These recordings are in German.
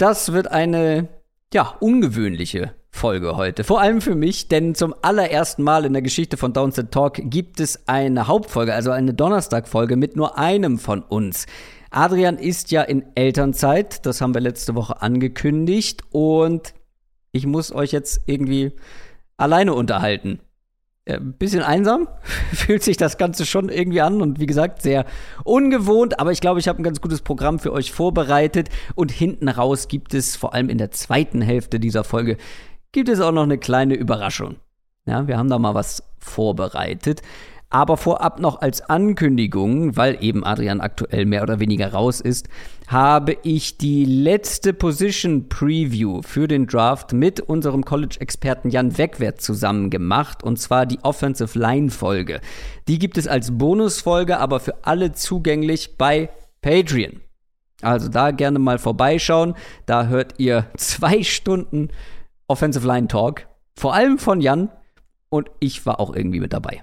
Das wird eine, ja, ungewöhnliche Folge heute. Vor allem für mich, denn zum allerersten Mal in der Geschichte von Downset Talk gibt es eine Hauptfolge, also eine Donnerstagfolge mit nur einem von uns. Adrian ist ja in Elternzeit, das haben wir letzte Woche angekündigt und ich muss euch jetzt irgendwie alleine unterhalten. Ein äh, bisschen einsam fühlt sich das Ganze schon irgendwie an und wie gesagt sehr ungewohnt, aber ich glaube, ich habe ein ganz gutes Programm für euch vorbereitet und hinten raus gibt es vor allem in der zweiten Hälfte dieser Folge gibt es auch noch eine kleine Überraschung. Ja, wir haben da mal was vorbereitet. Aber vorab noch als Ankündigung, weil eben Adrian aktuell mehr oder weniger raus ist, habe ich die letzte Position Preview für den Draft mit unserem College-Experten Jan Wegwert zusammen gemacht. Und zwar die Offensive Line-Folge. Die gibt es als Bonusfolge, aber für alle zugänglich bei Patreon. Also da gerne mal vorbeischauen. Da hört ihr zwei Stunden Offensive Line Talk. Vor allem von Jan. Und ich war auch irgendwie mit dabei.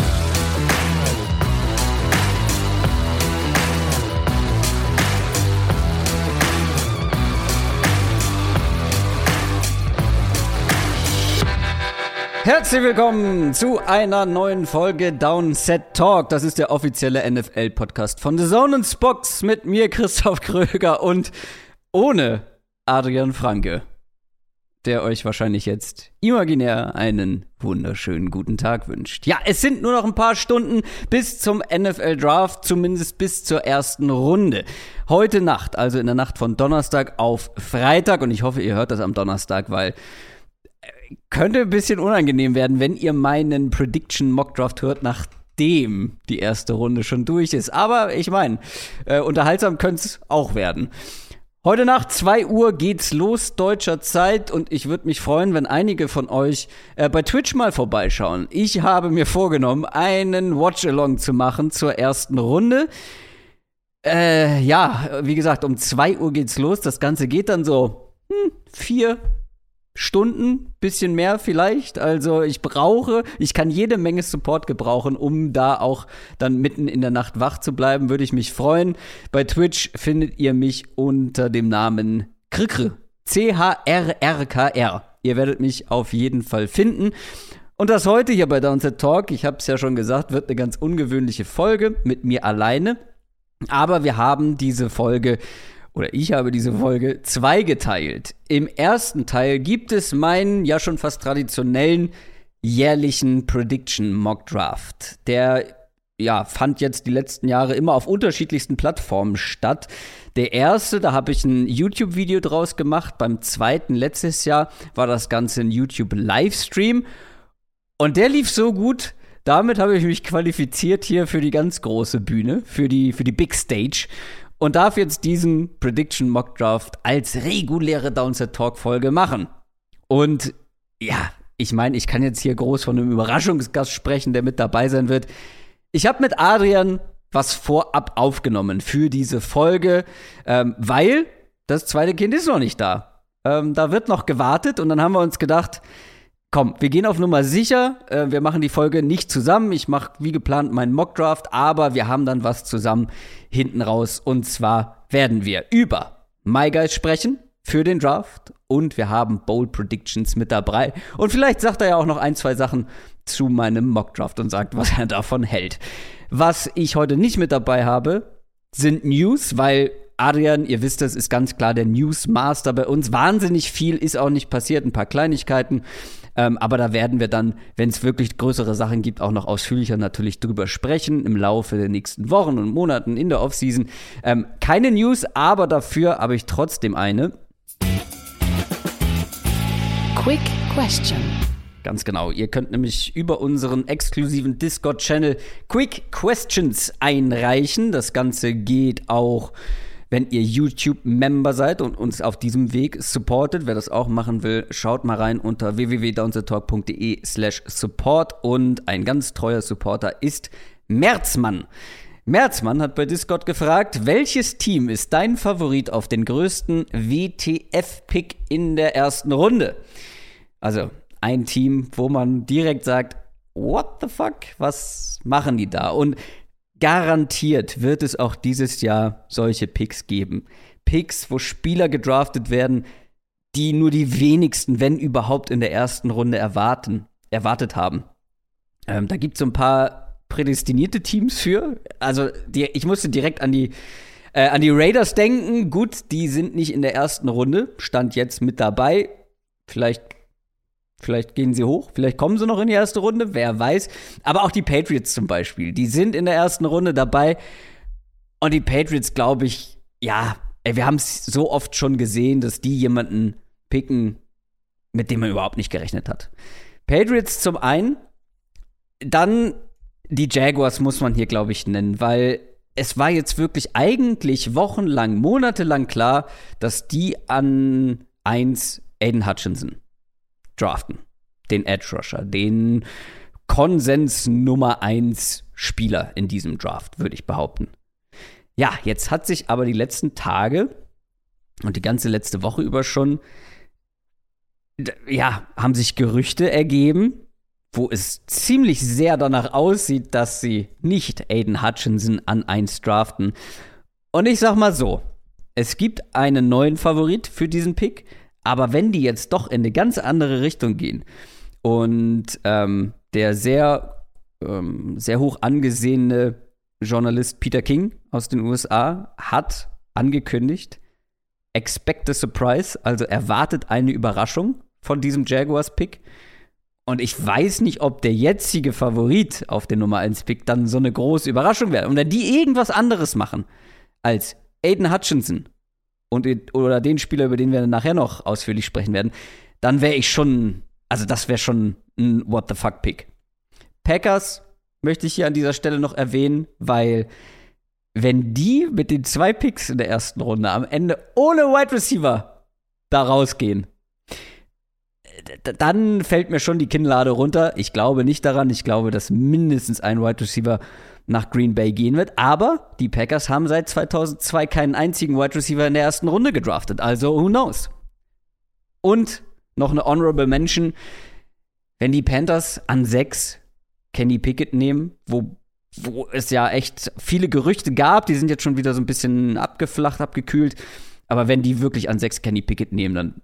Herzlich willkommen zu einer neuen Folge Downset Talk. Das ist der offizielle NFL-Podcast von The Zone und Spox mit mir, Christoph Kröger und ohne Adrian Franke, der euch wahrscheinlich jetzt imaginär einen wunderschönen guten Tag wünscht. Ja, es sind nur noch ein paar Stunden bis zum NFL Draft, zumindest bis zur ersten Runde. Heute Nacht, also in der Nacht von Donnerstag auf Freitag, und ich hoffe, ihr hört das am Donnerstag, weil könnte ein bisschen unangenehm werden, wenn ihr meinen Prediction Mock Draft hört, nachdem die erste Runde schon durch ist. Aber ich meine, äh, unterhaltsam könnte es auch werden. Heute Nacht 2 Uhr geht's los deutscher Zeit und ich würde mich freuen, wenn einige von euch äh, bei Twitch mal vorbeischauen. Ich habe mir vorgenommen, einen Watch-Along zu machen zur ersten Runde. Äh, ja, wie gesagt, um 2 Uhr geht's los. Das Ganze geht dann so hm, vier, Stunden, bisschen mehr vielleicht. Also ich brauche, ich kann jede Menge Support gebrauchen, um da auch dann mitten in der Nacht wach zu bleiben. Würde ich mich freuen. Bei Twitch findet ihr mich unter dem Namen Krikr. C-H-R-R-K-R. Ihr werdet mich auf jeden Fall finden. Und das heute hier bei Downset Talk, ich habe es ja schon gesagt, wird eine ganz ungewöhnliche Folge mit mir alleine. Aber wir haben diese Folge oder ich habe diese Folge zweigeteilt. Im ersten Teil gibt es meinen ja schon fast traditionellen jährlichen Prediction Mock Draft. Der ja, fand jetzt die letzten Jahre immer auf unterschiedlichsten Plattformen statt. Der erste, da habe ich ein YouTube-Video draus gemacht. Beim zweiten, letztes Jahr, war das Ganze ein YouTube-Livestream. Und der lief so gut, damit habe ich mich qualifiziert hier für die ganz große Bühne, für die, für die Big Stage und darf jetzt diesen Prediction Mock Draft als reguläre Downset Talk Folge machen. Und ja, ich meine, ich kann jetzt hier groß von einem Überraschungsgast sprechen, der mit dabei sein wird. Ich habe mit Adrian was vorab aufgenommen für diese Folge, ähm, weil das zweite Kind ist noch nicht da. Ähm, da wird noch gewartet und dann haben wir uns gedacht, komm, wir gehen auf Nummer sicher. Äh, wir machen die Folge nicht zusammen. Ich mache wie geplant meinen Mockdraft, aber wir haben dann was zusammen hinten raus. Und zwar werden wir über MyGuys sprechen für den Draft und wir haben Bold Predictions mit dabei. Und vielleicht sagt er ja auch noch ein, zwei Sachen zu meinem Mockdraft und sagt, was er davon hält. Was ich heute nicht mit dabei habe, sind News, weil Adrian, ihr wisst es, ist ganz klar der Newsmaster bei uns. Wahnsinnig viel ist auch nicht passiert, ein paar Kleinigkeiten. Ähm, aber da werden wir dann, wenn es wirklich größere Sachen gibt, auch noch ausführlicher natürlich drüber sprechen im Laufe der nächsten Wochen und Monaten in der Offseason. Ähm, keine News, aber dafür habe ich trotzdem eine. Quick Question. Ganz genau. Ihr könnt nämlich über unseren exklusiven Discord-Channel Quick Questions einreichen. Das Ganze geht auch wenn ihr YouTube-Member seid und uns auf diesem Weg supportet. Wer das auch machen will, schaut mal rein unter www.downsetalk.de slash support und ein ganz treuer Supporter ist Merzmann. Merzmann hat bei Discord gefragt, welches Team ist dein Favorit auf den größten WTF-Pick in der ersten Runde? Also ein Team, wo man direkt sagt, what the fuck, was machen die da? Und garantiert wird es auch dieses Jahr solche Picks geben. Picks, wo Spieler gedraftet werden, die nur die wenigsten, wenn überhaupt, in der ersten Runde erwarten, erwartet haben. Ähm, da gibt es so ein paar prädestinierte Teams für. Also, die, ich musste direkt an die, äh, an die Raiders denken. Gut, die sind nicht in der ersten Runde, stand jetzt mit dabei. Vielleicht, vielleicht gehen sie hoch, vielleicht kommen sie noch in die erste Runde, wer weiß. Aber auch die Patriots zum Beispiel, die sind in der ersten Runde dabei. Und die Patriots, glaube ich, ja, ey, wir haben es so oft schon gesehen, dass die jemanden picken, mit dem man überhaupt nicht gerechnet hat. Patriots zum einen, dann die Jaguars muss man hier, glaube ich, nennen, weil es war jetzt wirklich eigentlich wochenlang, monatelang klar, dass die an 1 Aiden Hutchinson draften. Den Edge Rusher, den Konsens Nummer 1 Spieler in diesem Draft, würde ich behaupten. Ja, jetzt hat sich aber die letzten Tage und die ganze letzte Woche über schon, ja, haben sich Gerüchte ergeben, wo es ziemlich sehr danach aussieht, dass sie nicht Aiden Hutchinson an 1 draften. Und ich sag mal so, es gibt einen neuen Favorit für diesen Pick, aber wenn die jetzt doch in eine ganz andere Richtung gehen und ähm, der sehr, ähm, sehr hoch angesehene Journalist Peter King aus den USA hat angekündigt, expect a surprise, also erwartet eine Überraschung von diesem Jaguars-Pick. Und ich weiß nicht, ob der jetzige Favorit auf den Nummer 1-Pick dann so eine große Überraschung wäre. Und wenn die irgendwas anderes machen als Aiden Hutchinson und, oder den Spieler, über den wir nachher noch ausführlich sprechen werden, dann wäre ich schon, also das wäre schon ein What the fuck Pick. Packers möchte ich hier an dieser Stelle noch erwähnen, weil wenn die mit den zwei Picks in der ersten Runde am Ende ohne Wide Receiver da rausgehen, dann fällt mir schon die Kinnlade runter. Ich glaube nicht daran. Ich glaube, dass mindestens ein Wide Receiver nach Green Bay gehen wird. Aber die Packers haben seit 2002 keinen einzigen Wide Receiver in der ersten Runde gedraftet. Also, who knows? Und noch eine Honorable Mention. Wenn die Panthers an sechs Kenny Pickett nehmen, wo, wo es ja echt viele Gerüchte gab, die sind jetzt schon wieder so ein bisschen abgeflacht, abgekühlt. Aber wenn die wirklich an sechs Kenny Pickett nehmen, dann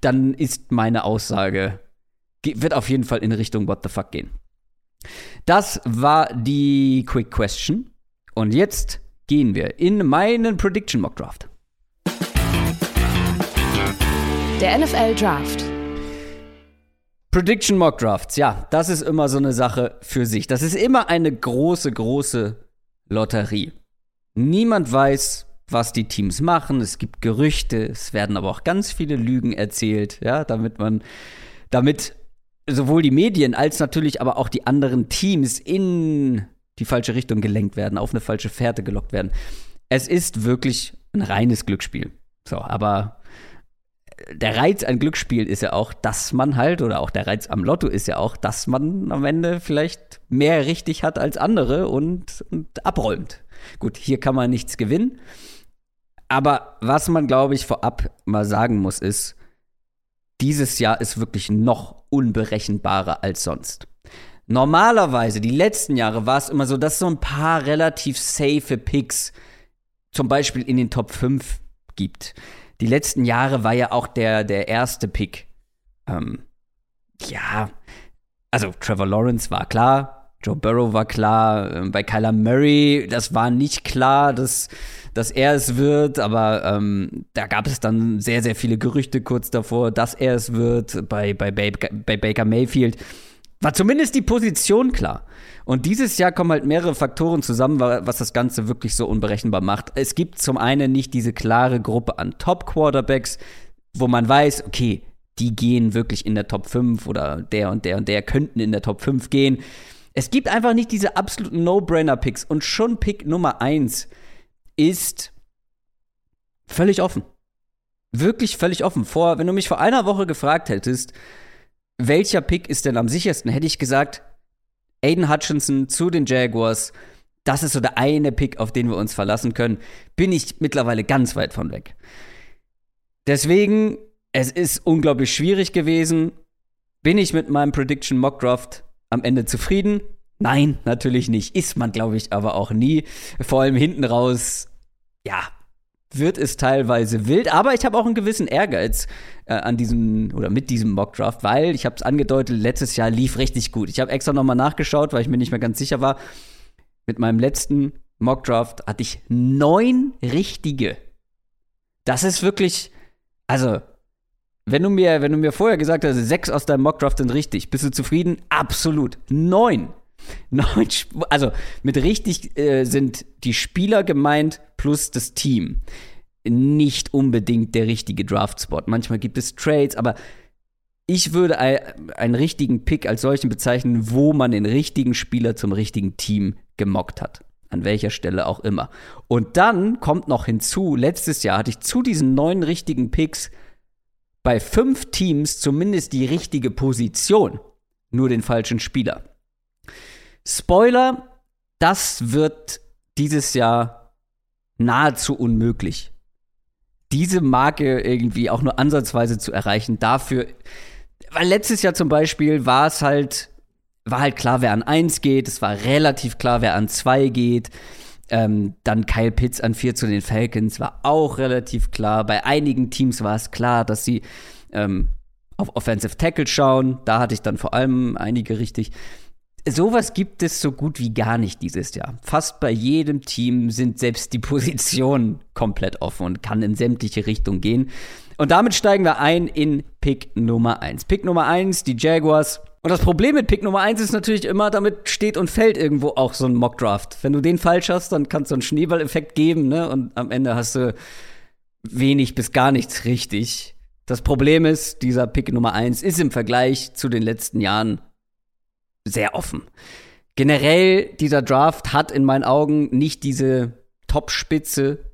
dann ist meine Aussage, wird auf jeden Fall in Richtung What the fuck gehen. Das war die Quick Question. Und jetzt gehen wir in meinen Prediction Mock Draft. Der NFL Draft. Prediction Mock Drafts, ja, das ist immer so eine Sache für sich. Das ist immer eine große, große Lotterie. Niemand weiß, was die Teams machen. Es gibt Gerüchte, es werden aber auch ganz viele Lügen erzählt, ja, damit man, damit sowohl die Medien als natürlich aber auch die anderen Teams in die falsche Richtung gelenkt werden, auf eine falsche Fährte gelockt werden. Es ist wirklich ein reines Glücksspiel. So, aber der Reiz an Glücksspiel ist ja auch, dass man halt, oder auch der Reiz am Lotto ist ja auch, dass man am Ende vielleicht mehr richtig hat als andere und, und abräumt. Gut, hier kann man nichts gewinnen. Aber was man, glaube ich, vorab mal sagen muss, ist, dieses Jahr ist wirklich noch unberechenbarer als sonst. Normalerweise, die letzten Jahre, war es immer so, dass es so ein paar relativ safe Picks zum Beispiel in den Top 5 gibt. Die letzten Jahre war ja auch der, der erste Pick. Ähm, ja, also Trevor Lawrence war klar, Joe Burrow war klar, ähm, bei Kyler Murray, das war nicht klar, dass dass er es wird, aber ähm, da gab es dann sehr, sehr viele Gerüchte kurz davor, dass er es wird. Bei, bei, bei, bei Baker Mayfield war zumindest die Position klar. Und dieses Jahr kommen halt mehrere Faktoren zusammen, was das Ganze wirklich so unberechenbar macht. Es gibt zum einen nicht diese klare Gruppe an Top-Quarterbacks, wo man weiß, okay, die gehen wirklich in der Top 5 oder der und der und der könnten in der Top 5 gehen. Es gibt einfach nicht diese absoluten No-Brainer-Picks und schon Pick Nummer 1 ist völlig offen. Wirklich völlig offen. Vor, wenn du mich vor einer Woche gefragt hättest, welcher Pick ist denn am sichersten, hätte ich gesagt, Aiden Hutchinson zu den Jaguars. Das ist so der eine Pick, auf den wir uns verlassen können. Bin ich mittlerweile ganz weit von weg. Deswegen, es ist unglaublich schwierig gewesen. Bin ich mit meinem Prediction Mock Draft am Ende zufrieden? Nein, natürlich nicht. Ist man, glaube ich, aber auch nie. Vor allem hinten raus, ja, wird es teilweise wild, aber ich habe auch einen gewissen Ehrgeiz äh, an diesem oder mit diesem Mockdraft, weil ich habe es angedeutet, letztes Jahr lief richtig gut. Ich habe extra nochmal nachgeschaut, weil ich mir nicht mehr ganz sicher war. Mit meinem letzten Mockdraft hatte ich neun richtige. Das ist wirklich, also wenn du mir, wenn du mir vorher gesagt hast, sechs aus deinem Mockdraft sind richtig, bist du zufrieden? Absolut. Neun. Neun, also mit richtig äh, sind die Spieler gemeint plus das Team. Nicht unbedingt der richtige Draft-Spot. Manchmal gibt es Trades, aber ich würde einen richtigen Pick als solchen bezeichnen, wo man den richtigen Spieler zum richtigen Team gemockt hat. An welcher Stelle auch immer. Und dann kommt noch hinzu, letztes Jahr hatte ich zu diesen neun richtigen Picks bei fünf Teams zumindest die richtige Position, nur den falschen Spieler. Spoiler, das wird dieses Jahr nahezu unmöglich. Diese Marke irgendwie auch nur ansatzweise zu erreichen, dafür, weil letztes Jahr zum Beispiel war es halt, war halt klar, wer an 1 geht, es war relativ klar, wer an 2 geht. Ähm, dann Kyle Pitts an 4 zu den Falcons war auch relativ klar. Bei einigen Teams war es klar, dass sie ähm, auf Offensive Tackle schauen. Da hatte ich dann vor allem einige richtig sowas gibt es so gut wie gar nicht dieses Jahr. Fast bei jedem Team sind selbst die Positionen komplett offen und kann in sämtliche Richtungen gehen. Und damit steigen wir ein in Pick Nummer 1. Pick Nummer 1, die Jaguars. Und das Problem mit Pick Nummer 1 ist natürlich immer, damit steht und fällt irgendwo auch so ein Mockdraft. Wenn du den falsch hast, dann kann es so einen Schneeballeffekt geben, ne? Und am Ende hast du wenig bis gar nichts richtig. Das Problem ist, dieser Pick Nummer 1 ist im Vergleich zu den letzten Jahren sehr offen. Generell, dieser Draft hat in meinen Augen nicht diese Top-Spitze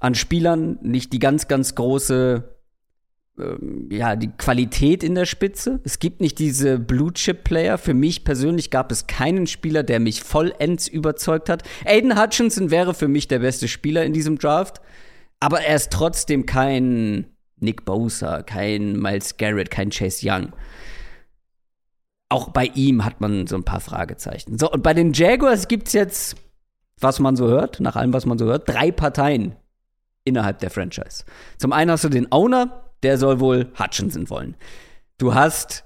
an Spielern, nicht die ganz, ganz große, ja, die Qualität in der Spitze. Es gibt nicht diese Blue-Chip-Player. Für mich persönlich gab es keinen Spieler, der mich vollends überzeugt hat. Aiden Hutchinson wäre für mich der beste Spieler in diesem Draft, aber er ist trotzdem kein Nick Bosa, kein Miles Garrett, kein Chase Young auch bei ihm hat man so ein paar Fragezeichen. So, und bei den Jaguars gibt es jetzt, was man so hört, nach allem, was man so hört, drei Parteien innerhalb der Franchise. Zum einen hast du den Owner, der soll wohl Hutchinson wollen. Du hast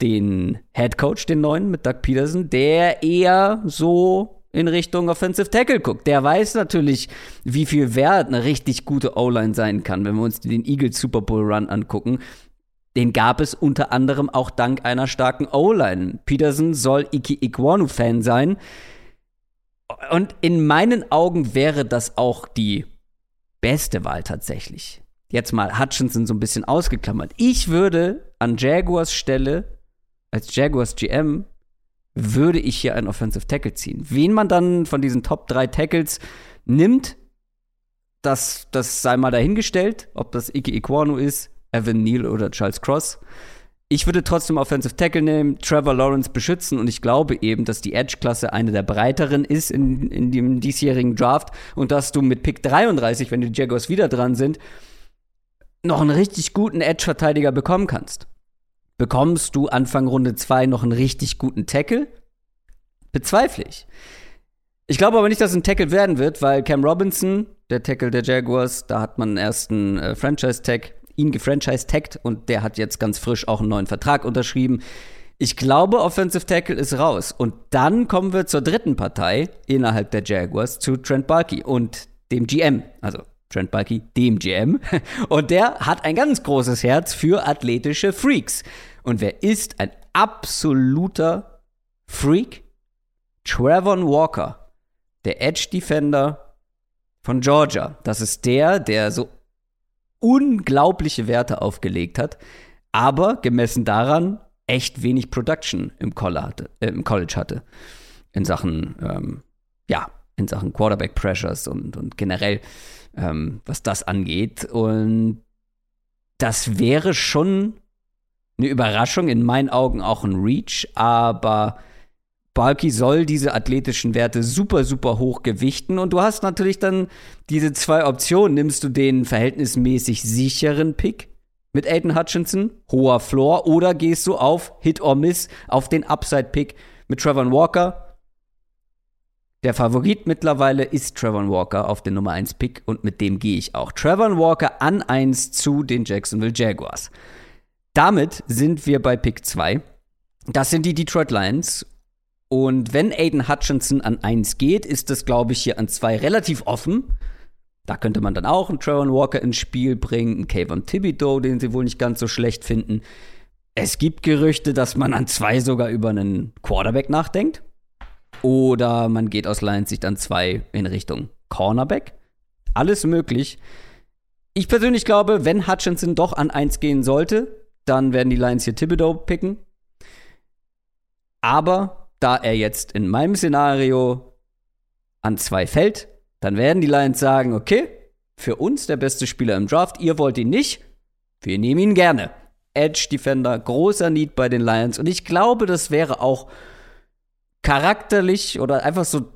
den Head Coach, den neuen mit Doug Peterson, der eher so in Richtung Offensive Tackle guckt. Der weiß natürlich, wie viel wert eine richtig gute O-Line sein kann, wenn wir uns den Eagles Super Bowl Run angucken. Den gab es unter anderem auch dank einer starken O-Line. Peterson soll Iki Ikwanu-Fan sein. Und in meinen Augen wäre das auch die beste Wahl tatsächlich. Jetzt mal Hutchinson so ein bisschen ausgeklammert. Ich würde an Jaguars Stelle, als Jaguars GM, würde ich hier einen Offensive Tackle ziehen. Wen man dann von diesen Top 3 Tackles nimmt, das, das sei mal dahingestellt, ob das Iki Ikwanu ist, Evan Neal oder Charles Cross. Ich würde trotzdem Offensive Tackle nehmen, Trevor Lawrence beschützen und ich glaube eben, dass die Edge-Klasse eine der breiteren ist in, in dem diesjährigen Draft und dass du mit Pick 33, wenn die Jaguars wieder dran sind, noch einen richtig guten Edge-Verteidiger bekommen kannst. Bekommst du Anfang Runde 2 noch einen richtig guten Tackle? Bezweifle ich. Ich glaube aber nicht, dass ein Tackle werden wird, weil Cam Robinson, der Tackle der Jaguars, da hat man einen ersten äh, Franchise-Tag ihn gefranchise-taggt und der hat jetzt ganz frisch auch einen neuen Vertrag unterschrieben. Ich glaube, Offensive Tackle ist raus. Und dann kommen wir zur dritten Partei innerhalb der Jaguars, zu Trent Bulky und dem GM. Also Trent Bulky, dem GM. Und der hat ein ganz großes Herz für athletische Freaks. Und wer ist ein absoluter Freak? Trevor Walker, der Edge Defender von Georgia. Das ist der, der so unglaubliche Werte aufgelegt hat, aber gemessen daran echt wenig Production im, hatte, äh, im College hatte. In Sachen, ähm, ja, in Sachen Quarterback Pressures und, und generell, ähm, was das angeht. Und das wäre schon eine Überraschung, in meinen Augen auch ein Reach, aber Balky soll diese athletischen Werte super, super hoch gewichten. Und du hast natürlich dann diese zwei Optionen. Nimmst du den verhältnismäßig sicheren Pick mit Aiden Hutchinson, hoher Floor, oder gehst du auf Hit or Miss, auf den Upside-Pick mit Trevor Walker? Der Favorit mittlerweile ist Trevor Walker auf den Nummer 1 Pick und mit dem gehe ich auch. Trevor Walker an 1 zu den Jacksonville Jaguars. Damit sind wir bei Pick 2. Das sind die Detroit Lions. Und wenn Aiden Hutchinson an 1 geht, ist das, glaube ich, hier an 2 relativ offen. Da könnte man dann auch einen Trevor Walker ins Spiel bringen, einen Kayvon Thibodeau, den sie wohl nicht ganz so schlecht finden. Es gibt Gerüchte, dass man an zwei sogar über einen Quarterback nachdenkt. Oder man geht aus Lions Sicht an zwei in Richtung Cornerback. Alles möglich. Ich persönlich glaube, wenn Hutchinson doch an eins gehen sollte, dann werden die Lions hier Thibodeau picken. Aber da er jetzt in meinem Szenario an zwei fällt, dann werden die Lions sagen, okay, für uns der beste Spieler im Draft, ihr wollt ihn nicht, wir nehmen ihn gerne. Edge Defender, großer Need bei den Lions und ich glaube, das wäre auch charakterlich oder einfach so,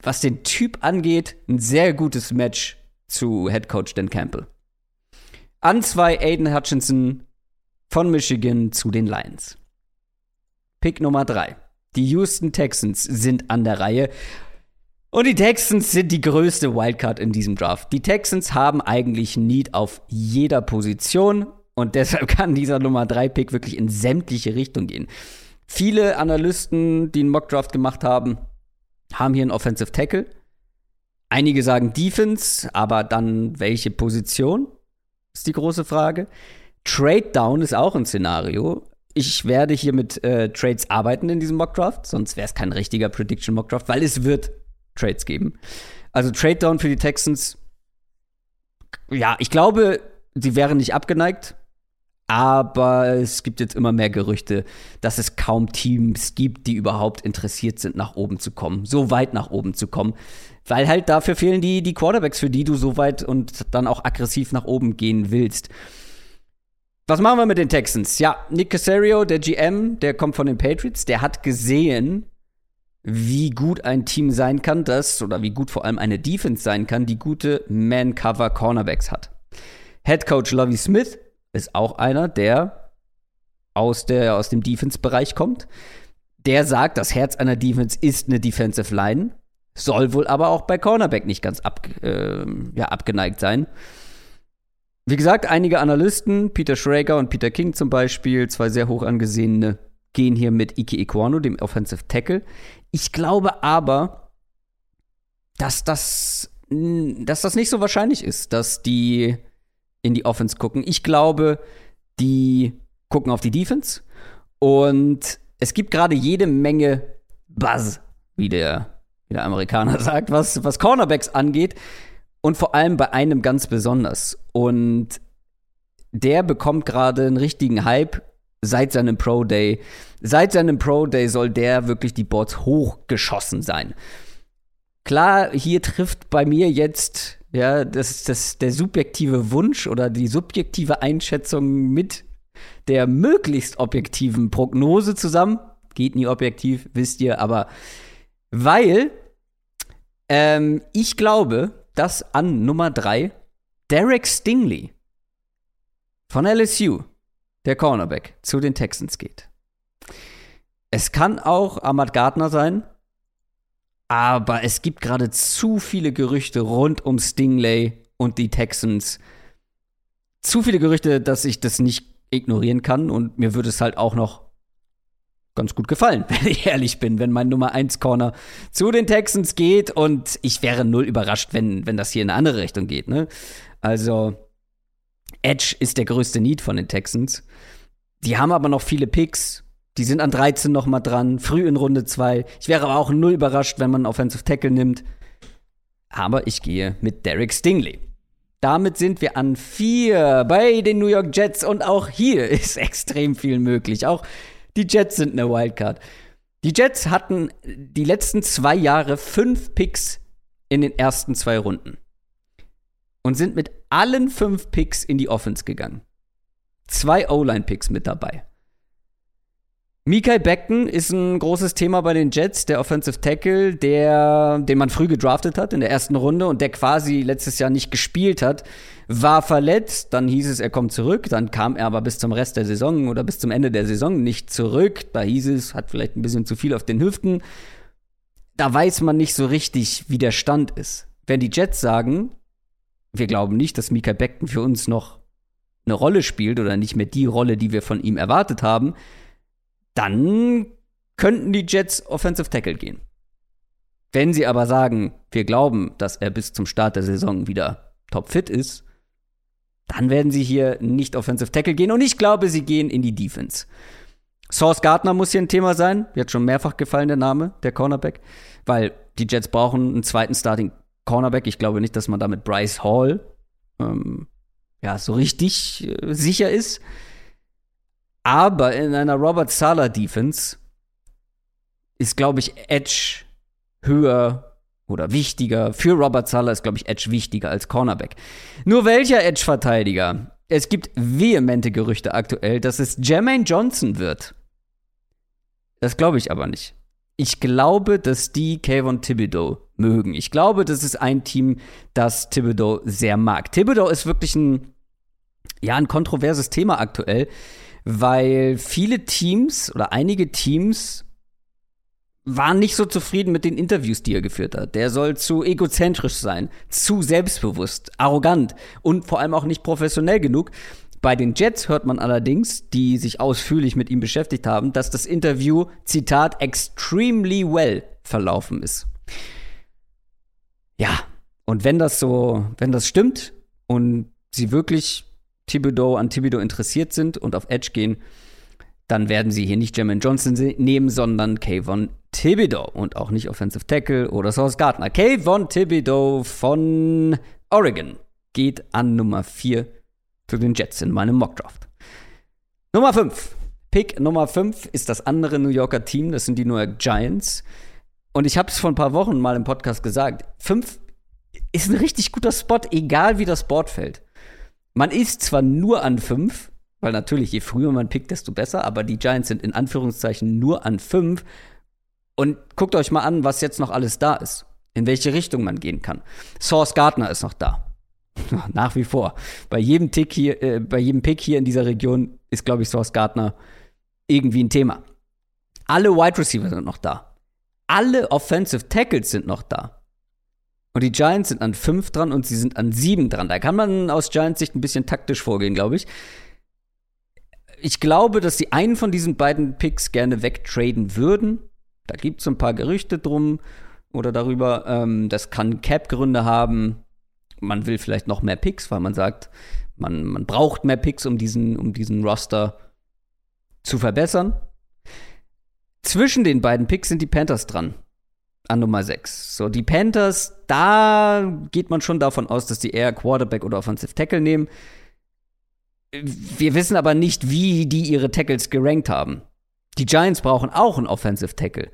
was den Typ angeht, ein sehr gutes Match zu Head Coach Dan Campbell. An zwei Aiden Hutchinson von Michigan zu den Lions. Pick Nummer drei. Die Houston Texans sind an der Reihe und die Texans sind die größte Wildcard in diesem Draft. Die Texans haben eigentlich Need auf jeder Position und deshalb kann dieser Nummer 3 Pick wirklich in sämtliche Richtungen gehen. Viele Analysten, die einen Mockdraft gemacht haben, haben hier einen Offensive Tackle. Einige sagen Defense, aber dann welche Position? Ist die große Frage. Trade Down ist auch ein Szenario. Ich werde hier mit äh, Trades arbeiten in diesem Mockdraft, sonst wäre es kein richtiger Prediction Mockdraft, weil es wird Trades geben. Also Trade Down für die Texans. Ja, ich glaube, sie wären nicht abgeneigt. Aber es gibt jetzt immer mehr Gerüchte, dass es kaum Teams gibt, die überhaupt interessiert sind, nach oben zu kommen, so weit nach oben zu kommen. Weil halt dafür fehlen die, die Quarterbacks, für die du so weit und dann auch aggressiv nach oben gehen willst. Was machen wir mit den Texans? Ja, Nick Casario, der GM, der kommt von den Patriots, der hat gesehen, wie gut ein Team sein kann, das oder wie gut vor allem eine Defense sein kann, die gute Man-Cover Cornerbacks hat. Head Coach Lovie Smith ist auch einer, der aus, der, aus dem Defense-Bereich kommt. Der sagt, das Herz einer Defense ist eine Defensive Line, soll wohl aber auch bei Cornerback nicht ganz ab, äh, ja, abgeneigt sein. Wie gesagt, einige Analysten, Peter Schrager und Peter King zum Beispiel, zwei sehr hoch angesehene, gehen hier mit Ike Iquano, dem Offensive Tackle. Ich glaube aber, dass das, dass das nicht so wahrscheinlich ist, dass die in die Offense gucken. Ich glaube, die gucken auf die Defense und es gibt gerade jede Menge Buzz, wie der, wie der Amerikaner sagt, was, was Cornerbacks angeht und vor allem bei einem ganz besonders. Und der bekommt gerade einen richtigen Hype seit seinem Pro Day. Seit seinem Pro Day soll der wirklich die Boards hochgeschossen sein. Klar, hier trifft bei mir jetzt ja, das, das, der subjektive Wunsch oder die subjektive Einschätzung mit der möglichst objektiven Prognose zusammen. Geht nie objektiv, wisst ihr, aber weil ähm, ich glaube, dass an Nummer 3 Derek Stingley von LSU der Cornerback, zu den Texans geht. Es kann auch Ahmad Gardner sein, aber es gibt gerade zu viele Gerüchte rund um Stingley und die Texans. Zu viele Gerüchte, dass ich das nicht ignorieren kann und mir würde es halt auch noch ganz gut gefallen, wenn ich ehrlich bin, wenn mein Nummer 1 Corner zu den Texans geht und ich wäre null überrascht, wenn, wenn das hier in eine andere Richtung geht. Ne? Also, Edge ist der größte Need von den Texans. Die haben aber noch viele Picks. Die sind an 13 noch mal dran, früh in Runde 2. Ich wäre aber auch null überrascht, wenn man Offensive Tackle nimmt. Aber ich gehe mit Derek Stingley. Damit sind wir an 4 bei den New York Jets und auch hier ist extrem viel möglich. Auch die Jets sind eine Wildcard. Die Jets hatten die letzten zwei Jahre fünf Picks in den ersten zwei Runden und sind mit allen fünf Picks in die Offense gegangen. Zwei O-Line-Picks mit dabei. Mikael Beckton ist ein großes Thema bei den Jets, der Offensive Tackle, der, den man früh gedraftet hat in der ersten Runde und der quasi letztes Jahr nicht gespielt hat, war verletzt, dann hieß es, er kommt zurück, dann kam er aber bis zum Rest der Saison oder bis zum Ende der Saison nicht zurück. Da hieß es, hat vielleicht ein bisschen zu viel auf den Hüften. Da weiß man nicht so richtig, wie der Stand ist. Wenn die Jets sagen, wir glauben nicht, dass Mika Beckton für uns noch eine Rolle spielt oder nicht mehr die Rolle, die wir von ihm erwartet haben, dann könnten die Jets Offensive Tackle gehen. Wenn sie aber sagen, wir glauben, dass er bis zum Start der Saison wieder topfit ist, dann werden sie hier nicht Offensive Tackle gehen und ich glaube, sie gehen in die Defense. Source Gardner muss hier ein Thema sein. Wird schon mehrfach gefallen, der Name, der Cornerback. Weil die Jets brauchen einen zweiten Starting Cornerback. Ich glaube nicht, dass man damit Bryce Hall ähm, ja, so richtig äh, sicher ist. Aber in einer Robert Sala Defense ist, glaube ich, Edge höher oder wichtiger. Für Robert Sala ist, glaube ich, Edge wichtiger als Cornerback. Nur welcher Edge-Verteidiger? Es gibt vehemente Gerüchte aktuell, dass es Jermaine Johnson wird. Das glaube ich aber nicht. Ich glaube, dass die Kayvon Thibodeau mögen. Ich glaube, das ist ein Team, das Thibodeau sehr mag. Thibodeau ist wirklich ein, ja, ein kontroverses Thema aktuell, weil viele Teams oder einige Teams waren nicht so zufrieden mit den Interviews, die er geführt hat. Der soll zu egozentrisch sein, zu selbstbewusst, arrogant und vor allem auch nicht professionell genug. Bei den Jets hört man allerdings, die sich ausführlich mit ihm beschäftigt haben, dass das Interview, Zitat, extremely well verlaufen ist. Ja, und wenn das so, wenn das stimmt und sie wirklich Thibodeau an Thibodeau interessiert sind und auf Edge gehen, dann werden sie hier nicht Jermaine Johnson nehmen, sondern Kayvon Thibodeau und auch nicht Offensive Tackle oder Sauce Gardner. Kayvon Thibodeau von Oregon geht an Nummer 4 zu den Jets in meinem Mockdraft. Nummer 5. Pick Nummer 5 ist das andere New Yorker Team, das sind die New York Giants. Und ich habe es vor ein paar Wochen mal im Podcast gesagt. 5 ist ein richtig guter Spot, egal wie das Board fällt. Man ist zwar nur an 5, weil natürlich je früher man pickt, desto besser, aber die Giants sind in Anführungszeichen nur an 5. Und guckt euch mal an, was jetzt noch alles da ist. In welche Richtung man gehen kann. Source Gardner ist noch da. Nach wie vor. Bei jedem Tick hier, äh, bei jedem Pick hier in dieser Region ist, glaube ich, Source Gardner irgendwie ein Thema. Alle Wide Receiver sind noch da. Alle Offensive Tackles sind noch da. Und die Giants sind an fünf dran und sie sind an sieben dran. Da kann man aus Giants Sicht ein bisschen taktisch vorgehen, glaube ich. Ich glaube, dass sie einen von diesen beiden Picks gerne wegtraden würden. Da gibt es ein paar Gerüchte drum oder darüber. Ähm, das kann Cap-Gründe haben man will vielleicht noch mehr Picks, weil man sagt, man, man braucht mehr Picks, um diesen, um diesen Roster zu verbessern. Zwischen den beiden Picks sind die Panthers dran. An Nummer 6. So, die Panthers, da geht man schon davon aus, dass die eher Quarterback oder Offensive Tackle nehmen. Wir wissen aber nicht, wie die ihre Tackles gerankt haben. Die Giants brauchen auch einen Offensive Tackle.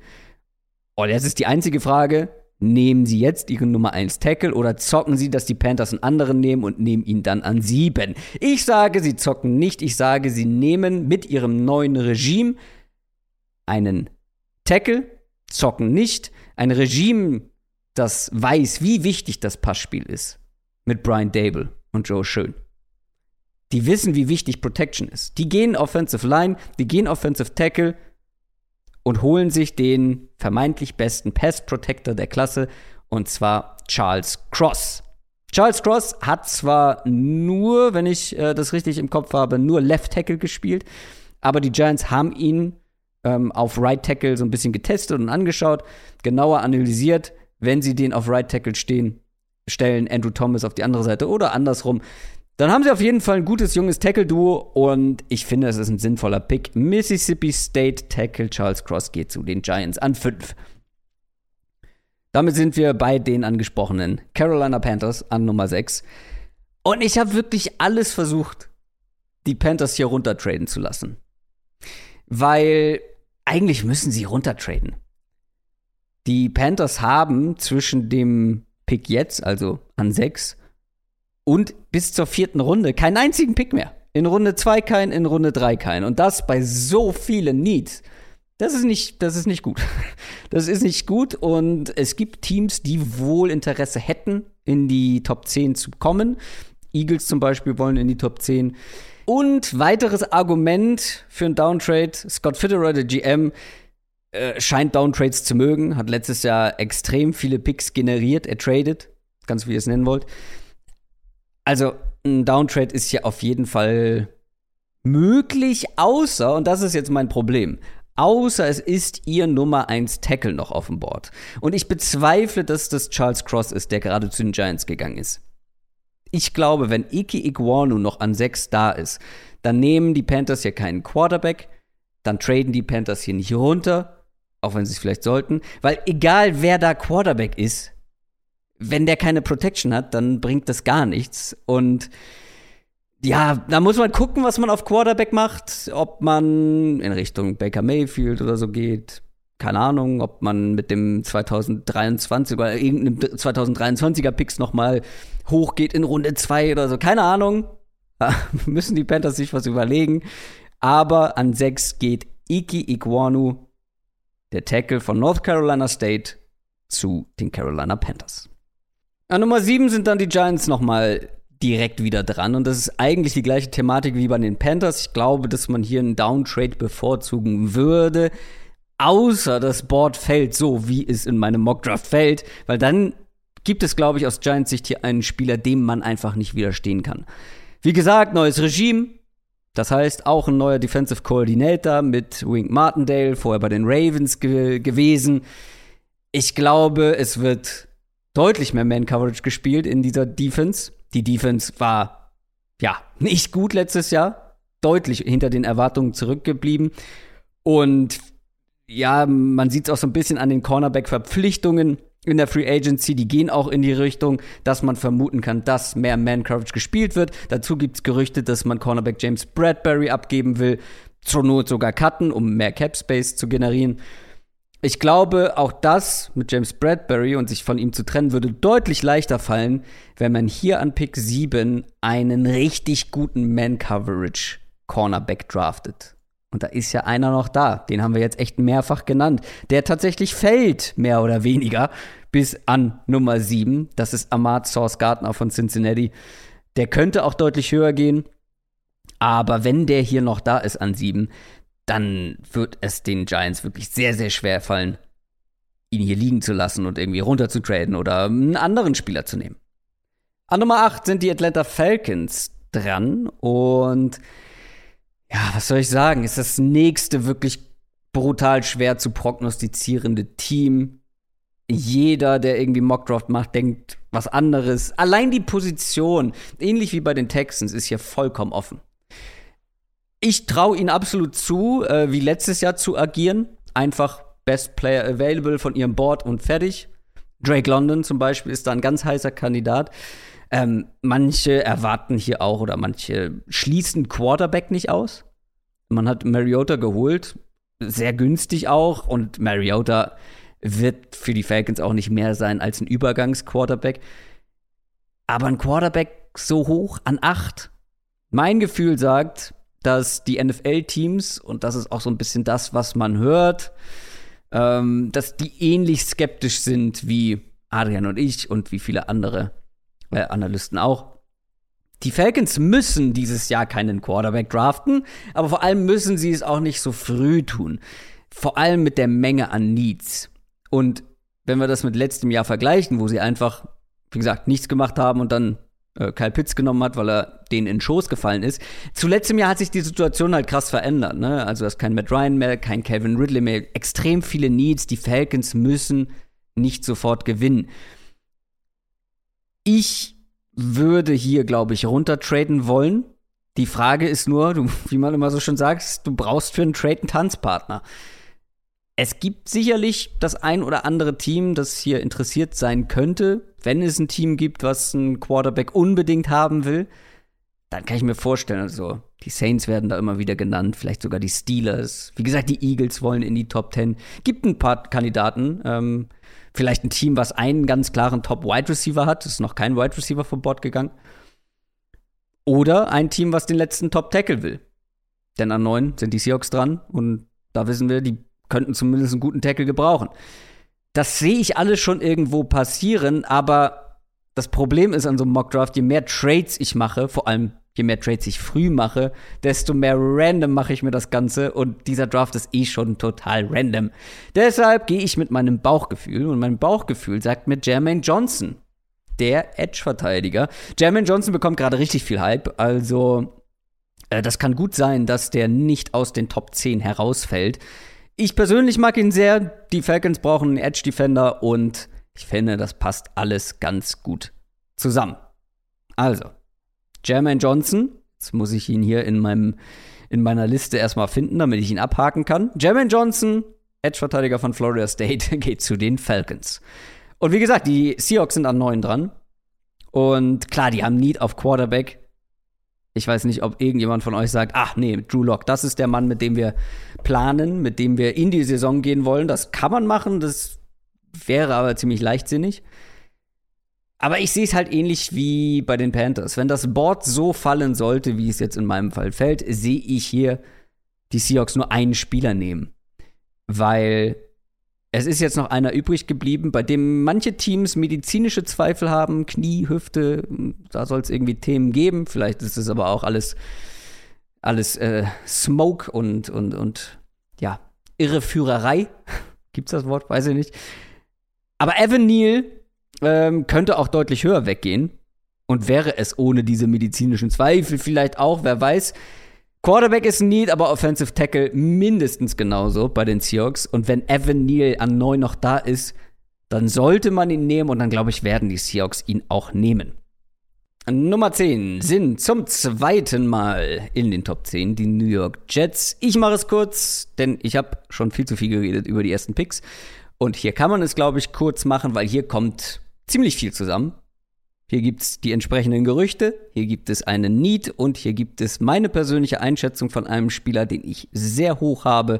Und jetzt ist die einzige Frage, nehmen sie jetzt ihren Nummer 1 Tackle oder zocken sie, dass die Panthers einen anderen nehmen und nehmen ihn dann an 7? Ich sage, sie zocken nicht. Ich sage, sie nehmen mit ihrem neuen Regime einen Tackle, zocken nicht. Ein Regime, das weiß, wie wichtig das Passspiel ist. Mit Brian Dable und Joe Schön. Die wissen, wie wichtig Protection ist. Die gehen Offensive Line, die gehen Offensive Tackle, und holen sich den vermeintlich besten Pass Protector der Klasse, und zwar Charles Cross. Charles Cross hat zwar nur, wenn ich äh, das richtig im Kopf habe, nur Left Tackle gespielt, aber die Giants haben ihn ähm, auf Right Tackle so ein bisschen getestet und angeschaut, genauer analysiert, wenn sie den auf Right Tackle stehen, stellen Andrew Thomas auf die andere Seite oder andersrum. Dann haben sie auf jeden Fall ein gutes junges Tackle-Duo und ich finde, es ist ein sinnvoller Pick. Mississippi State Tackle Charles Cross geht zu den Giants an 5. Damit sind wir bei den angesprochenen Carolina Panthers an Nummer 6. Und ich habe wirklich alles versucht, die Panthers hier runtertraden zu lassen. Weil eigentlich müssen sie runtertraden. Die Panthers haben zwischen dem Pick jetzt, also an 6, und bis zur vierten Runde keinen einzigen Pick mehr. In Runde 2 kein, in Runde 3 kein. Und das bei so vielen Needs. Das ist nicht, das ist nicht gut. Das ist nicht gut und es gibt Teams, die wohl Interesse hätten, in die Top 10 zu kommen. Eagles zum Beispiel wollen in die Top 10. Und weiteres Argument für einen Downtrade, Scott Fitterer, der GM, äh, scheint Downtrades zu mögen, hat letztes Jahr extrem viele Picks generiert, er tradet, ganz wie ihr es nennen wollt. Also ein Downtrade ist ja auf jeden Fall möglich, außer, und das ist jetzt mein Problem, außer es ist ihr Nummer 1 Tackle noch auf dem Board. Und ich bezweifle, dass das Charles Cross ist, der gerade zu den Giants gegangen ist. Ich glaube, wenn Iki Iguanu noch an 6 da ist, dann nehmen die Panthers hier keinen Quarterback, dann traden die Panthers hier nicht runter, auch wenn sie es vielleicht sollten, weil egal wer da Quarterback ist, wenn der keine Protection hat, dann bringt das gar nichts. Und ja, da muss man gucken, was man auf Quarterback macht, ob man in Richtung Baker Mayfield oder so geht. Keine Ahnung, ob man mit dem 2023 oder irgendeinem 2023er Picks nochmal hochgeht in Runde 2 oder so. Keine Ahnung. Müssen die Panthers sich was überlegen. Aber an 6 geht Iki Iguanu, der Tackle von North Carolina State, zu den Carolina Panthers. An Nummer 7 sind dann die Giants nochmal direkt wieder dran. Und das ist eigentlich die gleiche Thematik wie bei den Panthers. Ich glaube, dass man hier einen Downtrade bevorzugen würde. Außer das Board fällt so, wie es in meinem Mockdraft fällt. Weil dann gibt es, glaube ich, aus Giants Sicht hier einen Spieler, dem man einfach nicht widerstehen kann. Wie gesagt, neues Regime. Das heißt, auch ein neuer Defensive Coordinator mit Wink Martindale, vorher bei den Ravens ge gewesen. Ich glaube, es wird deutlich mehr Man-Coverage gespielt in dieser Defense. Die Defense war, ja, nicht gut letztes Jahr. Deutlich hinter den Erwartungen zurückgeblieben. Und ja, man sieht es auch so ein bisschen an den Cornerback-Verpflichtungen in der Free Agency, die gehen auch in die Richtung, dass man vermuten kann, dass mehr Man-Coverage gespielt wird. Dazu gibt es Gerüchte, dass man Cornerback James Bradbury abgeben will, zur Not sogar cutten, um mehr Cap-Space zu generieren. Ich glaube, auch das mit James Bradbury und sich von ihm zu trennen, würde deutlich leichter fallen, wenn man hier an Pick 7 einen richtig guten Man-Coverage Cornerback draftet. Und da ist ja einer noch da. Den haben wir jetzt echt mehrfach genannt. Der tatsächlich fällt, mehr oder weniger, bis an Nummer 7. Das ist Ahmad Source Gardner von Cincinnati. Der könnte auch deutlich höher gehen. Aber wenn der hier noch da ist an 7, dann wird es den Giants wirklich sehr, sehr schwer fallen, ihn hier liegen zu lassen und irgendwie runter zu traden oder einen anderen Spieler zu nehmen. An Nummer 8 sind die Atlanta Falcons dran und ja, was soll ich sagen, ist das nächste wirklich brutal schwer zu prognostizierende Team. Jeder, der irgendwie Mockdraft macht, denkt was anderes. Allein die Position, ähnlich wie bei den Texans, ist hier vollkommen offen. Ich traue ihnen absolut zu, äh, wie letztes Jahr zu agieren. Einfach Best Player Available von ihrem Board und fertig. Drake London zum Beispiel ist da ein ganz heißer Kandidat. Ähm, manche erwarten hier auch oder manche schließen Quarterback nicht aus. Man hat Mariota geholt, sehr günstig auch, und Mariota wird für die Falcons auch nicht mehr sein als ein Übergangsquarterback. Aber ein Quarterback so hoch an acht. Mein Gefühl sagt, dass die NFL-Teams, und das ist auch so ein bisschen das, was man hört, ähm, dass die ähnlich skeptisch sind wie Adrian und ich und wie viele andere äh, Analysten auch. Die Falcons müssen dieses Jahr keinen Quarterback draften, aber vor allem müssen sie es auch nicht so früh tun. Vor allem mit der Menge an Needs. Und wenn wir das mit letztem Jahr vergleichen, wo sie einfach, wie gesagt, nichts gemacht haben und dann äh, Kyle Pitts genommen hat, weil er denen in den Schoß gefallen ist. Zuletzt im Jahr hat sich die Situation halt krass verändert. Ne? Also, ist kein Matt Ryan mehr, kein Kevin Ridley mehr. Extrem viele Needs. Die Falcons müssen nicht sofort gewinnen. Ich würde hier, glaube ich, runtertraden wollen. Die Frage ist nur, du, wie man immer so schön sagt, du brauchst für einen Trade einen Tanzpartner. Es gibt sicherlich das ein oder andere Team, das hier interessiert sein könnte. Wenn es ein Team gibt, was einen Quarterback unbedingt haben will, dann kann ich mir vorstellen, also die Saints werden da immer wieder genannt, vielleicht sogar die Steelers. Wie gesagt, die Eagles wollen in die Top 10. Gibt ein paar Kandidaten. Ähm, vielleicht ein Team, was einen ganz klaren Top-Wide Receiver hat. Ist noch kein Wide Receiver vom Bord gegangen. Oder ein Team, was den letzten Top-Tackle will. Denn an neun sind die Seahawks dran und da wissen wir, die könnten zumindest einen guten Tackle gebrauchen. Das sehe ich alles schon irgendwo passieren, aber Das Problem ist an so einem Mockdraft, je mehr Trades ich mache, vor allem je mehr Trades ich früh mache, desto mehr random mache ich mir das Ganze und dieser Draft ist eh schon total random. Deshalb gehe ich mit meinem Bauchgefühl und mein Bauchgefühl sagt mir Jermaine Johnson, der Edge-Verteidiger. Jermaine Johnson bekommt gerade richtig viel Hype, also äh, das kann gut sein, dass der nicht aus den Top 10 herausfällt. Ich persönlich mag ihn sehr. Die Falcons brauchen einen Edge-Defender und ich finde, das passt alles ganz gut zusammen. Also, Jermaine Johnson. Jetzt muss ich ihn hier in, meinem, in meiner Liste erstmal finden, damit ich ihn abhaken kann. Jermaine Johnson, Edge-Verteidiger von Florida State, geht zu den Falcons. Und wie gesagt, die Seahawks sind an neun dran. Und klar, die haben Need auf Quarterback. Ich weiß nicht, ob irgendjemand von euch sagt, ach nee, Drew Lock, das ist der Mann, mit dem wir planen, mit dem wir in die Saison gehen wollen. Das kann man machen, das wäre aber ziemlich leichtsinnig. Aber ich sehe es halt ähnlich wie bei den Panthers. Wenn das Board so fallen sollte, wie es jetzt in meinem Fall fällt, sehe ich hier die Seahawks nur einen Spieler nehmen. Weil es ist jetzt noch einer übrig geblieben, bei dem manche Teams medizinische Zweifel haben, Knie, Hüfte, da soll es irgendwie Themen geben. Vielleicht ist es aber auch alles, alles äh, Smoke und, und, und ja, Irreführerei. Gibt's das Wort? Weiß ich nicht. Aber Evan Neal ähm, könnte auch deutlich höher weggehen. Und wäre es ohne diese medizinischen Zweifel vielleicht auch, wer weiß. Quarterback ist ein Need, aber Offensive Tackle mindestens genauso bei den Seahawks. Und wenn Evan Neal an 9 noch da ist, dann sollte man ihn nehmen und dann glaube ich, werden die Seahawks ihn auch nehmen. Nummer 10 sind zum zweiten Mal in den Top 10 die New York Jets. Ich mache es kurz, denn ich habe schon viel zu viel geredet über die ersten Picks. Und hier kann man es, glaube ich, kurz machen, weil hier kommt ziemlich viel zusammen. Hier gibt es die entsprechenden Gerüchte, hier gibt es einen Need und hier gibt es meine persönliche Einschätzung von einem Spieler, den ich sehr hoch habe.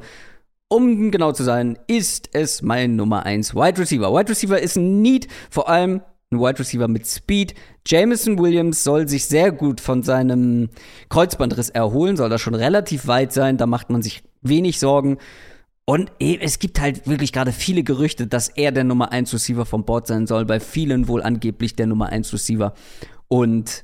Um genau zu sein, ist es mein Nummer 1 Wide Receiver. Wide Receiver ist ein Need, vor allem ein Wide Receiver mit Speed. Jameson Williams soll sich sehr gut von seinem Kreuzbandriss erholen, soll da schon relativ weit sein, da macht man sich wenig Sorgen. Und es gibt halt wirklich gerade viele Gerüchte, dass er der Nummer 1 Receiver vom Board sein soll, bei vielen wohl angeblich der Nummer 1 Receiver. Und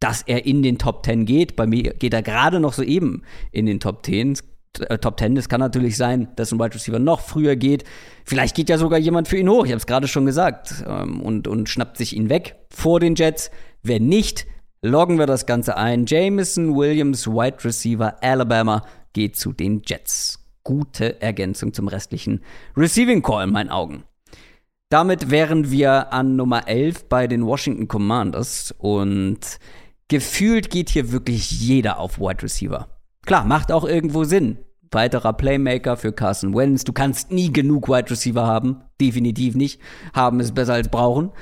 dass er in den Top 10 geht, bei mir geht er gerade noch so eben in den Top 10. Äh, Top 10, es kann natürlich sein, dass ein Wide Receiver noch früher geht. Vielleicht geht ja sogar jemand für ihn hoch, ich habe es gerade schon gesagt, ähm, und, und schnappt sich ihn weg vor den Jets. Wenn nicht, loggen wir das Ganze ein. Jameson Williams, Wide Receiver Alabama, geht zu den Jets gute Ergänzung zum restlichen Receiving Call in meinen Augen. Damit wären wir an Nummer 11 bei den Washington Commanders und gefühlt geht hier wirklich jeder auf Wide Receiver. Klar, macht auch irgendwo Sinn. Weiterer Playmaker für Carson Wentz. Du kannst nie genug Wide Receiver haben. Definitiv nicht. Haben ist besser als brauchen.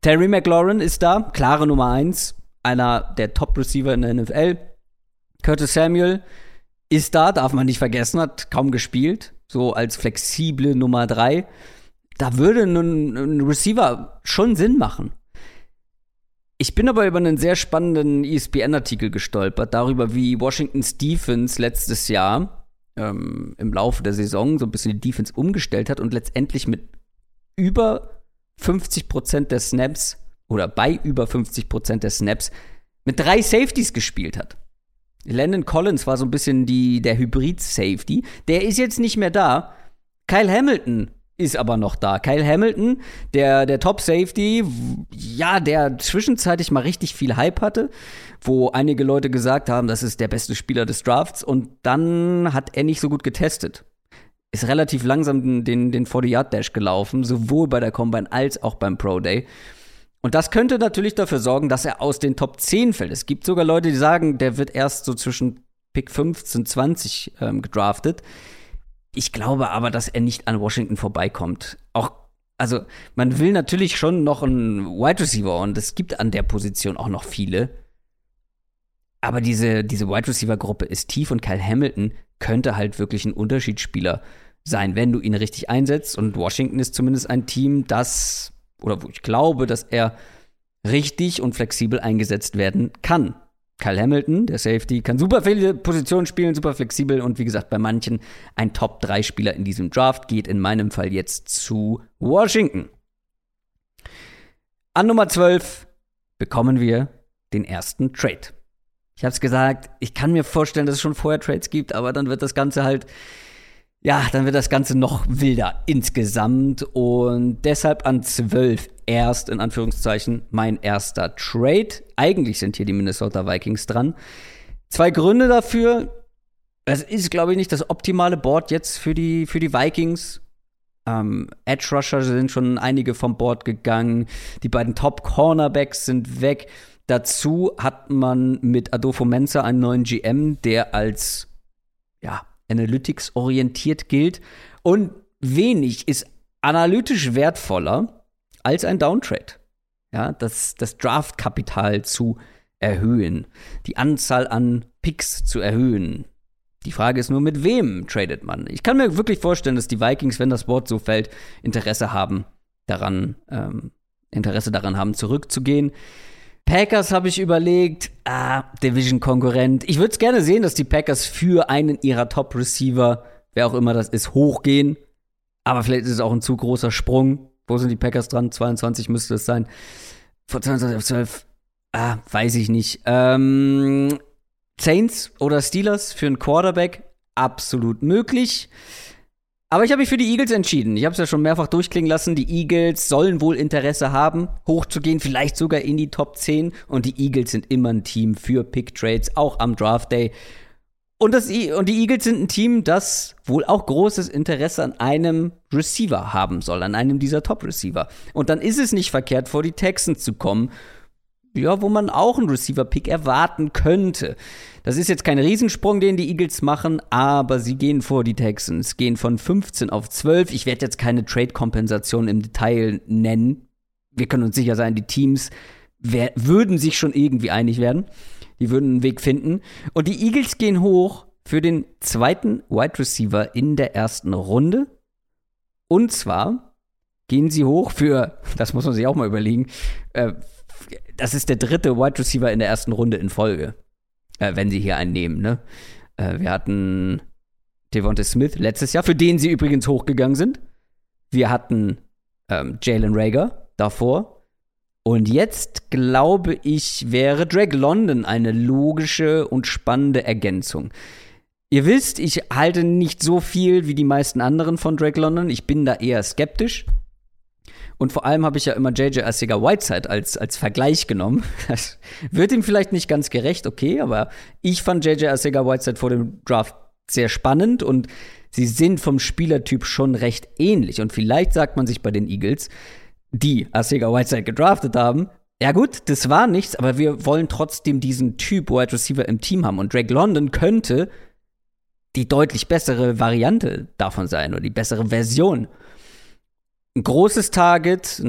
Terry McLaurin ist da. Klare Nummer 1. Einer der Top Receiver in der NFL. Curtis Samuel ist da, darf man nicht vergessen, hat kaum gespielt, so als flexible Nummer drei. Da würde ein, ein Receiver schon Sinn machen. Ich bin aber über einen sehr spannenden ESPN-Artikel gestolpert, darüber, wie Washingtons Defense letztes Jahr ähm, im Laufe der Saison so ein bisschen die Defense umgestellt hat und letztendlich mit über 50% der Snaps oder bei über 50% der Snaps mit drei Safeties gespielt hat. Landon Collins war so ein bisschen die, der Hybrid-Safety. Der ist jetzt nicht mehr da. Kyle Hamilton ist aber noch da. Kyle Hamilton, der, der Top-Safety, ja, der zwischenzeitlich mal richtig viel Hype hatte, wo einige Leute gesagt haben, das ist der beste Spieler des Drafts und dann hat er nicht so gut getestet. Ist relativ langsam den, den 40-Yard-Dash gelaufen, sowohl bei der Combine als auch beim Pro Day. Und das könnte natürlich dafür sorgen, dass er aus den Top 10 fällt. Es gibt sogar Leute, die sagen, der wird erst so zwischen Pick 15, 20 ähm, gedraftet. Ich glaube aber, dass er nicht an Washington vorbeikommt. Auch, also, man will natürlich schon noch einen Wide Receiver und es gibt an der Position auch noch viele. Aber diese, diese Wide Receiver-Gruppe ist tief und Kyle Hamilton könnte halt wirklich ein Unterschiedsspieler sein, wenn du ihn richtig einsetzt. Und Washington ist zumindest ein Team, das oder wo ich glaube, dass er richtig und flexibel eingesetzt werden kann. Kyle Hamilton, der Safety, kann super viele Positionen spielen, super flexibel und wie gesagt, bei manchen ein Top-3-Spieler in diesem Draft geht in meinem Fall jetzt zu Washington. An Nummer 12 bekommen wir den ersten Trade. Ich habe es gesagt, ich kann mir vorstellen, dass es schon vorher Trades gibt, aber dann wird das Ganze halt, ja, dann wird das Ganze noch wilder insgesamt. Und deshalb an 12 erst, in Anführungszeichen, mein erster Trade. Eigentlich sind hier die Minnesota Vikings dran. Zwei Gründe dafür. Es ist, glaube ich, nicht das optimale Board jetzt für die, für die Vikings. Ähm, Edge Rusher sind schon einige vom Board gegangen. Die beiden Top Cornerbacks sind weg. Dazu hat man mit Adolfo Mensa einen neuen GM, der als ja, Analytics orientiert gilt. Und wenig ist analytisch wertvoller als ein Downtrade. Ja, das, das Draftkapital zu erhöhen, die Anzahl an Picks zu erhöhen, die Frage ist nur, mit wem tradet man? Ich kann mir wirklich vorstellen, dass die Vikings, wenn das Wort so fällt, Interesse haben daran, ähm, Interesse daran haben, zurückzugehen. Packers habe ich überlegt, ah, Division-Konkurrent. Ich würde es gerne sehen, dass die Packers für einen ihrer Top-Receiver, wer auch immer das ist, hochgehen. Aber vielleicht ist es auch ein zu großer Sprung. Wo sind die Packers dran? 22 müsste es sein. Vor 22 auf 12. Ah, weiß ich nicht. Ähm, Saints oder Steelers für einen Quarterback absolut möglich. Aber ich habe mich für die Eagles entschieden. Ich habe es ja schon mehrfach durchklingen lassen. Die Eagles sollen wohl Interesse haben, hochzugehen, vielleicht sogar in die Top 10. Und die Eagles sind immer ein Team für Pick Trades, auch am Draft Day. Und, das, und die Eagles sind ein Team, das wohl auch großes Interesse an einem Receiver haben soll, an einem dieser Top-Receiver. Und dann ist es nicht verkehrt, vor die Texans zu kommen ja, wo man auch einen Receiver-Pick erwarten könnte. Das ist jetzt kein Riesensprung, den die Eagles machen, aber sie gehen vor die Texans, gehen von 15 auf 12. Ich werde jetzt keine Trade-Kompensation im Detail nennen. Wir können uns sicher sein, die Teams wär, würden sich schon irgendwie einig werden. Die würden einen Weg finden. Und die Eagles gehen hoch für den zweiten Wide Receiver in der ersten Runde. Und zwar gehen sie hoch für, das muss man sich auch mal überlegen, äh, das ist der dritte Wide Receiver in der ersten Runde in Folge, äh, wenn sie hier einen nehmen. Ne? Äh, wir hatten Devonta Smith letztes Jahr, für den sie übrigens hochgegangen sind. Wir hatten ähm, Jalen Rager davor. Und jetzt glaube ich, wäre Drake London eine logische und spannende Ergänzung. Ihr wisst, ich halte nicht so viel wie die meisten anderen von Drake London. Ich bin da eher skeptisch. Und vor allem habe ich ja immer JJ Arcega Whiteside als, als Vergleich genommen. Das wird ihm vielleicht nicht ganz gerecht, okay, aber ich fand JJ Arcega Whiteside vor dem Draft sehr spannend und sie sind vom Spielertyp schon recht ähnlich. Und vielleicht sagt man sich bei den Eagles, die Arcega Whiteside gedraftet haben, ja gut, das war nichts, aber wir wollen trotzdem diesen Typ Wide Receiver im Team haben. Und Drake London könnte die deutlich bessere Variante davon sein oder die bessere Version ein großes Target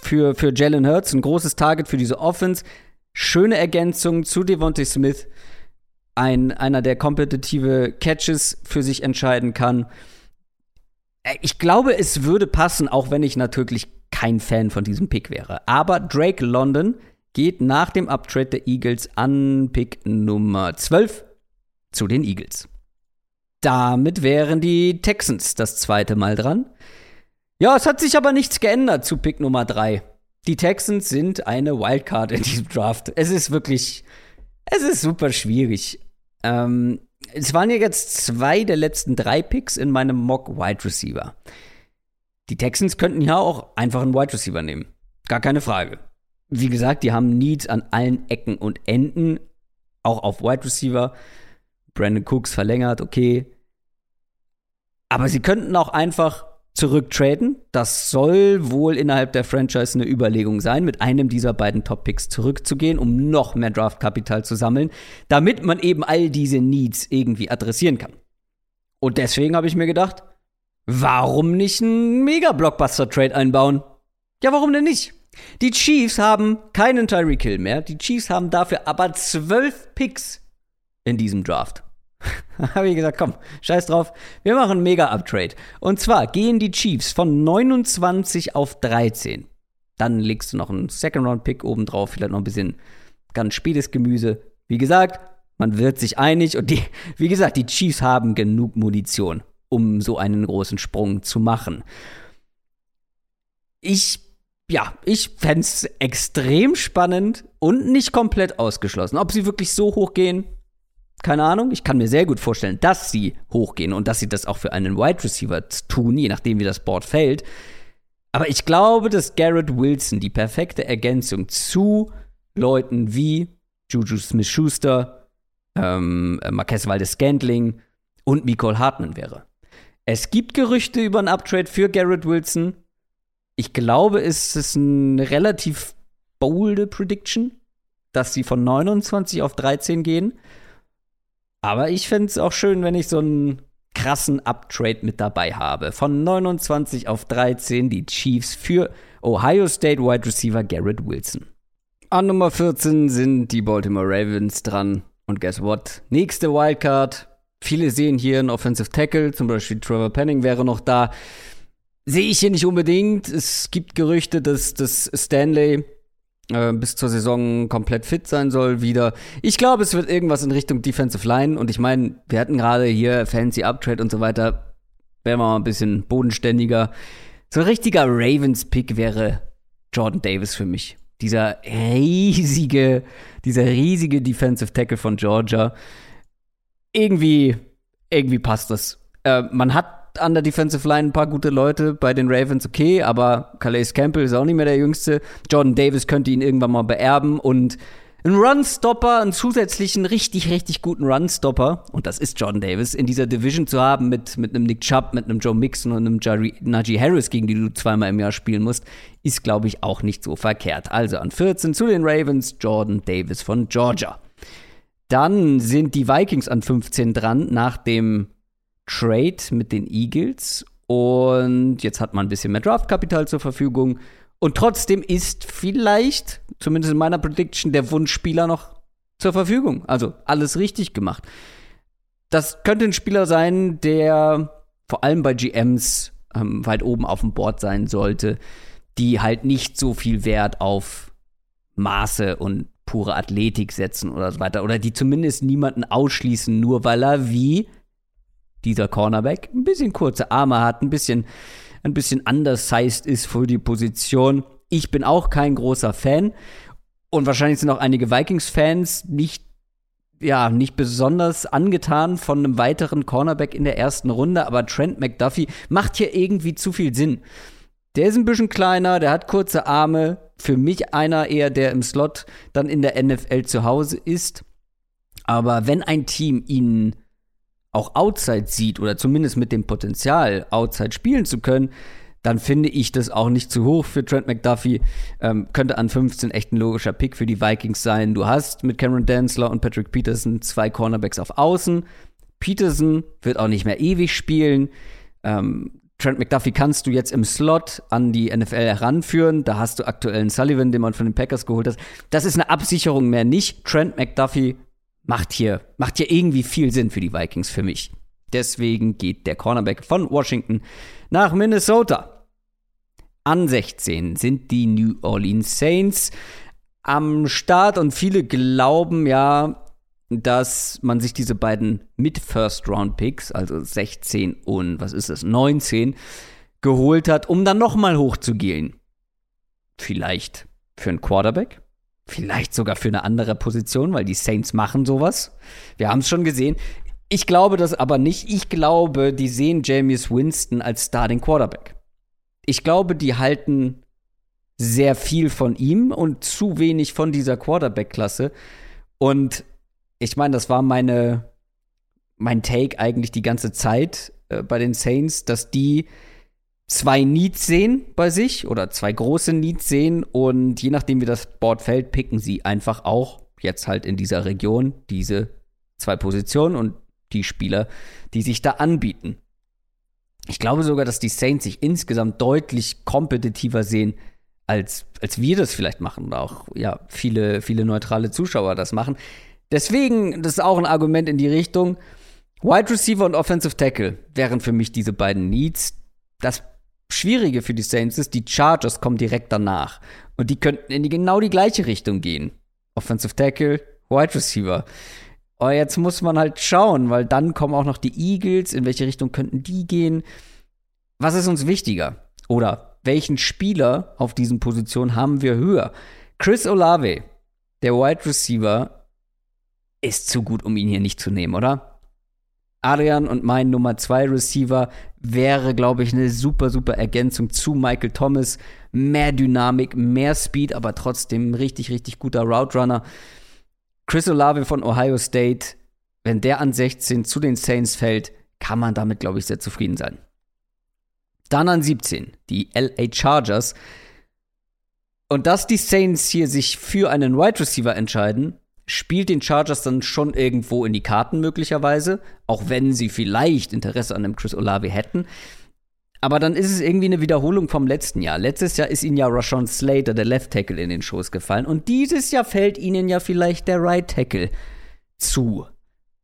für, für Jalen Hurts, ein großes Target für diese Offense. Schöne Ergänzung zu Devontae Smith. Ein, einer, der kompetitive Catches für sich entscheiden kann. Äh, ich glaube, es würde passen, auch wenn ich natürlich kein Fan von diesem Pick wäre. Aber Drake London geht nach dem Uptrade der Eagles an Pick Nummer 12 zu den Eagles. Damit wären die Texans das zweite Mal dran. Ja, es hat sich aber nichts geändert zu Pick Nummer 3. Die Texans sind eine Wildcard in diesem Draft. Es ist wirklich, es ist super schwierig. Ähm, es waren ja jetzt zwei der letzten drei Picks in meinem Mock Wide Receiver. Die Texans könnten ja auch einfach einen Wide Receiver nehmen. Gar keine Frage. Wie gesagt, die haben Needs an allen Ecken und Enden, auch auf Wide Receiver. Brandon Cooks verlängert, okay. Aber sie könnten auch einfach zurücktraden. Das soll wohl innerhalb der Franchise eine Überlegung sein, mit einem dieser beiden Top-Picks zurückzugehen, um noch mehr Draftkapital zu sammeln, damit man eben all diese Needs irgendwie adressieren kann. Und deswegen habe ich mir gedacht, warum nicht einen Mega-Blockbuster-Trade einbauen? Ja, warum denn nicht? Die Chiefs haben keinen Tyreek Hill mehr. Die Chiefs haben dafür aber zwölf Picks in diesem Draft. habe ich gesagt, komm, scheiß drauf, wir machen einen Mega-Uptrade. Und zwar gehen die Chiefs von 29 auf 13. Dann legst du noch einen Second-Round-Pick oben drauf, vielleicht noch ein bisschen ganz spätes Gemüse. Wie gesagt, man wird sich einig und die, wie gesagt, die Chiefs haben genug Munition, um so einen großen Sprung zu machen. Ich ja, ich fände es extrem spannend und nicht komplett ausgeschlossen. Ob sie wirklich so hoch gehen, keine Ahnung. Ich kann mir sehr gut vorstellen, dass sie hochgehen und dass sie das auch für einen Wide Receiver tun, je nachdem, wie das Board fällt. Aber ich glaube, dass Garrett Wilson die perfekte Ergänzung zu Leuten wie Juju Smith-Schuster, ähm, Marquez Valdes-Scantling und Nicole Hartman wäre. Es gibt Gerüchte über einen Uptrade für Garrett Wilson. Ich glaube, es ist eine relativ bolde Prediction, dass sie von 29 auf 13 gehen. Aber ich fände es auch schön, wenn ich so einen krassen Uptrade mit dabei habe. Von 29 auf 13 die Chiefs für Ohio State Wide Receiver Garrett Wilson. An Nummer 14 sind die Baltimore Ravens dran. Und guess what? Nächste Wildcard. Viele sehen hier einen Offensive Tackle, zum Beispiel Trevor Penning wäre noch da. Sehe ich hier nicht unbedingt. Es gibt Gerüchte, dass, dass Stanley äh, bis zur Saison komplett fit sein soll wieder. Ich glaube, es wird irgendwas in Richtung Defensive Line. Und ich meine, wir hatten gerade hier Fancy Uptrade und so weiter. Wären wir mal ein bisschen bodenständiger. So ein richtiger Ravens-Pick wäre Jordan Davis für mich. Dieser riesige, dieser riesige Defensive Tackle von Georgia. Irgendwie, irgendwie passt das. Äh, man hat an der Defensive Line ein paar gute Leute bei den Ravens, okay, aber Calais Campbell ist auch nicht mehr der Jüngste. Jordan Davis könnte ihn irgendwann mal beerben und einen Runstopper, einen zusätzlichen richtig, richtig guten Runstopper, und das ist Jordan Davis, in dieser Division zu haben mit, mit einem Nick Chubb, mit einem Joe Mixon und einem Jari, Najee Harris, gegen die du zweimal im Jahr spielen musst, ist, glaube ich, auch nicht so verkehrt. Also an 14 zu den Ravens, Jordan Davis von Georgia. Dann sind die Vikings an 15 dran nach dem Trade mit den Eagles und jetzt hat man ein bisschen mehr Draftkapital zur Verfügung. Und trotzdem ist vielleicht, zumindest in meiner Prediction, der Wunschspieler noch zur Verfügung. Also alles richtig gemacht. Das könnte ein Spieler sein, der vor allem bei GMs ähm, weit oben auf dem Board sein sollte, die halt nicht so viel Wert auf Maße und pure Athletik setzen oder so weiter. Oder die zumindest niemanden ausschließen, nur weil er wie dieser Cornerback ein bisschen kurze Arme hat, ein bisschen, ein bisschen undersized ist für die Position. Ich bin auch kein großer Fan. Und wahrscheinlich sind auch einige Vikings-Fans nicht, ja, nicht besonders angetan von einem weiteren Cornerback in der ersten Runde. Aber Trent McDuffie macht hier irgendwie zu viel Sinn. Der ist ein bisschen kleiner, der hat kurze Arme. Für mich einer eher, der im Slot dann in der NFL zu Hause ist. Aber wenn ein Team ihn auch Outside sieht oder zumindest mit dem Potenzial, Outside spielen zu können, dann finde ich das auch nicht zu hoch für Trent McDuffie. Ähm, könnte an 15 echt ein logischer Pick für die Vikings sein. Du hast mit Cameron Danzler und Patrick Peterson zwei Cornerbacks auf Außen. Peterson wird auch nicht mehr ewig spielen. Ähm, Trent McDuffie kannst du jetzt im Slot an die NFL heranführen. Da hast du aktuell einen Sullivan, den man von den Packers geholt hat. Das ist eine Absicherung mehr nicht. Trent McDuffie macht hier, macht hier irgendwie viel Sinn für die Vikings für mich. Deswegen geht der Cornerback von Washington nach Minnesota. An 16 sind die New Orleans Saints am Start und viele glauben ja, dass man sich diese beiden Mid-First-Round-Picks, also 16 und was ist das, 19, geholt hat, um dann nochmal hochzugehen. Vielleicht für einen Quarterback, Vielleicht sogar für eine andere Position, weil die Saints machen sowas. Wir haben es schon gesehen. Ich glaube das aber nicht. Ich glaube, die sehen Jameis Winston als Starting Quarterback. Ich glaube, die halten sehr viel von ihm und zu wenig von dieser Quarterback-Klasse. Und ich meine, das war meine, mein Take eigentlich die ganze Zeit äh, bei den Saints, dass die zwei Needs sehen bei sich oder zwei große Needs sehen und je nachdem, wie das Board fällt, picken sie einfach auch jetzt halt in dieser Region diese zwei Positionen und die Spieler, die sich da anbieten. Ich glaube sogar, dass die Saints sich insgesamt deutlich kompetitiver sehen, als, als wir das vielleicht machen oder auch ja, viele, viele neutrale Zuschauer das machen. Deswegen, das ist auch ein Argument in die Richtung. Wide Receiver und Offensive Tackle wären für mich diese beiden Needs. Das Schwierige für die Saints ist, die Chargers kommen direkt danach. Und die könnten in die genau die gleiche Richtung gehen. Offensive Tackle, Wide Receiver. Aber jetzt muss man halt schauen, weil dann kommen auch noch die Eagles. In welche Richtung könnten die gehen? Was ist uns wichtiger? Oder welchen Spieler auf diesen Positionen haben wir höher? Chris Olave, der Wide Receiver, ist zu gut, um ihn hier nicht zu nehmen, oder? Adrian und mein Nummer 2 Receiver wäre, glaube ich, eine super, super Ergänzung zu Michael Thomas. Mehr Dynamik, mehr Speed, aber trotzdem richtig, richtig guter Route Runner. Chris Olave von Ohio State, wenn der an 16 zu den Saints fällt, kann man damit, glaube ich, sehr zufrieden sein. Dann an 17, die LA Chargers. Und dass die Saints hier sich für einen Wide Receiver entscheiden, spielt den Chargers dann schon irgendwo in die Karten möglicherweise, auch wenn sie vielleicht Interesse an einem Chris Olave hätten. Aber dann ist es irgendwie eine Wiederholung vom letzten Jahr. Letztes Jahr ist ihnen ja Rashawn Slater, der Left Tackle, in den Schoß gefallen. Und dieses Jahr fällt ihnen ja vielleicht der Right Tackle zu.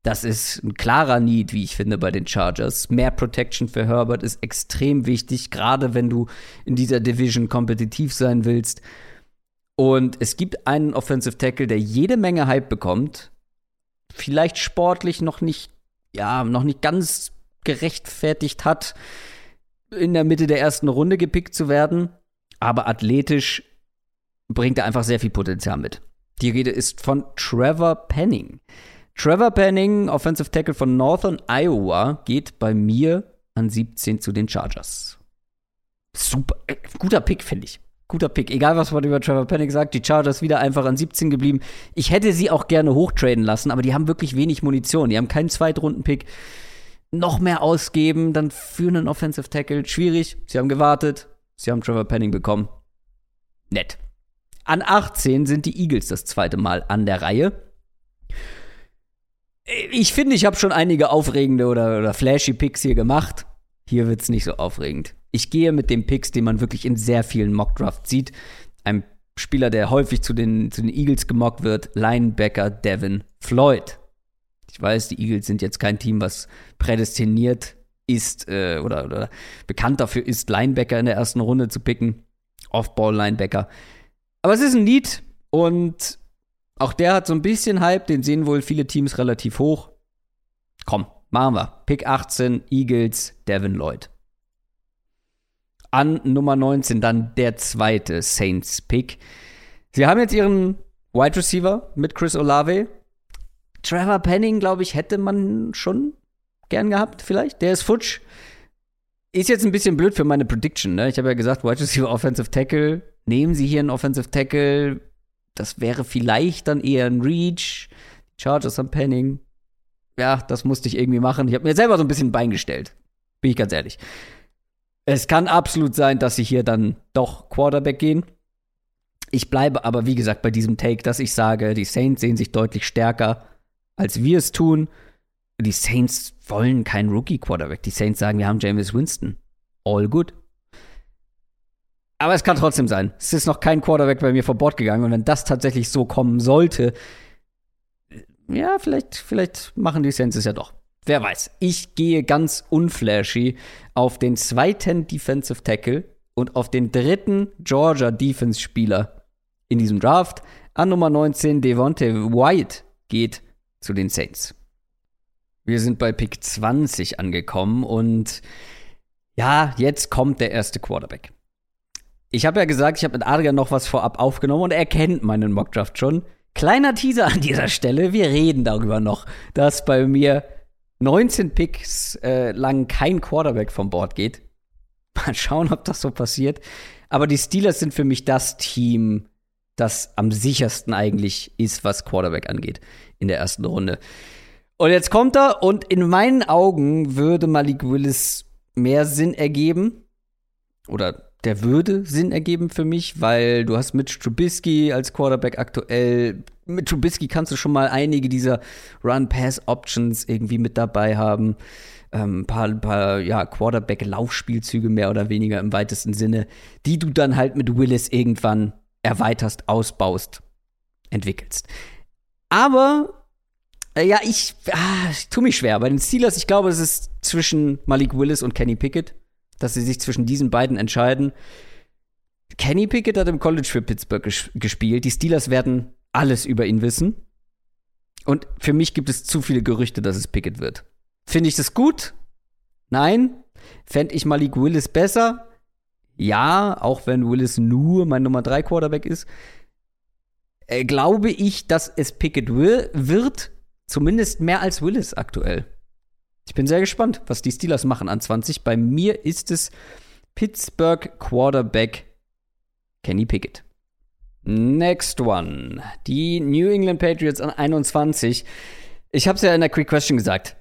Das ist ein klarer Need, wie ich finde, bei den Chargers. Mehr Protection für Herbert ist extrem wichtig, gerade wenn du in dieser Division kompetitiv sein willst. Und es gibt einen Offensive Tackle, der jede Menge Hype bekommt. Vielleicht sportlich noch nicht, ja, noch nicht ganz gerechtfertigt hat, in der Mitte der ersten Runde gepickt zu werden. Aber athletisch bringt er einfach sehr viel Potenzial mit. Die Rede ist von Trevor Penning. Trevor Penning, Offensive Tackle von Northern Iowa, geht bei mir an 17 zu den Chargers. Super, äh, guter Pick, finde ich guter Pick. Egal, was man über Trevor Penning sagt, die Chargers wieder einfach an 17 geblieben. Ich hätte sie auch gerne hochtraden lassen, aber die haben wirklich wenig Munition. Die haben keinen Zweitrunden-Pick. Noch mehr ausgeben, dann für einen Offensive Tackle. Schwierig. Sie haben gewartet. Sie haben Trevor Penning bekommen. Nett. An 18 sind die Eagles das zweite Mal an der Reihe. Ich finde, ich habe schon einige aufregende oder, oder flashy Picks hier gemacht. Hier wird es nicht so aufregend. Ich gehe mit den Picks, die man wirklich in sehr vielen Mockdrafts sieht. Ein Spieler, der häufig zu den, zu den Eagles gemockt wird, Linebacker Devin Floyd. Ich weiß, die Eagles sind jetzt kein Team, was prädestiniert ist äh, oder, oder bekannt dafür ist, Linebacker in der ersten Runde zu picken. Off-Ball-Linebacker. Aber es ist ein Lied und auch der hat so ein bisschen Hype, den sehen wohl viele Teams relativ hoch. Komm, machen wir. Pick 18, Eagles, Devin Lloyd. An Nummer 19 dann der zweite Saints-Pick. Sie haben jetzt ihren Wide Receiver mit Chris Olave. Trevor Penning, glaube ich, hätte man schon gern gehabt, vielleicht. Der ist futsch. Ist jetzt ein bisschen blöd für meine Prediction. Ne? Ich habe ja gesagt, Wide Receiver, Offensive Tackle. Nehmen Sie hier einen Offensive Tackle. Das wäre vielleicht dann eher ein Reach. Chargers am Penning. Ja, das musste ich irgendwie machen. Ich habe mir selber so ein bisschen ein Bein gestellt. Bin ich ganz ehrlich. Es kann absolut sein, dass sie hier dann doch Quarterback gehen. Ich bleibe aber, wie gesagt, bei diesem Take, dass ich sage, die Saints sehen sich deutlich stärker, als wir es tun. Die Saints wollen keinen Rookie-Quarterback. Die Saints sagen, wir haben James Winston. All good. Aber es kann trotzdem sein. Es ist noch kein Quarterback bei mir vor Bord gegangen. Und wenn das tatsächlich so kommen sollte, ja, vielleicht, vielleicht machen die Saints es ja doch. Wer weiß. Ich gehe ganz unflashy auf den zweiten Defensive Tackle und auf den dritten Georgia Defense Spieler in diesem Draft. An Nummer 19 Devontae White geht zu den Saints. Wir sind bei Pick 20 angekommen und ja, jetzt kommt der erste Quarterback. Ich habe ja gesagt, ich habe mit Adrian noch was vorab aufgenommen und er kennt meinen Mockdraft schon. Kleiner Teaser an dieser Stelle, wir reden darüber noch, dass bei mir 19 Picks äh, lang kein Quarterback vom Board geht. Mal schauen, ob das so passiert. Aber die Steelers sind für mich das Team, das am sichersten eigentlich ist, was Quarterback angeht in der ersten Runde. Und jetzt kommt er und in meinen Augen würde Malik Willis mehr Sinn ergeben. Oder der würde Sinn ergeben für mich, weil du hast Mitch Trubisky als Quarterback aktuell. Mit Trubisky kannst du schon mal einige dieser Run-Pass-Options irgendwie mit dabei haben. Ähm, ein paar, ein paar ja, Quarterback-Laufspielzüge mehr oder weniger im weitesten Sinne, die du dann halt mit Willis irgendwann erweiterst, ausbaust, entwickelst. Aber äh, ja, ich, ah, ich tue mich schwer. Bei den Steelers, ich glaube, es ist zwischen Malik Willis und Kenny Pickett dass sie sich zwischen diesen beiden entscheiden. Kenny Pickett hat im College für Pittsburgh ges gespielt. Die Steelers werden alles über ihn wissen. Und für mich gibt es zu viele Gerüchte, dass es Pickett wird. Finde ich das gut? Nein. Fände ich Malik Willis besser? ja, auch wenn Willis nur mein Nummer 3 Quarterback ist, äh, glaube ich, dass es Pickett wird, zumindest mehr als Willis aktuell. Ich bin sehr gespannt, was die Steelers machen an 20. Bei mir ist es Pittsburgh Quarterback Kenny Pickett. Next one. Die New England Patriots an 21. Ich habe es ja in der Quick Question gesagt.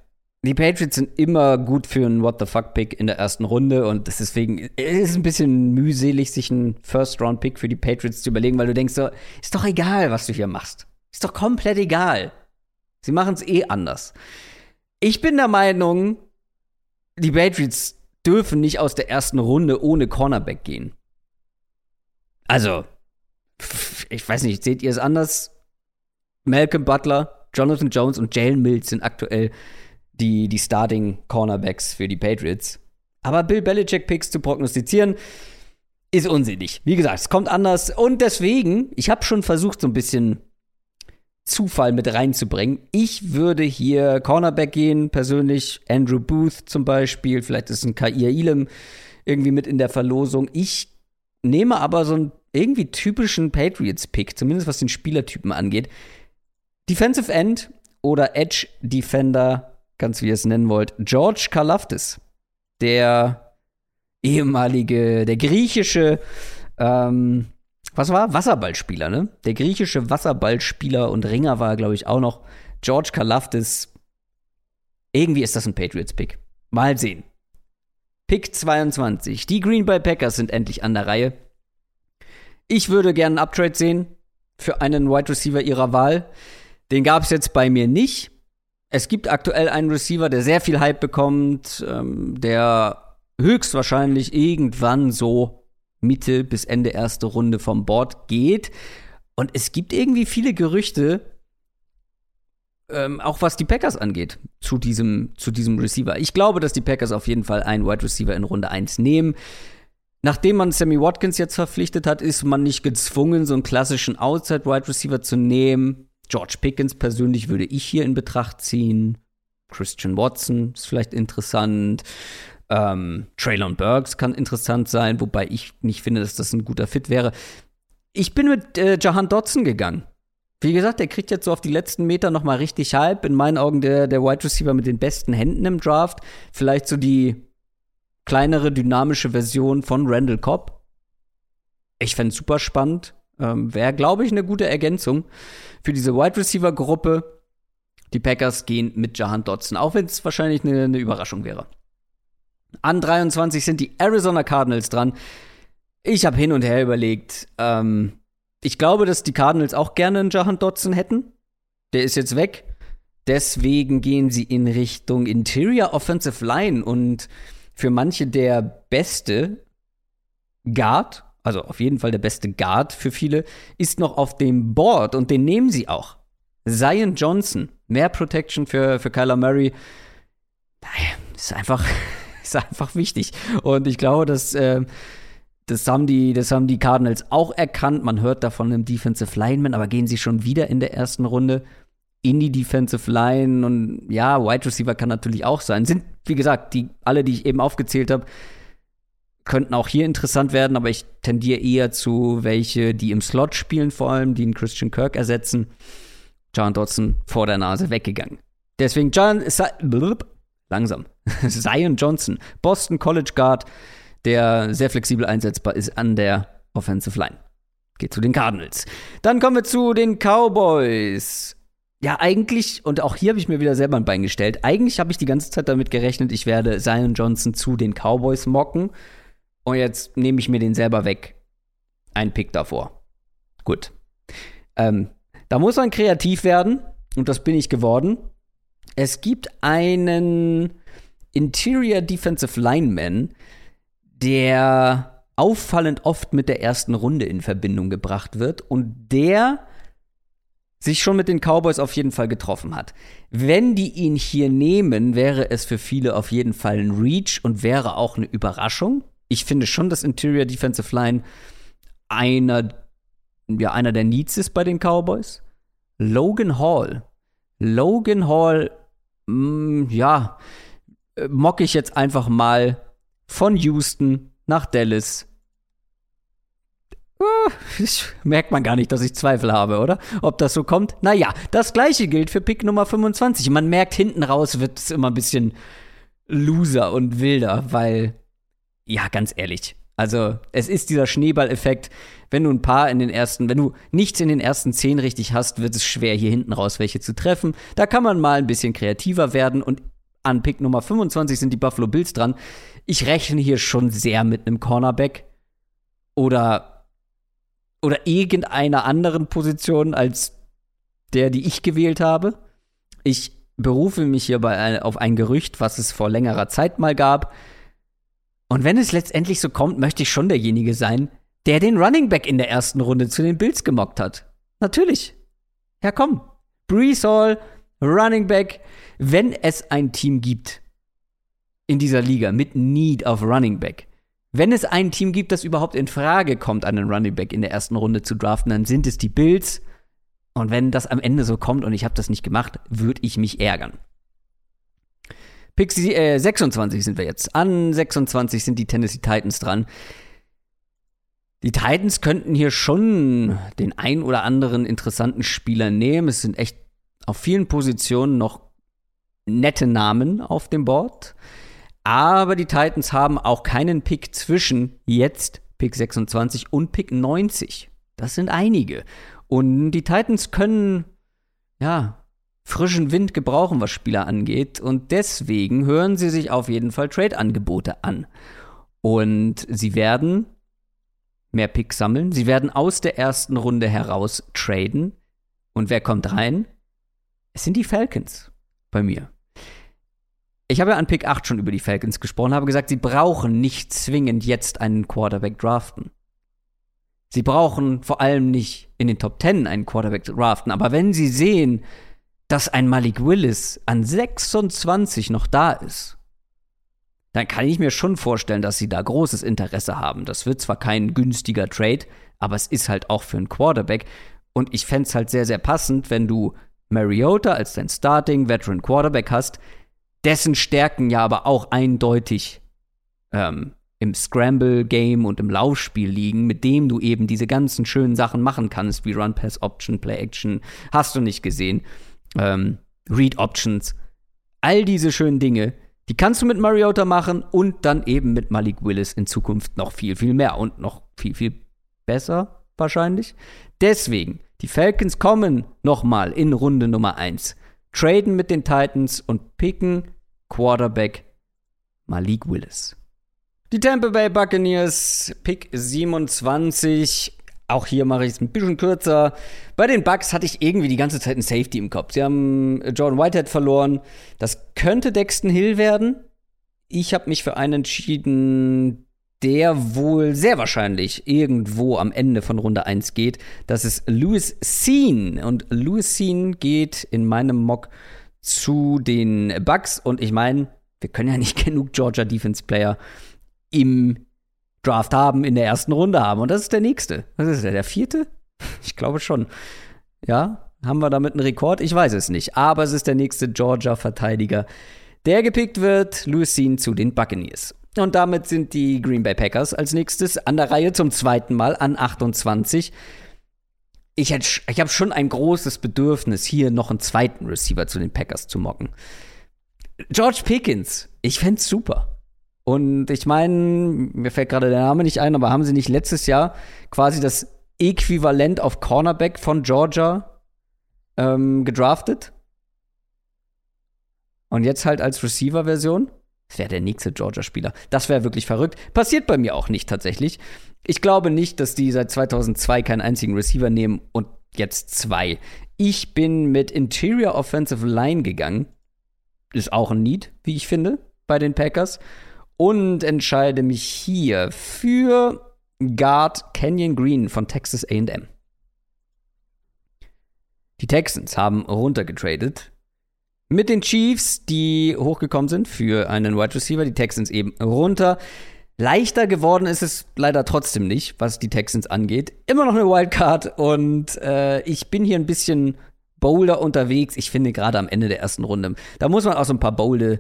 Die Patriots sind immer gut für einen What the fuck Pick in der ersten Runde und deswegen ist es ein bisschen mühselig, sich einen First Round Pick für die Patriots zu überlegen, weil du denkst so, ist doch egal, was du hier machst. Ist doch komplett egal. Sie machen es eh anders. Ich bin der Meinung, die Patriots dürfen nicht aus der ersten Runde ohne Cornerback gehen. Also, ich weiß nicht, seht ihr es anders? Malcolm Butler, Jonathan Jones und Jalen Mills sind aktuell die, die Starting Cornerbacks für die Patriots. Aber Bill Belichick-Picks zu prognostizieren, ist unsinnig. Wie gesagt, es kommt anders. Und deswegen, ich habe schon versucht, so ein bisschen Zufall mit reinzubringen. Ich würde hier Cornerback gehen, persönlich. Andrew Booth zum Beispiel. Vielleicht ist ein Kair Elam irgendwie mit in der Verlosung. Ich nehme aber so einen irgendwie typischen Patriots-Pick, zumindest was den Spielertypen angeht. Defensive End oder Edge Defender ganz wie ihr es nennen wollt, George Kalaftis, der ehemalige, der griechische, ähm, was war? Wasserballspieler, ne? Der griechische Wasserballspieler und Ringer war, glaube ich, auch noch. George Kalaftis. Irgendwie ist das ein Patriots-Pick. Mal sehen. Pick 22. Die Green Bay Packers sind endlich an der Reihe. Ich würde gerne einen Uptrade sehen für einen Wide Receiver ihrer Wahl. Den gab es jetzt bei mir nicht. Es gibt aktuell einen Receiver, der sehr viel Hype bekommt, ähm, der höchstwahrscheinlich irgendwann so Mitte bis Ende erste Runde vom Board geht. Und es gibt irgendwie viele Gerüchte, ähm, auch was die Packers angeht, zu diesem, zu diesem Receiver. Ich glaube, dass die Packers auf jeden Fall einen Wide Receiver in Runde 1 nehmen. Nachdem man Sammy Watkins jetzt verpflichtet hat, ist man nicht gezwungen, so einen klassischen Outside-Wide Receiver zu nehmen. George Pickens persönlich würde ich hier in Betracht ziehen. Christian Watson ist vielleicht interessant. Ähm, Traylon Burks kann interessant sein, wobei ich nicht finde, dass das ein guter Fit wäre. Ich bin mit äh, Jahan Dodson gegangen. Wie gesagt, der kriegt jetzt so auf die letzten Meter noch mal richtig Hype. In meinen Augen der, der Wide Receiver mit den besten Händen im Draft. Vielleicht so die kleinere, dynamische Version von Randall Cobb. Ich fände es super spannend. Ähm, Wäre, glaube ich, eine gute Ergänzung für diese Wide Receiver Gruppe. Die Packers gehen mit Jahan Dodson, auch wenn es wahrscheinlich eine, eine Überraschung wäre. An 23 sind die Arizona Cardinals dran. Ich habe hin und her überlegt. Ähm, ich glaube, dass die Cardinals auch gerne einen Jahan Dodson hätten. Der ist jetzt weg. Deswegen gehen sie in Richtung Interior Offensive Line und für manche der beste Guard also auf jeden Fall der beste Guard für viele, ist noch auf dem Board und den nehmen sie auch. Zion Johnson, mehr Protection für, für Kyler Murray. Ist einfach, ist einfach wichtig. Und ich glaube, dass. Äh, das haben, die, das haben die Cardinals auch erkannt. Man hört davon im Defensive Lineman, aber gehen sie schon wieder in der ersten Runde in die Defensive Line und ja, Wide Receiver kann natürlich auch sein. Sind, wie gesagt, die alle, die ich eben aufgezählt habe, könnten auch hier interessant werden, aber ich tendiere eher zu welche, die im Slot spielen, vor allem, die einen Christian Kirk ersetzen. John Dodson vor der Nase weggegangen. Deswegen John langsam. Zion Johnson, Boston College Guard, der sehr flexibel einsetzbar ist an der Offensive Line. Geht zu den Cardinals. Dann kommen wir zu den Cowboys. Ja, eigentlich, und auch hier habe ich mir wieder selber ein Bein gestellt. Eigentlich habe ich die ganze Zeit damit gerechnet, ich werde Zion Johnson zu den Cowboys mocken. Und jetzt nehme ich mir den selber weg. Ein Pick davor. Gut. Ähm, da muss man kreativ werden. Und das bin ich geworden. Es gibt einen Interior Defensive Lineman, der auffallend oft mit der ersten Runde in Verbindung gebracht wird und der sich schon mit den Cowboys auf jeden Fall getroffen hat. Wenn die ihn hier nehmen, wäre es für viele auf jeden Fall ein Reach und wäre auch eine Überraschung ich finde schon, dass Interior Defensive Line einer, ja, einer der Needs ist bei den Cowboys. Logan Hall. Logan Hall, mh, mm, ja, äh, mocke ich jetzt einfach mal von Houston nach Dallas merkt man gar nicht, dass ich Zweifel habe, oder? Ob das so kommt? Naja, das gleiche gilt für Pick Nummer 25. Man merkt, hinten raus wird es immer ein bisschen loser und wilder, weil, ja, ganz ehrlich, also es ist dieser Schneeballeffekt. Wenn du ein paar in den ersten, wenn du nichts in den ersten zehn richtig hast, wird es schwer, hier hinten raus welche zu treffen. Da kann man mal ein bisschen kreativer werden und an Pick Nummer 25 sind die Buffalo Bills dran. Ich rechne hier schon sehr mit einem Cornerback oder oder irgendeiner anderen Position als der, die ich gewählt habe. Ich berufe mich hierbei auf ein Gerücht, was es vor längerer Zeit mal gab. Und wenn es letztendlich so kommt, möchte ich schon derjenige sein, der den Running Back in der ersten Runde zu den Bills gemockt hat. Natürlich. Ja, komm. Brees Hall, Running Back. Wenn es ein Team gibt in dieser Liga mit Need auf Running Back, wenn es ein Team gibt, das überhaupt in Frage kommt, einen Running Back in der ersten Runde zu draften, dann sind es die Bills. Und wenn das am Ende so kommt und ich habe das nicht gemacht, würde ich mich ärgern. Pick äh, 26 sind wir jetzt. An 26 sind die Tennessee Titans dran. Die Titans könnten hier schon den ein oder anderen interessanten Spieler nehmen. Es sind echt auf vielen Positionen noch nette Namen auf dem Board. Aber die Titans haben auch keinen Pick zwischen jetzt Pick 26 und Pick 90. Das sind einige. Und die Titans können, ja, frischen Wind gebrauchen, was Spieler angeht. Und deswegen hören sie sich auf jeden Fall Trade-Angebote an. Und sie werden mehr Picks sammeln. Sie werden aus der ersten Runde heraus traden. Und wer kommt rein? Es sind die Falcons bei mir. Ich habe ja an Pick 8 schon über die Falcons gesprochen, habe gesagt, sie brauchen nicht zwingend jetzt einen Quarterback draften. Sie brauchen vor allem nicht in den Top 10 einen Quarterback draften, aber wenn sie sehen, dass ein Malik Willis an 26 noch da ist, dann kann ich mir schon vorstellen, dass sie da großes Interesse haben. Das wird zwar kein günstiger Trade, aber es ist halt auch für einen Quarterback. Und ich fände es halt sehr, sehr passend, wenn du Mariota als dein Starting Veteran Quarterback hast, dessen Stärken ja aber auch eindeutig ähm, im Scramble-Game und im Laufspiel liegen, mit dem du eben diese ganzen schönen Sachen machen kannst, wie Run, Pass, Option, Play, Action, hast du nicht gesehen, ähm, Read Options, all diese schönen Dinge, die kannst du mit Mariota machen und dann eben mit Malik Willis in Zukunft noch viel, viel mehr und noch viel, viel besser wahrscheinlich. Deswegen, die Falcons kommen nochmal in Runde Nummer 1 traden mit den Titans und picken Quarterback Malik Willis. Die Tampa Bay Buccaneers, Pick 27. Auch hier mache ich es ein bisschen kürzer. Bei den Bucks hatte ich irgendwie die ganze Zeit ein Safety im Kopf. Sie haben Jordan Whitehead verloren. Das könnte Dexton Hill werden. Ich habe mich für einen entschieden, der wohl sehr wahrscheinlich irgendwo am Ende von Runde 1 geht. Das ist Louis Seen. Und Louis Seen geht in meinem Mock zu den Bucks. Und ich meine, wir können ja nicht genug Georgia Defense Player im Draft haben, in der ersten Runde haben. Und das ist der nächste. Was ist der? Der vierte? Ich glaube schon. Ja, haben wir damit einen Rekord? Ich weiß es nicht. Aber es ist der nächste Georgia-Verteidiger, der gepickt wird. Seen zu den Buccaneers. Und damit sind die Green Bay Packers als nächstes an der Reihe zum zweiten Mal an 28. Ich, ich habe schon ein großes Bedürfnis, hier noch einen zweiten Receiver zu den Packers zu mocken. George Pickens, ich fände es super. Und ich meine, mir fällt gerade der Name nicht ein, aber haben sie nicht letztes Jahr quasi das Äquivalent auf Cornerback von Georgia ähm, gedraftet? Und jetzt halt als Receiver-Version? Das wäre der nächste Georgia-Spieler. Das wäre wirklich verrückt. Passiert bei mir auch nicht tatsächlich. Ich glaube nicht, dass die seit 2002 keinen einzigen Receiver nehmen und jetzt zwei. Ich bin mit Interior Offensive Line gegangen. Ist auch ein Need, wie ich finde, bei den Packers. Und entscheide mich hier für Guard Canyon Green von Texas AM. Die Texans haben runtergetradet mit den Chiefs, die hochgekommen sind für einen Wide Receiver, die Texans eben runter. Leichter geworden ist es leider trotzdem nicht, was die Texans angeht. Immer noch eine Wildcard und äh, ich bin hier ein bisschen bolder unterwegs. Ich finde gerade am Ende der ersten Runde, da muss man auch so ein paar bolde,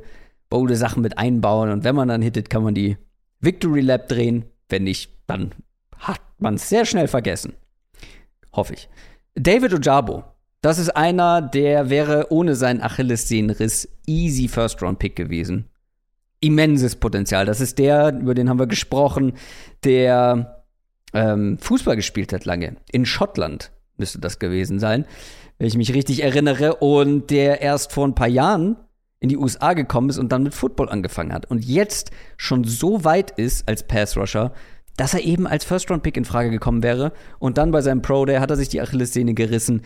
bolde Sachen mit einbauen und wenn man dann hittet, kann man die Victory Lap drehen. Wenn nicht, dann hat man es sehr schnell vergessen. Hoffe ich. David Ojabo, das ist einer, der wäre ohne seinen Achillessehnenriss easy First-Round-Pick gewesen. Immenses Potenzial. Das ist der, über den haben wir gesprochen, der ähm, Fußball gespielt hat lange. In Schottland müsste das gewesen sein, wenn ich mich richtig erinnere. Und der erst vor ein paar Jahren in die USA gekommen ist und dann mit Football angefangen hat. Und jetzt schon so weit ist als Pass-Rusher, dass er eben als First-Round-Pick in Frage gekommen wäre. Und dann bei seinem Pro Day hat er sich die Achillessehne gerissen.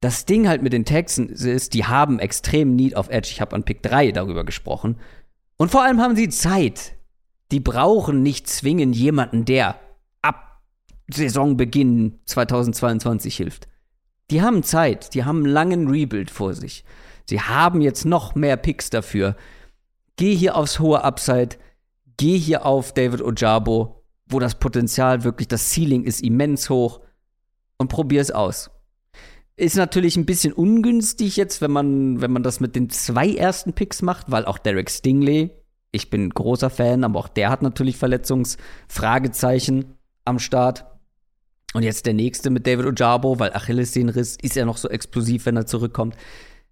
Das Ding halt mit den Texans ist, die haben extrem Need auf Edge. Ich habe an Pick 3 darüber gesprochen. Und vor allem haben sie Zeit. Die brauchen nicht zwingend jemanden, der ab Saisonbeginn 2022 hilft. Die haben Zeit, die haben einen langen Rebuild vor sich. Sie haben jetzt noch mehr Picks dafür. Geh hier aufs hohe Upside, geh hier auf David Ojabo, wo das Potenzial wirklich, das Ceiling ist immens hoch und probier es aus. Ist natürlich ein bisschen ungünstig jetzt, wenn man, wenn man das mit den zwei ersten Picks macht, weil auch Derek Stingley, ich bin großer Fan, aber auch der hat natürlich Verletzungsfragezeichen am Start. Und jetzt der nächste mit David Ojabo, weil Achillessehnenriss ist ja noch so explosiv, wenn er zurückkommt.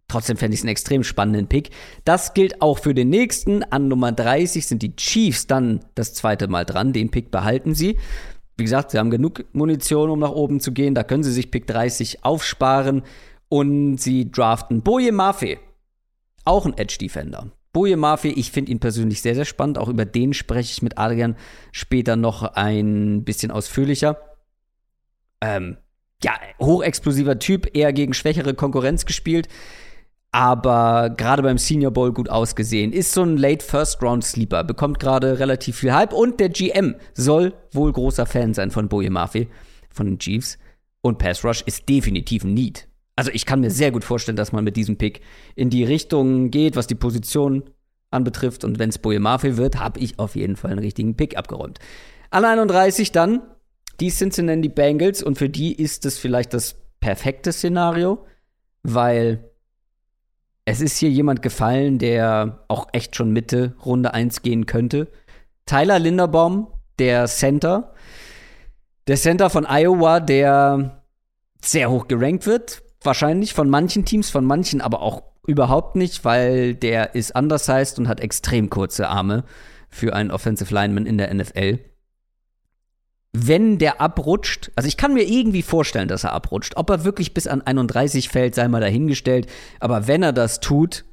Trotzdem fände ich es einen extrem spannenden Pick. Das gilt auch für den nächsten. An Nummer 30 sind die Chiefs dann das zweite Mal dran. Den Pick behalten sie. Wie gesagt, sie haben genug Munition, um nach oben zu gehen. Da können sie sich Pick 30 aufsparen. Und sie draften Boje Mafe. Auch ein Edge-Defender. Boje Mafe, ich finde ihn persönlich sehr, sehr spannend. Auch über den spreche ich mit Adrian später noch ein bisschen ausführlicher. Ähm, ja, hochexplosiver Typ, eher gegen schwächere Konkurrenz gespielt aber gerade beim Senior Bowl gut ausgesehen. Ist so ein Late First Round Sleeper, bekommt gerade relativ viel Hype und der GM soll wohl großer Fan sein von Boye Mafi, von den Chiefs. Und Pass Rush ist definitiv ein Need. Also ich kann mir sehr gut vorstellen, dass man mit diesem Pick in die Richtung geht, was die Position anbetrifft. Und wenn es Boye Mafi wird, habe ich auf jeden Fall einen richtigen Pick abgeräumt. An 31 dann die Cincinnati Bengals und für die ist es vielleicht das perfekte Szenario, weil es ist hier jemand gefallen, der auch echt schon Mitte Runde 1 gehen könnte. Tyler Linderbaum, der Center. Der Center von Iowa, der sehr hoch gerankt wird. Wahrscheinlich von manchen Teams, von manchen aber auch überhaupt nicht, weil der ist undersized und hat extrem kurze Arme für einen Offensive Lineman in der NFL wenn der abrutscht, also ich kann mir irgendwie vorstellen, dass er abrutscht. Ob er wirklich bis an 31 fällt, sei mal dahingestellt. Aber wenn er das tut,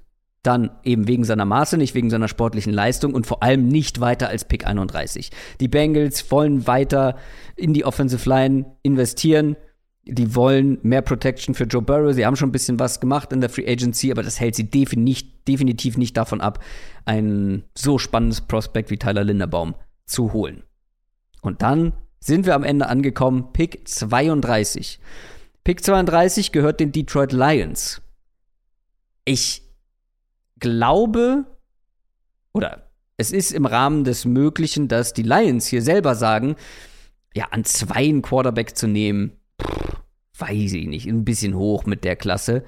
dann eben wegen seiner Maße, nicht wegen seiner sportlichen Leistung und vor allem nicht weiter als Pick 31. Die Bengals wollen weiter in die Offensive Line investieren. Die wollen mehr Protection für Joe Burrow. Sie haben schon ein bisschen was gemacht in der Free Agency, aber das hält sie definitiv nicht davon ab, ein so spannendes Prospekt wie Tyler Linderbaum zu holen. Und dann sind wir am Ende angekommen. Pick 32. Pick 32 gehört den Detroit Lions. Ich glaube, oder es ist im Rahmen des Möglichen, dass die Lions hier selber sagen, ja, an zwei einen Quarterback zu nehmen, pff, weiß ich nicht, ein bisschen hoch mit der Klasse.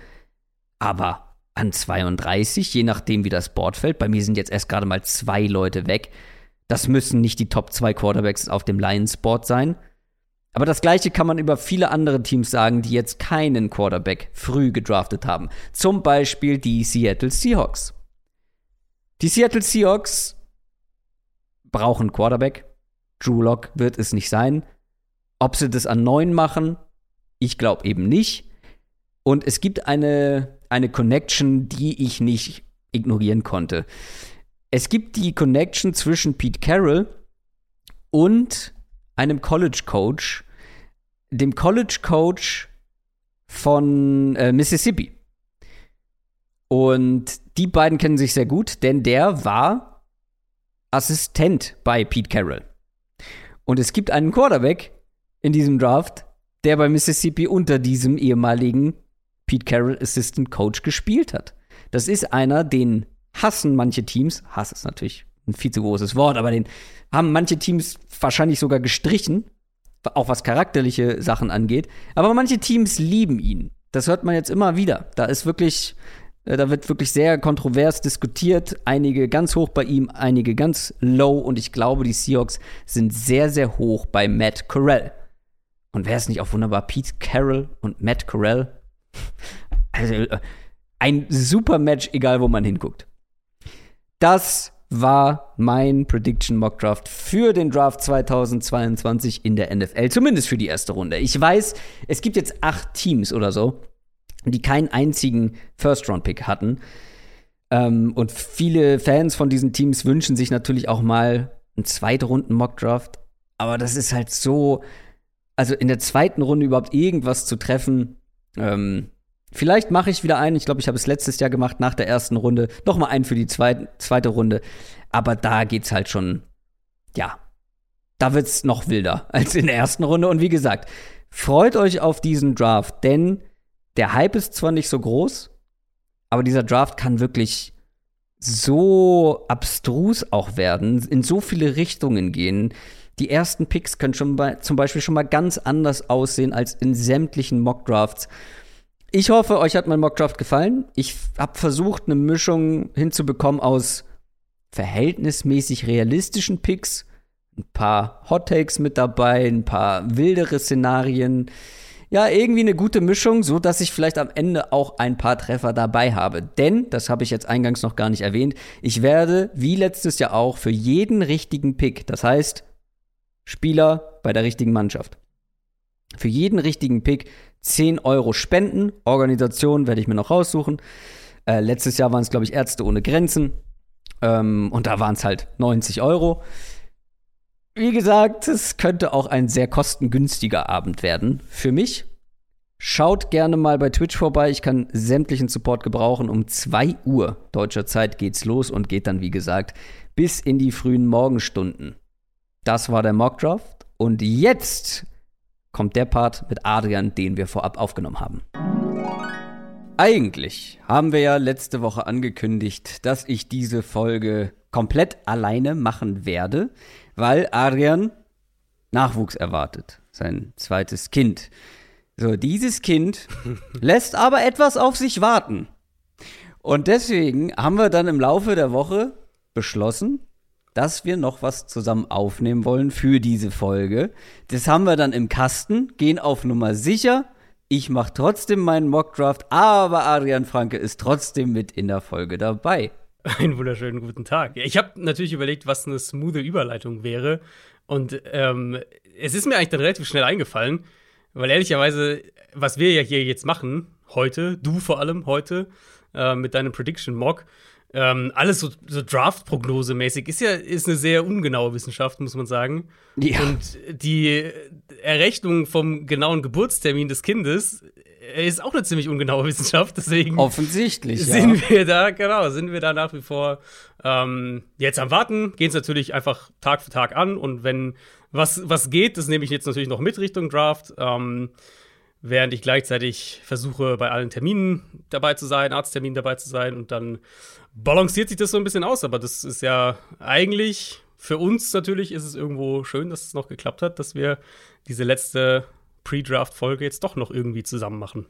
Aber an 32, je nachdem, wie das Board fällt, bei mir sind jetzt erst gerade mal zwei Leute weg, das müssen nicht die Top 2 Quarterbacks auf dem Lions-Board sein. Aber das gleiche kann man über viele andere Teams sagen, die jetzt keinen Quarterback früh gedraftet haben. Zum Beispiel die Seattle Seahawks. Die Seattle Seahawks brauchen Quarterback. Drew Lock wird es nicht sein. Ob sie das an neun machen, ich glaube eben nicht. Und es gibt eine, eine Connection, die ich nicht ignorieren konnte es gibt die Connection zwischen Pete Carroll und einem College Coach, dem College Coach von äh, Mississippi. Und die beiden kennen sich sehr gut, denn der war Assistent bei Pete Carroll. Und es gibt einen Quarterback in diesem Draft, der bei Mississippi unter diesem ehemaligen Pete Carroll Assistant Coach gespielt hat. Das ist einer, den hassen manche Teams, Hass ist natürlich ein viel zu großes Wort, aber den haben manche Teams wahrscheinlich sogar gestrichen, auch was charakterliche Sachen angeht. Aber manche Teams lieben ihn. Das hört man jetzt immer wieder. Da ist wirklich, äh, da wird wirklich sehr kontrovers diskutiert. Einige ganz hoch bei ihm, einige ganz low. Und ich glaube, die Seahawks sind sehr, sehr hoch bei Matt Corral. Und wäre es nicht auch wunderbar, Pete Carroll und Matt Corral? Also äh, ein super Match, egal wo man hinguckt. Das war mein Prediction Mock Draft für den Draft 2022 in der NFL, zumindest für die erste Runde. Ich weiß, es gibt jetzt acht Teams oder so, die keinen einzigen First-Round-Pick hatten. Ähm, und viele Fans von diesen Teams wünschen sich natürlich auch mal einen Zweitrunden-Mock-Draft. Aber das ist halt so, also in der zweiten Runde überhaupt irgendwas zu treffen. Ähm, vielleicht mache ich wieder einen. Ich glaube, ich habe es letztes Jahr gemacht nach der ersten Runde. Noch mal einen für die zweite, zweite Runde. Aber da geht's halt schon, ja, da wird's noch wilder als in der ersten Runde. Und wie gesagt, freut euch auf diesen Draft, denn der Hype ist zwar nicht so groß, aber dieser Draft kann wirklich so abstrus auch werden, in so viele Richtungen gehen. Die ersten Picks können schon bei, zum Beispiel schon mal ganz anders aussehen als in sämtlichen Mockdrafts. Ich hoffe, euch hat mein Mockdraft gefallen. Ich habe versucht, eine Mischung hinzubekommen aus verhältnismäßig realistischen Picks, ein paar Hot Takes mit dabei, ein paar wildere Szenarien ja, irgendwie eine gute Mischung, so dass ich vielleicht am Ende auch ein paar Treffer dabei habe. Denn, das habe ich jetzt eingangs noch gar nicht erwähnt, ich werde, wie letztes Jahr auch, für jeden richtigen Pick, das heißt Spieler bei der richtigen Mannschaft, für jeden richtigen Pick 10 Euro spenden. Organisation werde ich mir noch raussuchen. Äh, letztes Jahr waren es, glaube ich, Ärzte ohne Grenzen. Ähm, und da waren es halt 90 Euro. Wie gesagt, es könnte auch ein sehr kostengünstiger Abend werden für mich. Schaut gerne mal bei Twitch vorbei. Ich kann sämtlichen Support gebrauchen. Um 2 Uhr deutscher Zeit geht's los und geht dann, wie gesagt, bis in die frühen Morgenstunden. Das war der Mockdraft. Und jetzt kommt der Part mit Adrian, den wir vorab aufgenommen haben. Eigentlich haben wir ja letzte Woche angekündigt, dass ich diese Folge komplett alleine machen werde weil Adrian Nachwuchs erwartet, sein zweites Kind. So, dieses Kind lässt aber etwas auf sich warten. Und deswegen haben wir dann im Laufe der Woche beschlossen, dass wir noch was zusammen aufnehmen wollen für diese Folge. Das haben wir dann im Kasten, gehen auf Nummer sicher. Ich mache trotzdem meinen Mockdraft, aber Adrian Franke ist trotzdem mit in der Folge dabei. Einen wunderschönen guten Tag. Ich habe natürlich überlegt, was eine smoothe Überleitung wäre. Und ähm, es ist mir eigentlich dann relativ schnell eingefallen, weil ehrlicherweise, was wir ja hier jetzt machen, heute, du vor allem heute, äh, mit deinem Prediction Mock, ähm, alles so, so Draft-Prognose-mäßig ist ja ist eine sehr ungenaue Wissenschaft, muss man sagen. Ja. Und die Errechnung vom genauen Geburtstermin des Kindes ist auch eine ziemlich ungenaue Wissenschaft, deswegen. Offensichtlich. Sind ja. wir da, genau, sind wir da nach wie vor ähm, jetzt am Warten, gehen es natürlich einfach Tag für Tag an und wenn was, was geht, das nehme ich jetzt natürlich noch mit Richtung Draft. Ähm, während ich gleichzeitig versuche, bei allen Terminen dabei zu sein, Arztterminen dabei zu sein und dann balanciert sich das so ein bisschen aus. Aber das ist ja eigentlich für uns natürlich ist es irgendwo schön, dass es noch geklappt hat, dass wir diese letzte Pre-Draft-Folge jetzt doch noch irgendwie zusammen machen.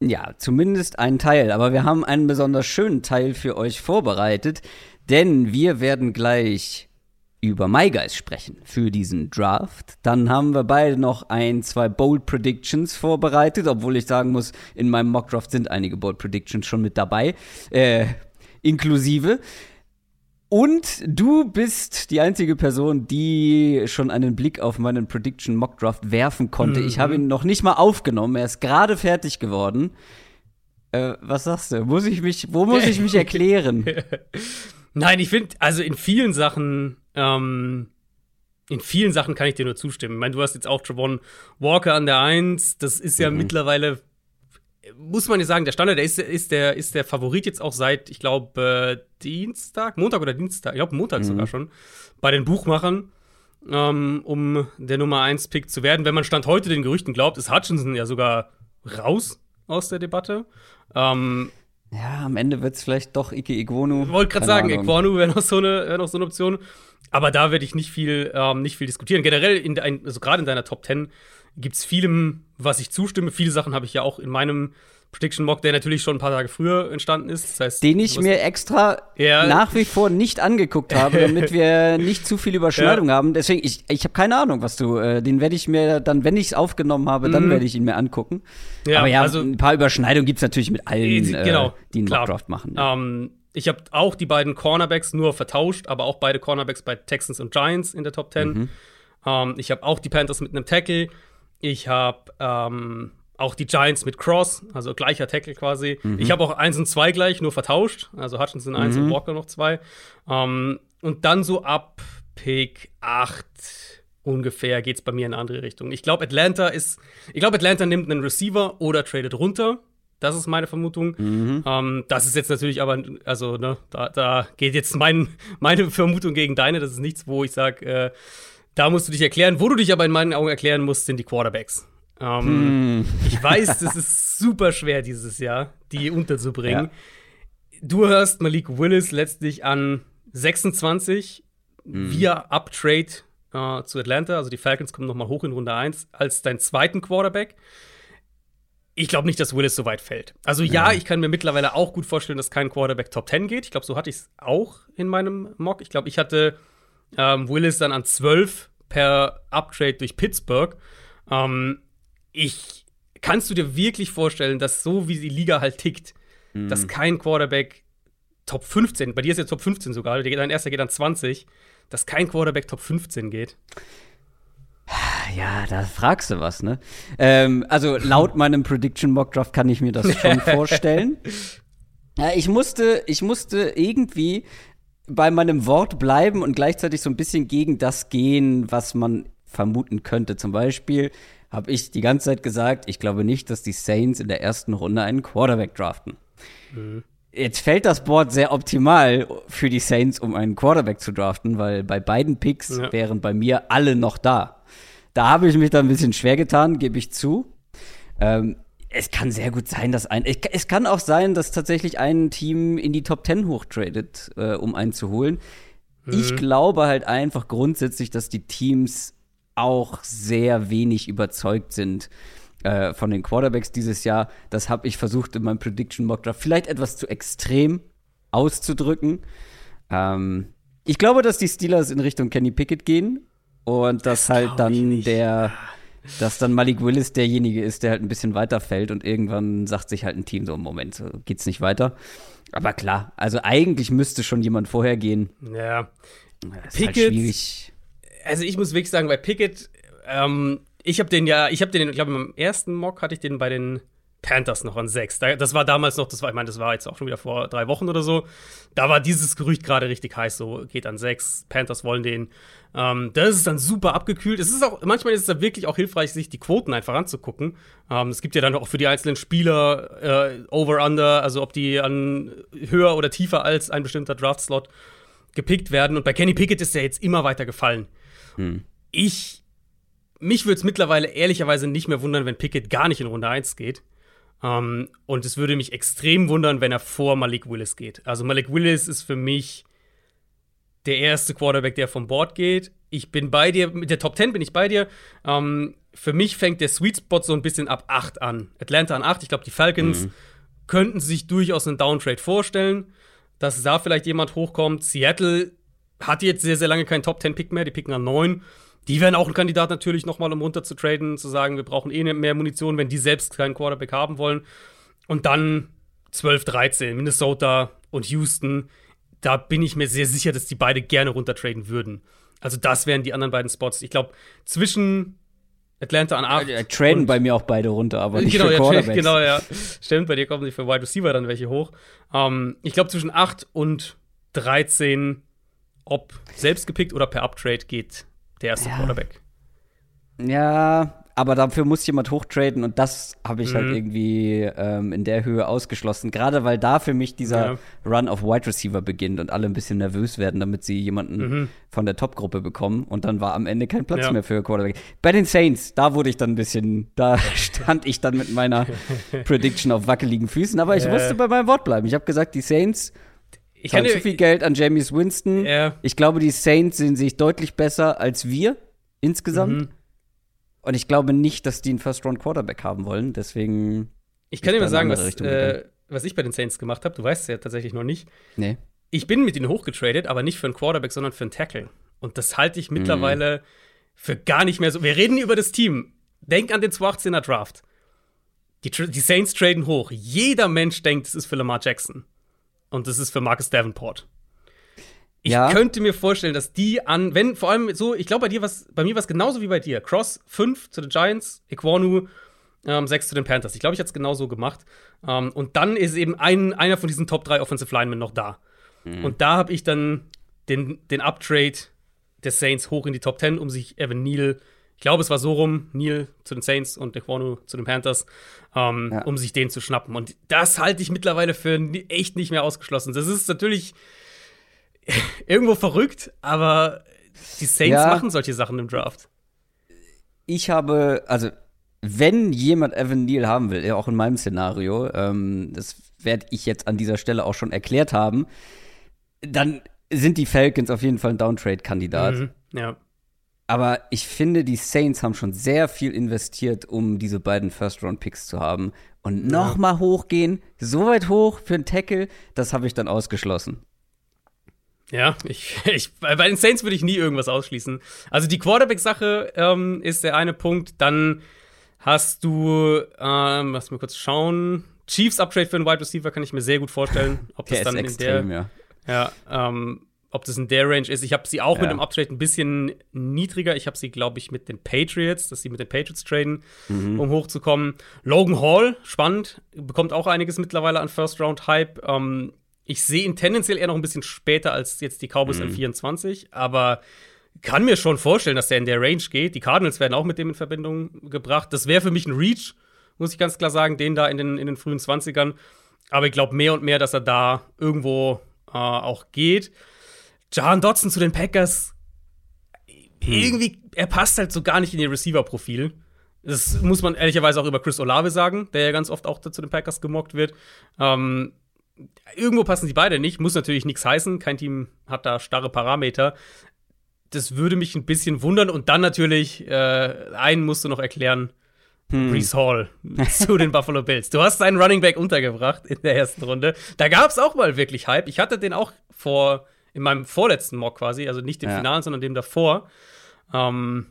Ja, zumindest einen Teil. Aber wir haben einen besonders schönen Teil für euch vorbereitet, denn wir werden gleich über MyGuys sprechen für diesen Draft. Dann haben wir beide noch ein, zwei Bold Predictions vorbereitet, obwohl ich sagen muss, in meinem Mockdraft sind einige Bold Predictions schon mit dabei, äh, inklusive. Und du bist die einzige Person, die schon einen Blick auf meinen Prediction Mock Draft werfen konnte. Mhm. Ich habe ihn noch nicht mal aufgenommen. Er ist gerade fertig geworden. Äh, was sagst du? Muss ich mich, wo muss ich mich erklären? Nein, ich finde, also in vielen Sachen, ähm, in vielen Sachen kann ich dir nur zustimmen. Ich meine, du hast jetzt auch Travon Walker an der Eins. Das ist ja mhm. mittlerweile muss man ja sagen, der Standard, der ist, ist, der, ist der Favorit jetzt auch seit, ich glaube, äh, Dienstag, Montag oder Dienstag, ich glaube Montag mhm. sogar schon, bei den Buchmachern, ähm, um der Nummer 1 Pick zu werden. Wenn man Stand heute den Gerüchten glaubt, ist Hutchinson ja sogar raus aus der Debatte. Ähm, ja, am Ende wird es vielleicht doch Ike Iguonu. Ich wollte gerade sagen, Iguonu wäre noch, so eine, wär noch so eine Option. Aber da werde ich nicht viel, ähm, nicht viel diskutieren. Generell, in also gerade in deiner Top 10 gibt es vielem, was ich zustimme. Viele Sachen habe ich ja auch in meinem Prediction Mock, der natürlich schon ein paar Tage früher entstanden ist. Das heißt, Den ich mir extra ja. nach wie vor nicht angeguckt habe, damit wir nicht zu viel Überschneidung ja. haben. Deswegen, ich, ich habe keine Ahnung, was du, äh, den werde ich mir dann, wenn ich es aufgenommen habe, dann mhm. werde ich ihn mir angucken. Ja, Aber ja, also, ein paar Überschneidungen gibt es natürlich mit allen, äh, genau, die einen Mockdraft machen. Ja. Ähm, ich habe auch die beiden Cornerbacks nur vertauscht, aber auch beide Cornerbacks bei Texans und Giants in der Top 10. Mhm. Ähm, ich habe auch die Panthers mit einem Tackle. Ich habe ähm, auch die Giants mit Cross, also gleicher Tackle quasi. Mhm. Ich habe auch 1 und 2 gleich, nur vertauscht. Also Hutchinson 1 mhm. und Walker noch 2. Ähm, und dann so ab Pick 8 ungefähr geht es bei mir in eine andere Richtung. Ich glaube, Atlanta ist, ich glaube, Atlanta nimmt einen Receiver oder tradet runter. Das ist meine Vermutung. Mhm. Ähm, das ist jetzt natürlich aber, also, ne, da, da geht jetzt mein, meine Vermutung gegen deine. Das ist nichts, wo ich sage, äh, da musst du dich erklären. Wo du dich aber in meinen Augen erklären musst, sind die Quarterbacks. Ähm, hm. Ich weiß, das ist super schwer dieses Jahr, die unterzubringen. Ja. Du hörst Malik Willis letztlich an 26 hm. via Uptrade äh, zu Atlanta. Also die Falcons kommen noch mal hoch in Runde 1 als dein zweiten Quarterback. Ich glaube nicht, dass Willis so weit fällt. Also ja, ja, ich kann mir mittlerweile auch gut vorstellen, dass kein Quarterback Top 10 geht. Ich glaube, so hatte ich es auch in meinem Mock. Ich glaube, ich hatte ähm, Willis dann an 12 per Uptrade durch Pittsburgh. Ähm, ich kannst du dir wirklich vorstellen, dass so wie die Liga halt tickt, mhm. dass kein Quarterback Top 15, bei dir ist ja Top 15 sogar, dein erster geht an 20, dass kein Quarterback Top 15 geht. Ja, da fragst du was, ne? Ähm, also laut meinem Prediction Mock Draft kann ich mir das schon vorstellen. Ja, ich musste, ich musste irgendwie bei meinem Wort bleiben und gleichzeitig so ein bisschen gegen das gehen, was man vermuten könnte. Zum Beispiel habe ich die ganze Zeit gesagt, ich glaube nicht, dass die Saints in der ersten Runde einen Quarterback draften. Mhm. Jetzt fällt das Board sehr optimal für die Saints, um einen Quarterback zu draften, weil bei beiden Picks ja. wären bei mir alle noch da. Da habe ich mich da ein bisschen schwer getan, gebe ich zu. Ähm, es kann sehr gut sein, dass ein. Es kann auch sein, dass tatsächlich ein Team in die Top 10 hochtradet, äh, um einen zu holen. Mhm. Ich glaube halt einfach grundsätzlich, dass die Teams auch sehr wenig überzeugt sind äh, von den Quarterbacks dieses Jahr. Das habe ich versucht in meinem Prediction Mock Draft vielleicht etwas zu extrem auszudrücken. Ähm, ich glaube, dass die Steelers in Richtung Kenny Pickett gehen und dass das halt dann der dass dann Malik Willis derjenige ist, der halt ein bisschen weiterfällt und irgendwann sagt sich halt ein Team so, im Moment, so geht's nicht weiter. Aber klar, also eigentlich müsste schon jemand vorher gehen. Ja. Das ist halt Pickett, halt schwierig also ich muss wirklich sagen, bei Pickett, ähm, ich habe den ja, ich habe den, glaube ich, im ersten Mock hatte ich den bei den Panthers noch an sechs. das war damals noch, das war, ich meine, das war jetzt auch schon wieder vor drei Wochen oder so. Da war dieses Gerücht gerade richtig heiß, so geht an sechs, Panthers wollen den. Ähm, das ist dann super abgekühlt. Es ist auch, manchmal ist es da wirklich auch hilfreich, sich die Quoten einfach anzugucken. Ähm, es gibt ja dann auch für die einzelnen Spieler äh, Over, Under, also ob die an höher oder tiefer als ein bestimmter Draft-Slot gepickt werden. Und bei Kenny Pickett ist der jetzt immer weiter gefallen. Hm. Ich, mich würde es mittlerweile ehrlicherweise nicht mehr wundern, wenn Pickett gar nicht in Runde 1 geht. Ähm, und es würde mich extrem wundern, wenn er vor Malik Willis geht. Also Malik Willis ist für mich der erste Quarterback, der vom Board geht. Ich bin bei dir, mit der Top 10 bin ich bei dir. Ähm, für mich fängt der Sweet Spot so ein bisschen ab 8 an. Atlanta an 8. Ich glaube, die Falcons mhm. könnten sich durchaus einen Downtrade vorstellen, dass da vielleicht jemand hochkommt. Seattle hat jetzt sehr, sehr lange keinen Top-10-Pick mehr, die picken an 9. Die wären auch ein Kandidat natürlich nochmal, um runter zu traden, zu sagen, wir brauchen eh mehr Munition, wenn die selbst keinen Quarterback haben wollen. Und dann 12, 13, Minnesota und Houston. Da bin ich mir sehr sicher, dass die beide gerne runtertraden würden. Also das wären die anderen beiden Spots. Ich glaube, zwischen Atlanta an 8. Ja, traden bei mir auch beide runter, aber nicht genau, für Quarterbacks. Ja, genau, ja. Stimmt, bei dir kommen sie für Wide Receiver dann welche hoch. Ähm, ich glaube, zwischen 8 und 13 ob selbst gepickt oder per Uptrade geht der erste ja. Quarterback. Ja, aber dafür muss jemand hochtraden und das habe ich halt mhm. halt irgendwie ähm, in der Höhe ausgeschlossen. Gerade weil da für mich dieser ja. Run auf Wide Receiver beginnt und alle ein bisschen nervös werden, damit sie jemanden mhm. von der Top-Gruppe bekommen. Und dann war am Ende kein Platz ja. mehr für Quarterback. Bei den Saints, da wurde ich dann ein bisschen, da stand ich dann mit meiner Prediction auf wackeligen Füßen. Aber ich ja. musste bei meinem Wort bleiben. Ich habe gesagt, die Saints ich kann zu viel Geld an James Winston. Ich glaube, die Saints sehen sich deutlich besser als wir insgesamt. Mhm. Und ich glaube nicht, dass die einen First-Round-Quarterback haben wollen. Deswegen. Ich kann dir mal sagen, was, äh, was ich bei den Saints gemacht habe. Du weißt es ja tatsächlich noch nicht. Nee. Ich bin mit ihnen hochgetradet, aber nicht für einen Quarterback, sondern für einen Tackle. Und das halte ich mittlerweile mm. für gar nicht mehr so. Wir reden über das Team. Denk an den 218er Draft. Die, die Saints traden hoch. Jeder Mensch denkt, es ist für Lamar Jackson. Und das ist für Marcus Davenport. Ich ja. könnte mir vorstellen, dass die an, wenn vor allem so, ich glaube bei dir was, bei mir war es genauso wie bei dir. Cross 5 zu den Giants, Equanu ähm, 6 zu den Panthers. Ich glaube, ich hätte es genauso gemacht. Ähm, und dann ist eben ein, einer von diesen Top 3 Offensive Linemen noch da. Mhm. Und da habe ich dann den, den Uptrade der Saints hoch in die Top 10, um sich Evan Neal, ich glaube, es war so rum, Neal zu den Saints und Equanu zu den Panthers, ähm, ja. um sich den zu schnappen. Und das halte ich mittlerweile für echt nicht mehr ausgeschlossen. Das ist natürlich irgendwo verrückt, aber die Saints ja. machen solche Sachen im Draft. Ich habe, also, wenn jemand Evan Neal haben will, auch in meinem Szenario, ähm, das werde ich jetzt an dieser Stelle auch schon erklärt haben, dann sind die Falcons auf jeden Fall ein Downtrade-Kandidat. Mhm, ja. Aber ich finde, die Saints haben schon sehr viel investiert, um diese beiden First-Round-Picks zu haben. Und nochmal ja. hochgehen, so weit hoch für einen Tackle, das habe ich dann ausgeschlossen. Ja, ich, ich, bei den Saints würde ich nie irgendwas ausschließen. Also die Quarterback-Sache ähm, ist der eine Punkt. Dann hast du, ähm, lass mal kurz schauen. Chiefs Upgrade für einen Wide Receiver kann ich mir sehr gut vorstellen. Ob das dann extrem, in der, ja, ja ähm, ob das in der Range ist. Ich habe sie auch ja. mit dem Uptrade ein bisschen niedriger. Ich habe sie, glaube ich, mit den Patriots, dass sie mit den Patriots traden, mhm. um hochzukommen. Logan Hall, spannend, bekommt auch einiges mittlerweile an First Round Hype. Ähm, ich sehe ihn tendenziell eher noch ein bisschen später als jetzt die Cowboys mhm. in 24, aber kann mir schon vorstellen, dass der in der Range geht. Die Cardinals werden auch mit dem in Verbindung gebracht. Das wäre für mich ein Reach, muss ich ganz klar sagen, den da in den, in den frühen 20ern. Aber ich glaube mehr und mehr, dass er da irgendwo äh, auch geht. John Dodson zu den Packers. Hm. Irgendwie, er passt halt so gar nicht in ihr Receiver-Profil. Das muss man ehrlicherweise auch über Chris Olave sagen, der ja ganz oft auch zu den Packers gemockt wird. Ähm, irgendwo passen sie beide nicht. Muss natürlich nichts heißen. Kein Team hat da starre Parameter. Das würde mich ein bisschen wundern. Und dann natürlich, äh, einen musst du noch erklären. Hm. Brees Hall zu den Buffalo Bills. Du hast seinen Running Back untergebracht in der ersten Runde. Da gab es auch mal wirklich Hype. Ich hatte den auch vor, in meinem vorletzten Mock quasi, also nicht dem ja. Finalen, sondern dem davor. Ähm,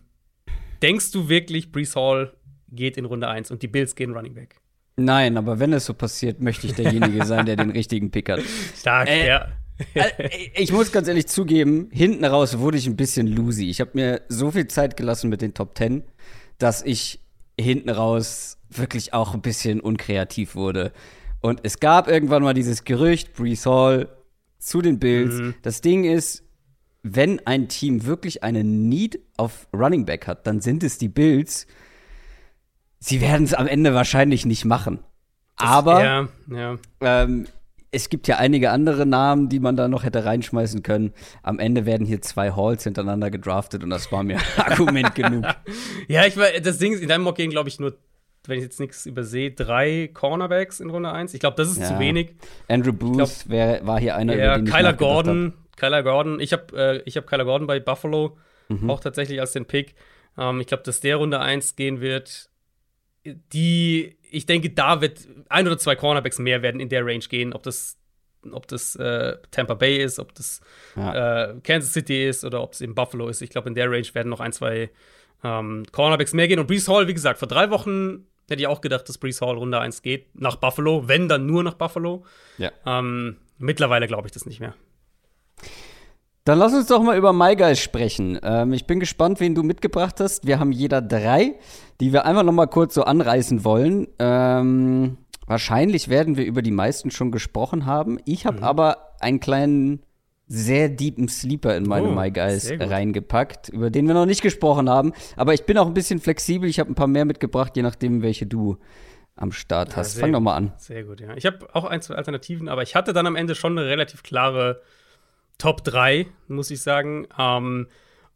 denkst du wirklich, Brees Hall geht in Runde 1 und die Bills gehen Running Back? Nein, aber wenn es so passiert, möchte ich derjenige sein, der den richtigen Pick hat. Stark, äh, ja. Äh, ich muss ganz ehrlich zugeben, hinten raus wurde ich ein bisschen loosy. Ich habe mir so viel Zeit gelassen mit den Top Ten, dass ich hinten raus wirklich auch ein bisschen unkreativ wurde. Und es gab irgendwann mal dieses Gerücht, Brees Hall zu den Bills. Mhm. Das Ding ist, wenn ein Team wirklich eine Need auf Running Back hat, dann sind es die Bills sie werden es am Ende wahrscheinlich nicht machen. Das, Aber ja, ja. Ähm, es gibt ja einige andere Namen, die man da noch hätte reinschmeißen können. Am Ende werden hier zwei Halls hintereinander gedraftet und das war mir Argument genug. Ja, ich war, das Ding ist, in deinem Mock gehen, glaube ich, nur, wenn ich jetzt nichts übersehe, drei Cornerbacks in Runde 1. Ich glaube, das ist ja. zu wenig. Andrew Booth wär, war hier einer, ja, über den Kyler Gordon, Kyler Gordon. Ich habe äh, hab Kyler Gordon bei Buffalo mhm. auch tatsächlich als den Pick. Ähm, ich glaube, dass der Runde 1 gehen wird die, ich denke, da wird ein oder zwei Cornerbacks mehr werden in der Range gehen, ob das ob das äh, Tampa Bay ist, ob das ja. äh, Kansas City ist oder ob es eben Buffalo ist. Ich glaube, in der Range werden noch ein, zwei ähm, Cornerbacks mehr gehen. Und Brees Hall, wie gesagt, vor drei Wochen hätte ich auch gedacht, dass Brees Hall Runde 1 geht, nach Buffalo, wenn dann nur nach Buffalo. Ja. Ähm, mittlerweile glaube ich das nicht mehr. Dann lass uns doch mal über MyGuys sprechen. Ähm, ich bin gespannt, wen du mitgebracht hast. Wir haben jeder drei, die wir einfach noch mal kurz so anreißen wollen. Ähm, wahrscheinlich werden wir über die meisten schon gesprochen haben. Ich habe mhm. aber einen kleinen, sehr deepen Sleeper in meine oh, MyGuys reingepackt, über den wir noch nicht gesprochen haben. Aber ich bin auch ein bisschen flexibel. Ich habe ein paar mehr mitgebracht, je nachdem, welche du am Start hast. Ja, Fang doch mal an. Sehr gut, ja. Ich habe auch ein, zwei Alternativen, aber ich hatte dann am Ende schon eine relativ klare Top 3, muss ich sagen. Ähm,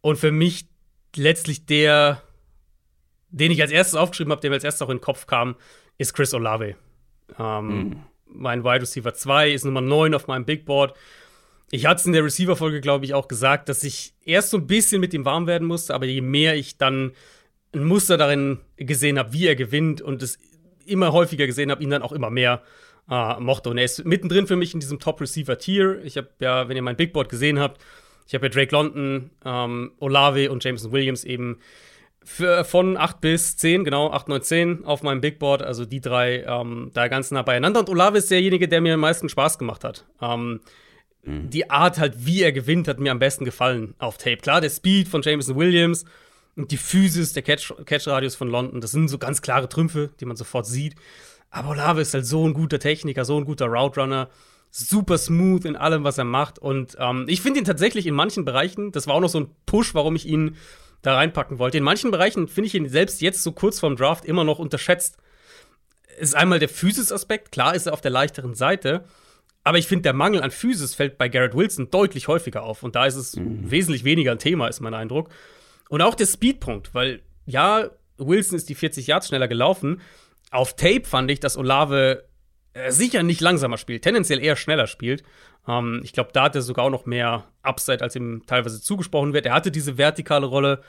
und für mich letztlich der, den ich als erstes aufgeschrieben habe, der mir als erstes auch in den Kopf kam, ist Chris Olave. Ähm, mhm. Mein Wide Receiver 2 ist Nummer 9 auf meinem Big Board. Ich hatte es in der Receiver-Folge, glaube ich, auch gesagt, dass ich erst so ein bisschen mit ihm warm werden musste, aber je mehr ich dann ein Muster darin gesehen habe, wie er gewinnt und es immer häufiger gesehen habe, ihn dann auch immer mehr äh, mochte. Und er ist mittendrin für mich in diesem Top-Receiver-Tier. Ich habe ja, wenn ihr mein Big Board gesehen habt, ich habe ja Drake London, ähm, Olave und Jameson Williams eben für, von 8 bis 10, genau, 8, 9, 10 auf meinem Big Board. Also die drei ähm, da ganz nah beieinander. Und Olave ist derjenige, der mir am meisten Spaß gemacht hat. Ähm, mhm. Die Art halt, wie er gewinnt, hat mir am besten gefallen auf Tape. Klar, der Speed von Jameson Williams und die Physis, der Catch-Radius von London, das sind so ganz klare Trümpfe, die man sofort sieht. Aber Olave ist halt so ein guter Techniker, so ein guter Route Runner super smooth in allem, was er macht. Und ähm, ich finde ihn tatsächlich in manchen Bereichen, das war auch noch so ein Push, warum ich ihn da reinpacken wollte. In manchen Bereichen finde ich ihn selbst jetzt so kurz vorm Draft immer noch unterschätzt. Ist einmal der Physis-Aspekt, klar ist er auf der leichteren Seite, aber ich finde, der Mangel an Physis fällt bei Garrett Wilson deutlich häufiger auf. Und da ist es mhm. wesentlich weniger ein Thema, ist mein Eindruck. Und auch der Speedpunkt, weil ja, Wilson ist die 40 Yards schneller gelaufen. Auf Tape fand ich, dass Olave äh, sicher nicht langsamer spielt, tendenziell eher schneller spielt. Ähm, ich glaube, da hat er sogar auch noch mehr Upside, als ihm teilweise zugesprochen wird. Er hatte diese vertikale Rolle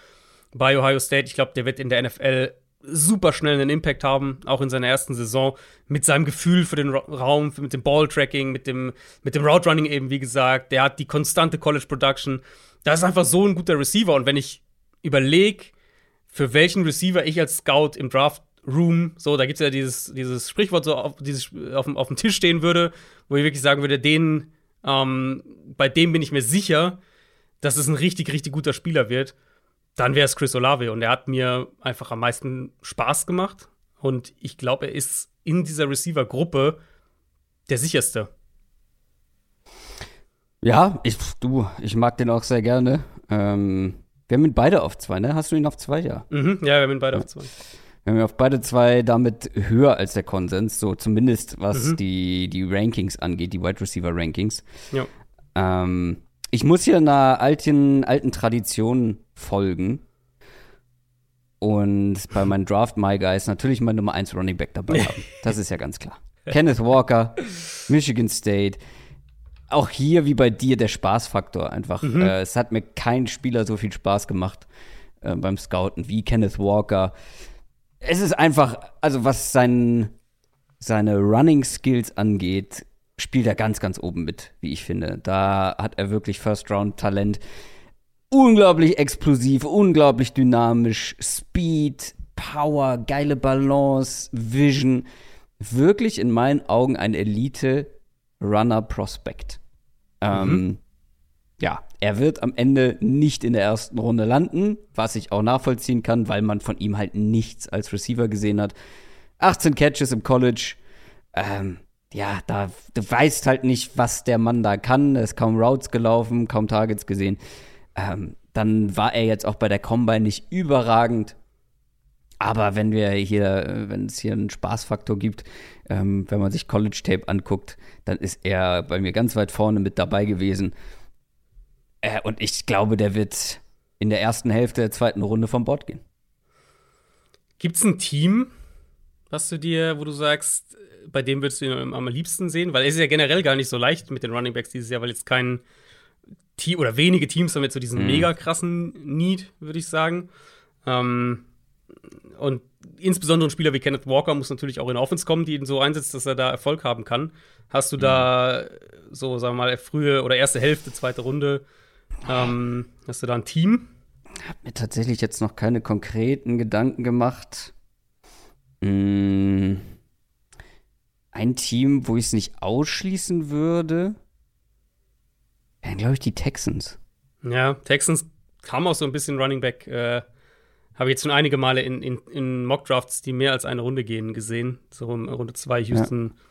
bei Ohio State. Ich glaube, der wird in der NFL super schnell einen Impact haben, auch in seiner ersten Saison, mit seinem Gefühl für den Raum, mit dem Ball-Tracking, mit dem, mit dem Route-Running eben, wie gesagt. Der hat die konstante College-Production. Da ist einfach so ein guter Receiver. Und wenn ich überlege, für welchen Receiver ich als Scout im Draft Room, so, da gibt es ja dieses, dieses Sprichwort, so auf, dieses, auf, auf dem Tisch stehen würde, wo ich wirklich sagen würde, den, ähm, bei dem bin ich mir sicher, dass es ein richtig, richtig guter Spieler wird, dann wäre es Chris Olave. Und er hat mir einfach am meisten Spaß gemacht. Und ich glaube, er ist in dieser Receiver-Gruppe der sicherste. Ja, ich, du, ich mag den auch sehr gerne. Ähm, wir haben ihn beide auf zwei, ne? Hast du ihn auf zwei, ja? Mhm, ja, wir haben ihn beide ja. auf zwei. Wir haben ja auf beide zwei damit höher als der Konsens, so zumindest was mhm. die, die Rankings angeht, die Wide Receiver Rankings. Ja. Ähm, ich muss hier einer alten, alten Tradition folgen. Und bei meinen Draft My Guys natürlich mein Nummer 1 Running Back dabei haben. Das ist ja ganz klar. Kenneth Walker, Michigan State. Auch hier wie bei dir der Spaßfaktor einfach. Mhm. Äh, es hat mir kein Spieler so viel Spaß gemacht äh, beim Scouten wie Kenneth Walker es ist einfach, also was sein, seine Running Skills angeht, spielt er ganz, ganz oben mit, wie ich finde. Da hat er wirklich First-Round-Talent. Unglaublich explosiv, unglaublich dynamisch, Speed, Power, geile Balance, Vision. Wirklich in meinen Augen ein Elite-Runner-Prospect. Mhm. Ähm, ja, er wird am Ende nicht in der ersten Runde landen, was ich auch nachvollziehen kann, weil man von ihm halt nichts als Receiver gesehen hat. 18 Catches im College. Ähm, ja, da du weißt halt nicht, was der Mann da kann. Er ist kaum Routes gelaufen, kaum Targets gesehen. Ähm, dann war er jetzt auch bei der Combine nicht überragend. Aber wenn wir hier, wenn es hier einen Spaßfaktor gibt, ähm, wenn man sich College Tape anguckt, dann ist er bei mir ganz weit vorne mit dabei gewesen. Äh, und ich glaube, der wird in der ersten Hälfte der zweiten Runde vom Bord gehen. Gibt es ein Team, was du dir, wo du sagst, bei dem würdest du ihn am liebsten sehen? Weil es ist ja generell gar nicht so leicht mit den Running Backs dieses Jahr, weil jetzt kein Team oder wenige Teams haben jetzt so diesen mhm. mega krassen Need, würde ich sagen. Ähm, und insbesondere ein Spieler wie Kenneth Walker muss natürlich auch in Offense kommen, die ihn so einsetzt, dass er da Erfolg haben kann. Hast du mhm. da so, sagen wir mal, frühe oder erste Hälfte, zweite Runde ähm, hast du da ein Team? Ich habe mir tatsächlich jetzt noch keine konkreten Gedanken gemacht. Hm, ein Team, wo ich es nicht ausschließen würde, wären, glaube ich, die Texans. Ja, Texans haben auch so ein bisschen Running Back. Äh, habe ich jetzt schon einige Male in, in, in Mock-Drafts, die mehr als eine Runde gehen, gesehen. So Runde 2 Houston. Ja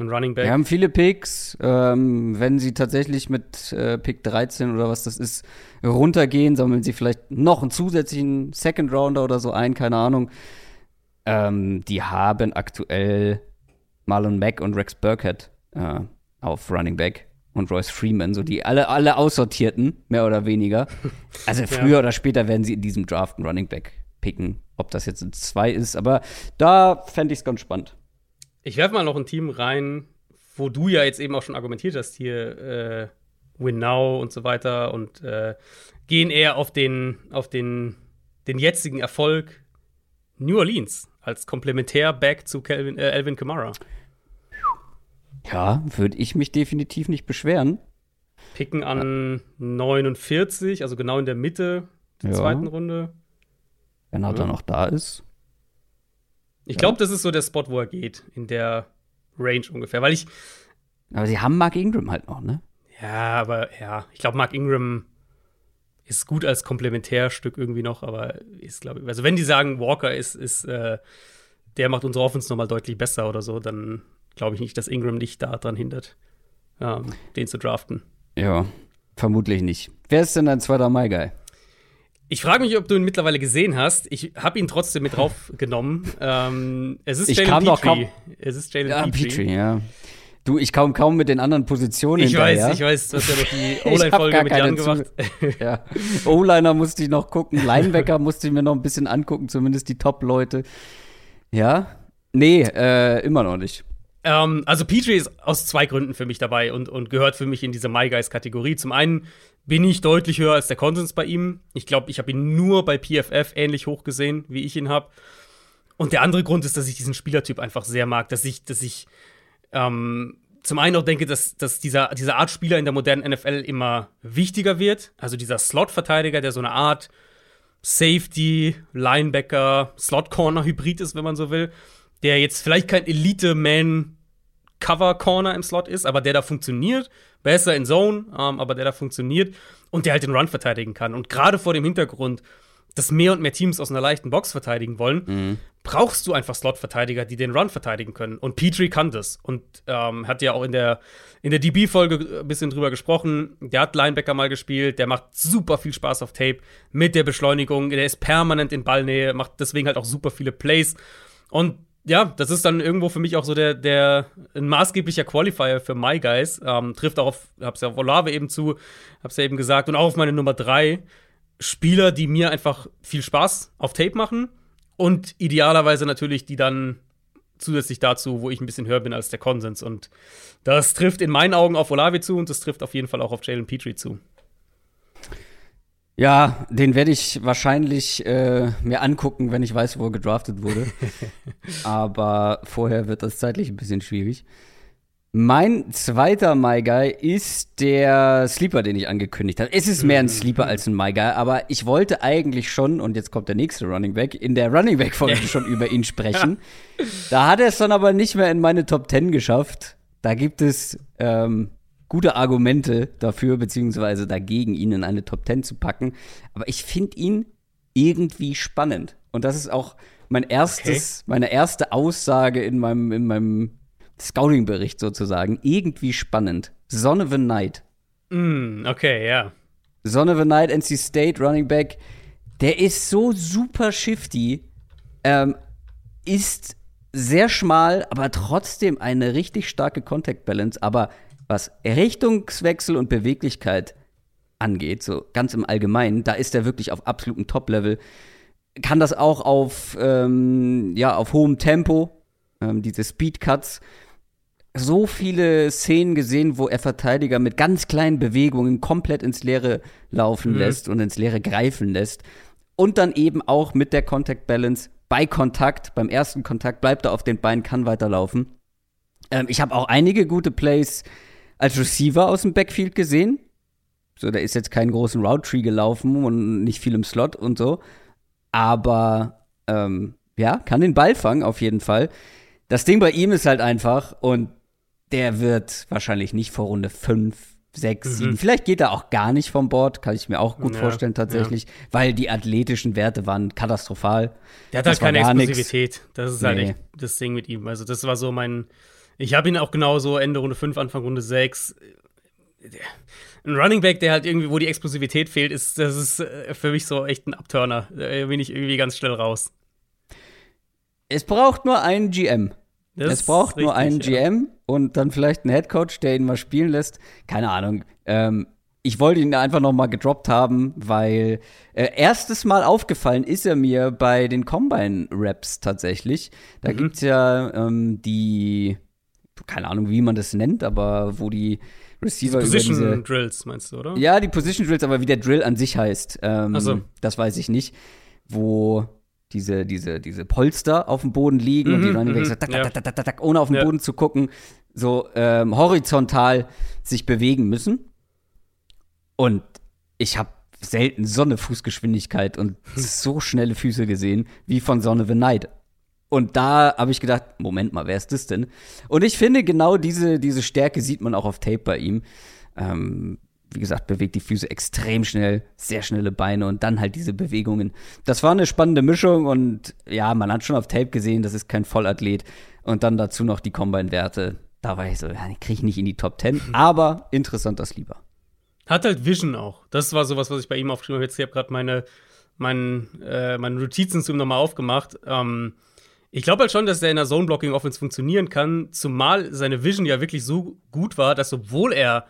ein Running Back. Wir haben viele Picks. Ähm, wenn sie tatsächlich mit äh, Pick 13 oder was das ist, runtergehen, sammeln sie vielleicht noch einen zusätzlichen Second Rounder oder so ein, keine Ahnung. Ähm, die haben aktuell Marlon Mack und Rex Burkhead äh, auf Running Back und Royce Freeman, so die alle, alle aussortierten, mehr oder weniger. Also früher ja. oder später werden sie in diesem Draft einen Running Back picken, ob das jetzt ein zwei ist, aber da fände ich es ganz spannend. Ich werfe mal noch ein Team rein, wo du ja jetzt eben auch schon argumentiert hast, hier äh, Win Now und so weiter und äh, gehen eher auf den, auf den, den jetzigen Erfolg New Orleans als Komplementär-Back zu Calvin, äh, Alvin Kamara. Ja, würde ich mich definitiv nicht beschweren. Picken an 49, also genau in der Mitte der Ja. zweiten Runde. Wenn er Ja. dann noch da ist. Ich glaube, das ist so der Spot, wo er geht, in der Range ungefähr. Weil ich, Aber sie haben Mark Ingram halt noch, ne? ja, aber ja, ich glaube, Mark Ingram ist gut als Komplementärstück irgendwie noch, aber ist, glaube ich, also wenn die sagen, Walker ist, ist, äh, der macht unsere Offense nochmal deutlich besser oder so, dann glaube ich nicht, dass Ingram dich da dran hindert, ähm, den zu draften. Ja, vermutlich nicht. Wer ist denn dein zweiter Mai-Guy? Ich frage mich, ob du ihn mittlerweile gesehen hast. Ich habe ihn trotzdem mit draufgenommen. ähm, es ist Ich Jalen Petrie. kaum- Es ist Jalen Ja, Petrie. Petrie, ja. Du, ich kaum kaum mit den anderen Positionen Ich weiß, hinterher. ich weiß, du hast ja noch die O-Line-Folge mit Jan gemacht. Ja. O-Liner musste ich noch gucken, Linebacker musste ich mir noch ein bisschen angucken, zumindest die Top-Leute. Ja? Nee, äh, immer noch nicht. Ähm, also Petrie ist aus zwei Gründen für mich dabei und, und gehört für mich in diese My Guys-Kategorie. Zum einen bin ich deutlich höher als der Konsens bei ihm. Ich glaube, ich habe ihn nur bei PFF ähnlich hoch gesehen, wie ich ihn habe. Und der andere Grund ist, dass ich diesen Spielertyp einfach sehr mag, dass ich, dass ich ähm, zum einen auch denke, dass, dass dieser, diese Art Spieler in der modernen NFL immer wichtiger wird. Also dieser Slot-Verteidiger, der so eine Art Safety, Linebacker, Slot-Corner-Hybrid ist, wenn man so will, der jetzt vielleicht kein Elite-Man-Cover-Corner im Slot ist, aber der da funktioniert, besser in Zone, ähm, aber der da funktioniert und der halt den Run verteidigen kann. Und gerade vor dem Hintergrund, dass mehr und mehr Teams aus einer leichten Box verteidigen wollen, brauchst du einfach Slot-Verteidiger, die den Run verteidigen können. Und Petrie kann das. Und ähm, hat ja auch in der, in der DB-Folge ein bisschen drüber gesprochen. Der hat Linebacker mal gespielt, der macht super viel Spaß auf Tape mit der Beschleunigung. Der ist permanent in Ballnähe, macht deswegen halt auch super viele Plays. Und ja, das ist dann irgendwo für mich auch so der, der ein maßgeblicher Qualifier für My Guys. Ähm, trifft auch auf, hab's ja auf Olave eben zu, hab's ja eben gesagt, und auch auf meine Nummer drei. Spieler, die mir einfach viel Spaß auf Tape machen und idealerweise natürlich die dann zusätzlich dazu, wo ich ein bisschen höher bin als der Konsens. Und das trifft in meinen Augen auf Olave zu und das trifft auf jeden Fall auch auf Jalen Petrie zu. Ja, den werde ich wahrscheinlich äh, mir angucken, wenn ich weiß, wo er gedraftet wurde. Aber vorher wird das zeitlich ein bisschen schwierig. Mein zweiter My Guy ist der Sleeper, den ich angekündigt habe. Es ist mehr ein Sleeper als ein My Guy, aber ich wollte eigentlich schon, und jetzt kommt der nächste Running Back, in der Running Back-Folge schon über ihn sprechen. Da hat er es dann aber nicht mehr in meine Top 10 geschafft. Da gibt es ähm, gute Argumente dafür, beziehungsweise dagegen, ihn in eine Top 10 zu packen. Aber ich finde ihn irgendwie spannend. Und das ist auch mein erstes, meine erste Aussage in meinem, in meinem Scouting-Bericht sozusagen. Irgendwie spannend. Son of a Night. Mm, okay, ja. Son of a Night, NC State, Running Back. Der ist so super shifty. Ähm, ist sehr schmal, aber trotzdem eine richtig starke Contact Balance. Aber was Richtungswechsel und Beweglichkeit angeht, so ganz im Allgemeinen, da ist er wirklich auf absolutem Top-Level. Kann das auch auf, ähm, ja, auf hohem Tempo, ähm, diese Speed-Cuts. So viele Szenen gesehen, wo er Verteidiger mit ganz kleinen Bewegungen komplett ins Leere laufen Mhm. lässt und ins Leere greifen lässt. Und dann eben auch mit der Contact Balance bei Kontakt, beim ersten Kontakt bleibt er auf den Beinen, kann weiterlaufen. Ähm, ich habe auch einige gute Plays als Receiver aus dem Backfield gesehen. So, der ist jetzt keinen großen Route Tree gelaufen und nicht viel im Slot und so. Aber ähm, ja, kann den Ball fangen auf jeden Fall. Das Ding bei ihm ist halt einfach und der wird wahrscheinlich nicht vor Runde 5, 6, 7. Vielleicht geht er auch gar nicht vom Board, kann ich mir auch gut Ja, vorstellen tatsächlich, weil die athletischen Werte waren katastrophal. Der hat Das halt keine gar nix. Explosivität. Das ist halt Nee. echt das Ding mit ihm. Also, das war so mein. Ich habe ihn auch genauso Ende Runde 5, Anfang Runde 6. Ein Running Back, der halt irgendwie, wo die Explosivität fehlt, ist, das ist äh, für mich so echt ein Abturner. Da bin ich irgendwie ganz schnell raus. Es braucht nur einen GM. Das es braucht ist nur einen richtig, ja. GM und dann vielleicht einen Headcoach, der ihn mal spielen lässt. Keine Ahnung. Ähm, ich wollte ihn einfach noch mal gedroppt haben, weil äh, erstes Mal aufgefallen ist er mir bei den Combine-Raps tatsächlich. Da Mhm. gibt's ja ähm, die, keine Ahnung, wie man das nennt, aber wo die Receiver über Position diese Drills, meinst du, oder? ja, die Position Drills, aber wie der Drill an sich heißt, ähm, so. das weiß ich nicht. wo diese, diese, diese Polster auf dem Boden liegen und die Mhm, Running Backs mhm, tak, tak, tak, tak, tak, ohne auf den Ja. Boden zu gucken, so ähm, horizontal sich bewegen müssen. Und ich habe selten so eine Fußgeschwindigkeit und so schnelle Füße gesehen wie von Son of a Knight. Und da habe ich gedacht, Moment mal, wer ist das denn? Und ich finde, genau diese, diese Stärke sieht man auch auf Tape bei ihm. Ähm, wie gesagt, bewegt die Füße extrem schnell, sehr schnelle Beine und dann halt diese Bewegungen. Das war eine spannende Mischung und ja, man hat schon auf Tape gesehen, das ist kein Vollathlet. Und dann dazu noch die Combine-Werte. Da war ich so, ja, kriege ich nicht in die Top 10, aber interessant das lieber. Hat halt Vision auch. Das war sowas, was ich bei ihm aufgeschrieben habe. Jetzt ich habe gerade meine, mein, äh, meine Notizen zu ihm nochmal aufgemacht. Ähm, ich glaube halt schon, dass der in der Zone-Blocking-Offense funktionieren kann, zumal seine Vision ja wirklich so gut war, dass obwohl er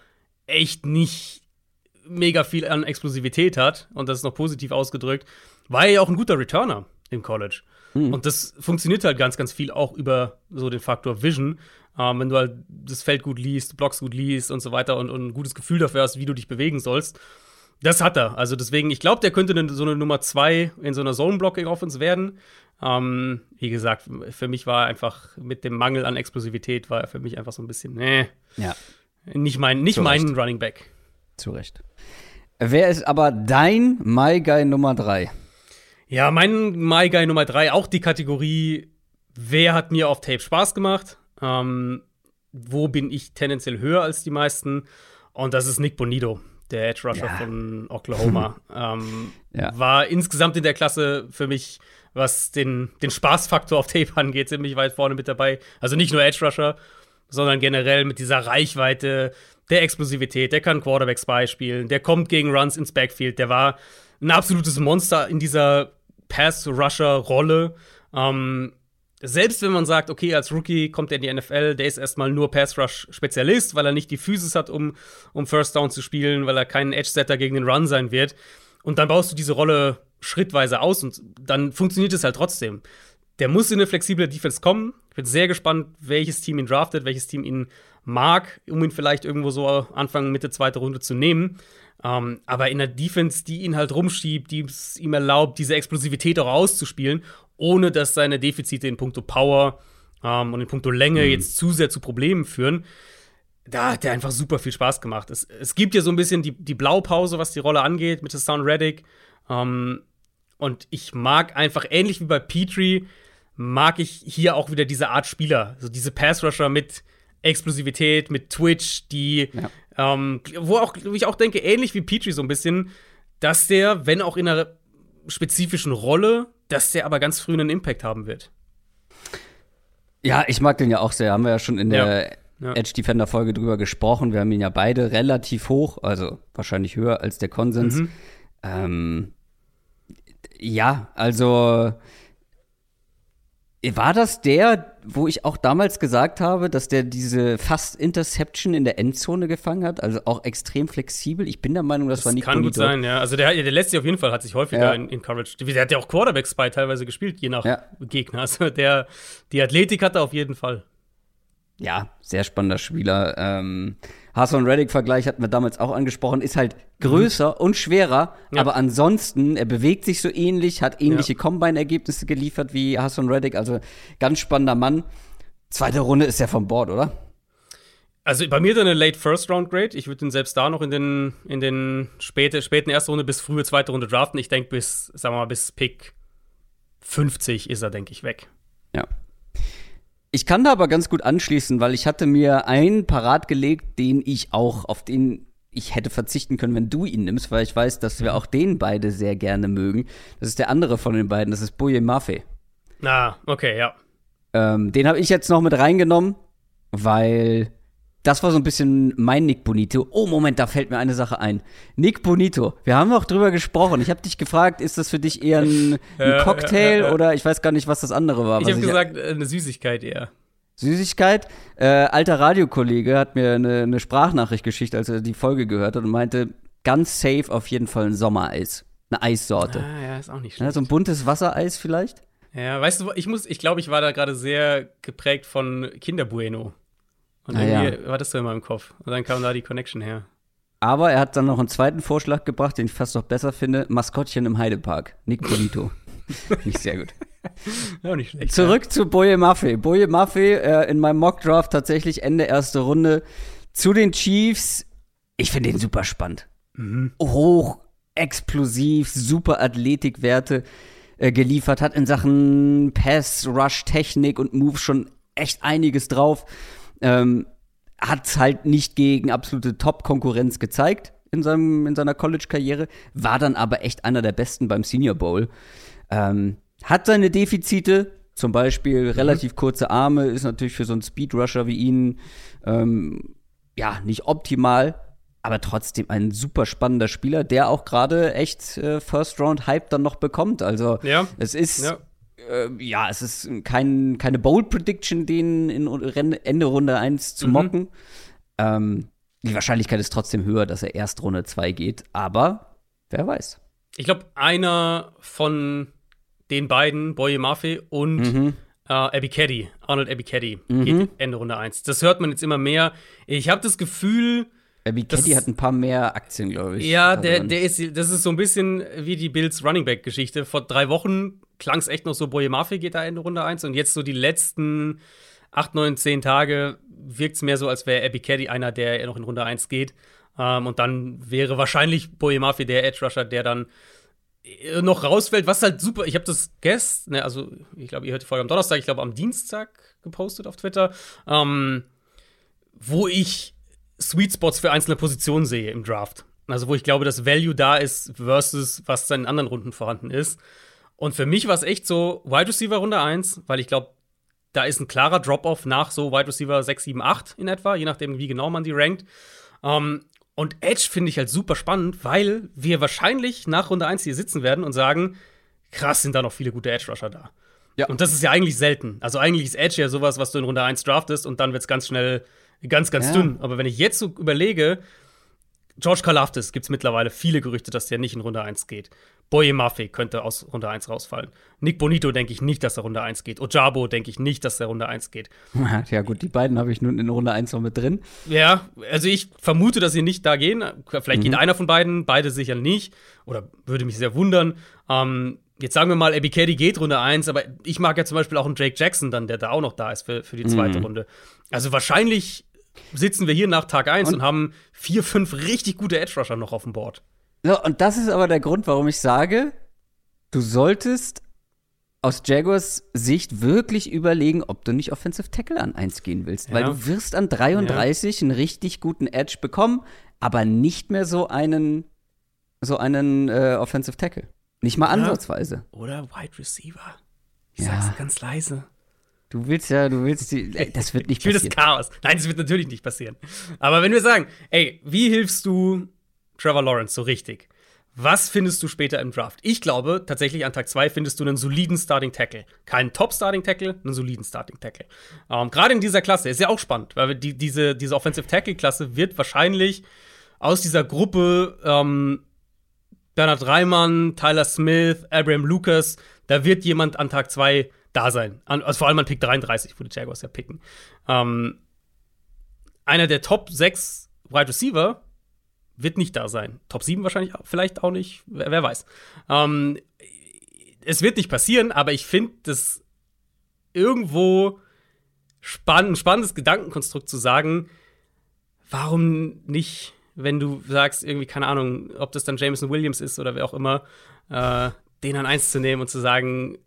echt nicht mega viel an Explosivität hat, und das ist noch positiv ausgedrückt, war er ja auch ein guter Returner im College. Und das funktioniert halt ganz, ganz viel auch über so den Faktor Vision. Ähm, wenn du halt das Feld gut liest, Blocks gut liest und so weiter und, und ein gutes Gefühl dafür hast, wie du dich bewegen sollst. Das hat er. Also deswegen, ich glaube, der könnte eine, so eine Nummer zwei in so einer Zone-Blocking-Offense werden. Ähm, wie gesagt, für mich war er einfach mit dem Mangel an Explosivität, war er für mich einfach so ein bisschen, nee, Ja, nicht mein, nicht Zu mein Recht. Running Back. zu Recht. Wer ist aber dein My Guy Nummer 3? Ja, mein My Guy Nummer drei, auch die Kategorie, wer hat mir auf Tape Spaß gemacht? Ähm, wo bin ich tendenziell höher als die meisten? Und das ist Nick Bonito, der Edge Rusher Ja. von Oklahoma. ähm, Ja. War insgesamt in der Klasse für mich, was den, den Spaßfaktor auf Tape angeht, ziemlich weit vorne mit dabei. Also nicht nur Edge Rusher, sondern generell mit dieser Reichweite, der Explosivität, der kann Quarterbacks beispielen, der kommt gegen Runs ins Backfield, der war ein absolutes Monster in dieser Pass-Rusher-Rolle. Ähm, selbst wenn man sagt, okay, als Rookie kommt er in die NFL, der ist erstmal nur Pass-Rush-Spezialist, weil er nicht die Physis hat, um, um First Down zu spielen, weil er kein Edge-Setter gegen den Run sein wird. Und dann baust du diese Rolle schrittweise aus und dann funktioniert es halt trotzdem. Der muss in eine flexible Defense kommen. Ich bin sehr gespannt, welches Team ihn draftet, welches Team ihn mag, um ihn vielleicht irgendwo so Anfang, Mitte, zweite Runde zu nehmen. Ähm, aber in der Defense, die ihn halt rumschiebt, die es ihm erlaubt, diese Explosivität auch auszuspielen, ohne dass seine Defizite in puncto Power ähm, und in puncto Länge jetzt zu sehr zu Problemen führen. Da hat er einfach super viel Spaß gemacht. Es, es gibt ja so ein bisschen die, die Blaupause, was die Rolle angeht, mit Hassan Reddick. Ähm, und ich mag einfach, ähnlich wie bei Petrie, mag ich hier auch wieder diese Art Spieler. So diese Pass-Rusher mit Explosivität, mit Twitch, die, Ja. Ähm, wo, auch, wo ich auch denke, ähnlich wie Petrie so ein bisschen, dass der, wenn auch in einer spezifischen Rolle, dass der aber ganz früh einen Impact haben wird. Ja, ich mag den ja auch sehr. Haben wir ja schon in der Ja. Edge Defender Folge drüber gesprochen. Wir haben ihn ja beide relativ hoch, also wahrscheinlich höher als der Konsens. Mhm. Ähm, ja, also war das der, wo ich auch damals gesagt habe, dass der diese fast Interception in der Endzone gefangen hat? Also auch extrem flexibel. Ich bin der Meinung, das, war Das nicht kann gut sein, ja. Also der, der letzte auf jeden Fall hat sich häufiger Ja. in, in Coverage. Der hat ja auch Quarterback-Spy teilweise gespielt, je nach Ja. Gegner. Also der, die Athletik hat er auf jeden Fall. Ja, sehr spannender Spieler. Ähm, Hassan Reddick-Vergleich hatten wir damals auch angesprochen, ist halt größer und schwerer, Mhm. Ja. aber ansonsten, er bewegt sich so ähnlich, hat ähnliche Ja. Combine-Ergebnisse geliefert wie Hassan Reddick, also ganz spannender Mann. Zweite Runde ist er vom Board, oder? Also bei mir dann eine Late First Round Grade. Ich würde ihn selbst da noch in den, in den späte, späten erste Runde bis frühe zweite Runde draften. Ich denke bis, sagen wir mal, bis Pick 50 ist er, denke ich, weg. Ja. Ich kann da aber ganz gut anschließen, weil ich hatte mir einen parat gelegt, den ich auch, auf den ich hätte verzichten können, wenn du ihn nimmst, weil ich weiß, dass wir auch den beide sehr gerne mögen. Das ist der andere von den beiden, das ist Boye Mafe. Na, okay, ja. Ähm, den habe ich jetzt noch mit reingenommen, weil das war so ein bisschen mein Nick Bonito. Oh, Moment, da fällt mir eine Sache ein. Nick Bonito, wir haben auch drüber gesprochen. Ich habe dich gefragt, ist das für dich eher ein, ein Ja, Cocktail ja, ja, ja. oder ich weiß gar nicht, was das andere war. Ich habe gesagt, äh, eine Süßigkeit eher. Süßigkeit. Äh, alter Radiokollege hat mir eine, eine Sprachnachricht geschickt, als er die Folge gehört hat und meinte, ganz safe auf jeden Fall ein Sommereis. Eine Eissorte. Ah, ja, ist auch nicht Ja, schlecht. so ein buntes Wassereis vielleicht? Ja, weißt du, ich muss, ich glaube, ich war da gerade sehr geprägt von Kinder Bueno. Und Ah, irgendwie war das so in meinem Kopf. Und dann kam da die Connection her. Aber er hat dann noch einen zweiten Vorschlag gebracht, den ich fast noch besser finde. Maskottchen im Heidepark. Nick Bonito. nicht sehr gut. Ja, nicht schlecht. Zurück zu Boye Maffei. Boye Maffei äh, in meinem Mockdraft tatsächlich Ende erste Runde zu den Chiefs. Ich finde ihn super spannend. Hoch, explosiv, super Athletikwerte äh, geliefert, hat in Sachen Pass, Rush, Technik und Move schon echt einiges drauf. Ähm, hat halt nicht gegen absolute Top-Konkurrenz gezeigt in, seinem, in seiner College-Karriere, war dann aber echt einer der Besten beim Senior Bowl. Ähm, hat seine Defizite, zum Beispiel relativ kurze Arme, ist natürlich für so einen Speedrusher wie ihn ähm, ja nicht optimal, aber trotzdem ein super spannender Spieler, der auch gerade echt äh, First Round Hype dann noch bekommt. Also Ja. es ist Ja. Äh, ja, es ist kein, keine Bold Prediction, den in Ende Runde 1 zu Mhm. mocken. Ähm, die Wahrscheinlichkeit ist trotzdem höher, dass er erst Runde 2 geht, aber wer weiß. Ich glaube, einer von den beiden, Boye Maffei und Mhm. äh, Abby Caddy, Arnold Abby Caddy, geht Ende Runde 1. Das hört man jetzt immer mehr. Ich habe das Gefühl, Abby Das- Ketty hat ein paar mehr Aktien, glaube ich. ja, der, der ist, das ist so ein bisschen wie die Bills Running Back Geschichte. Vor drei Wochen klang es echt noch so, Boye Maffei geht da Ende Runde 1 und jetzt so die letzten 8, 9, 10 Tage wirkt es mehr so, als wäre Abby Caddy einer, der noch in Runde 1 geht. Ähm, und dann wäre wahrscheinlich Boye Maffei der Edge Rusher, der dann äh, noch rausfällt, was halt super, ich habe das gestern, ne, also ich glaube, ihr hört die Folge am Donnerstag, ich glaube am Dienstag gepostet auf Twitter, ähm, wo ich Sweet Spots für einzelne Positionen sehe im Draft. Also wo ich glaube, dass Value da ist versus was dann in anderen Runden vorhanden ist. Und für mich war es echt so Wide Receiver Runde 1, weil ich glaube, da ist ein klarer Drop-off nach so Wide Receiver 6, 7, 8 in etwa, je nachdem, wie genau man die rankt. Ähm, und Edge finde ich halt super spannend, weil wir wahrscheinlich nach Runde 1 hier sitzen werden und sagen, krass, sind da noch viele gute Edge-Rusher da. Ja. Und das ist ja eigentlich selten. Also eigentlich ist Edge ja sowas, was du in Runde 1 draftest und dann wird es ganz schnell ganz, ganz Ja. dünn. Aber wenn ich jetzt so überlege, George Kalafdis gibt es mittlerweile viele Gerüchte, dass der nicht in Runde 1 geht. Boye Maffei könnte aus Runde 1 rausfallen. Nick Bonito denke ich nicht, dass er Runde 1 geht. Ojabo denke ich nicht, dass er Runde 1 geht. ja, gut, die beiden habe ich nun in Runde 1 noch mit drin. Ja, also ich vermute, dass sie nicht da gehen. Vielleicht Mhm. geht einer von beiden, beide sicher nicht. Oder würde mich sehr wundern. Ähm, jetzt sagen wir mal, Abby Caddy geht Runde 1, aber ich mag ja zum Beispiel auch einen Jake Jackson dann, der da auch noch da ist für, für die zweite Mhm. Runde. Also wahrscheinlich sitzen wir hier nach Tag 1 und, Und- haben vier, fünf richtig gute Edge-Rusher noch auf dem Board. So, und das ist aber der Grund, warum ich sage, du solltest aus Jaguars Sicht wirklich überlegen, ob du nicht Offensive Tackle an 1 gehen willst. Weil Ja. du wirst an 33 einen richtig guten Edge bekommen, aber nicht mehr so einen, so einen äh, Offensive Tackle. Nicht mal ansatzweise. Oder Wide Receiver. Ich Ja. sag's ganz leise. Du willst ja, du willst die, äh, das wird nicht Ich will das passieren. Chaos. Nein, das wird natürlich nicht passieren. Aber wenn wir sagen, ey, wie hilfst du Trevor Lawrence so richtig? Was findest du später im Draft? Ich glaube, tatsächlich an Tag 2 findest du einen soliden Starting Tackle. Keinen Top Starting Tackle, einen soliden Starting Tackle. Ähm, Gerade in dieser Klasse ist ja auch spannend, weil die, diese, diese Offensive Tackle Klasse wird wahrscheinlich aus dieser Gruppe ähm, Bernhard Reimann, Tyler Smith, Abraham Lucas, da wird jemand an Tag 2 da sein. Also vor allem an Pick 33, wo die Jaguars ja picken. Ähm, einer der Top 6 Wide Receiver wird nicht da sein. Top 7 wahrscheinlich vielleicht auch nicht, wer, wer weiß. Ähm, es wird nicht passieren, aber ich finde das irgendwo spann ein spannendes Gedankenkonstrukt zu sagen, warum nicht, wenn du sagst, irgendwie, keine Ahnung, ob das dann Jameson Williams ist oder wer auch immer, äh, den an eins zu nehmen und zu sagen,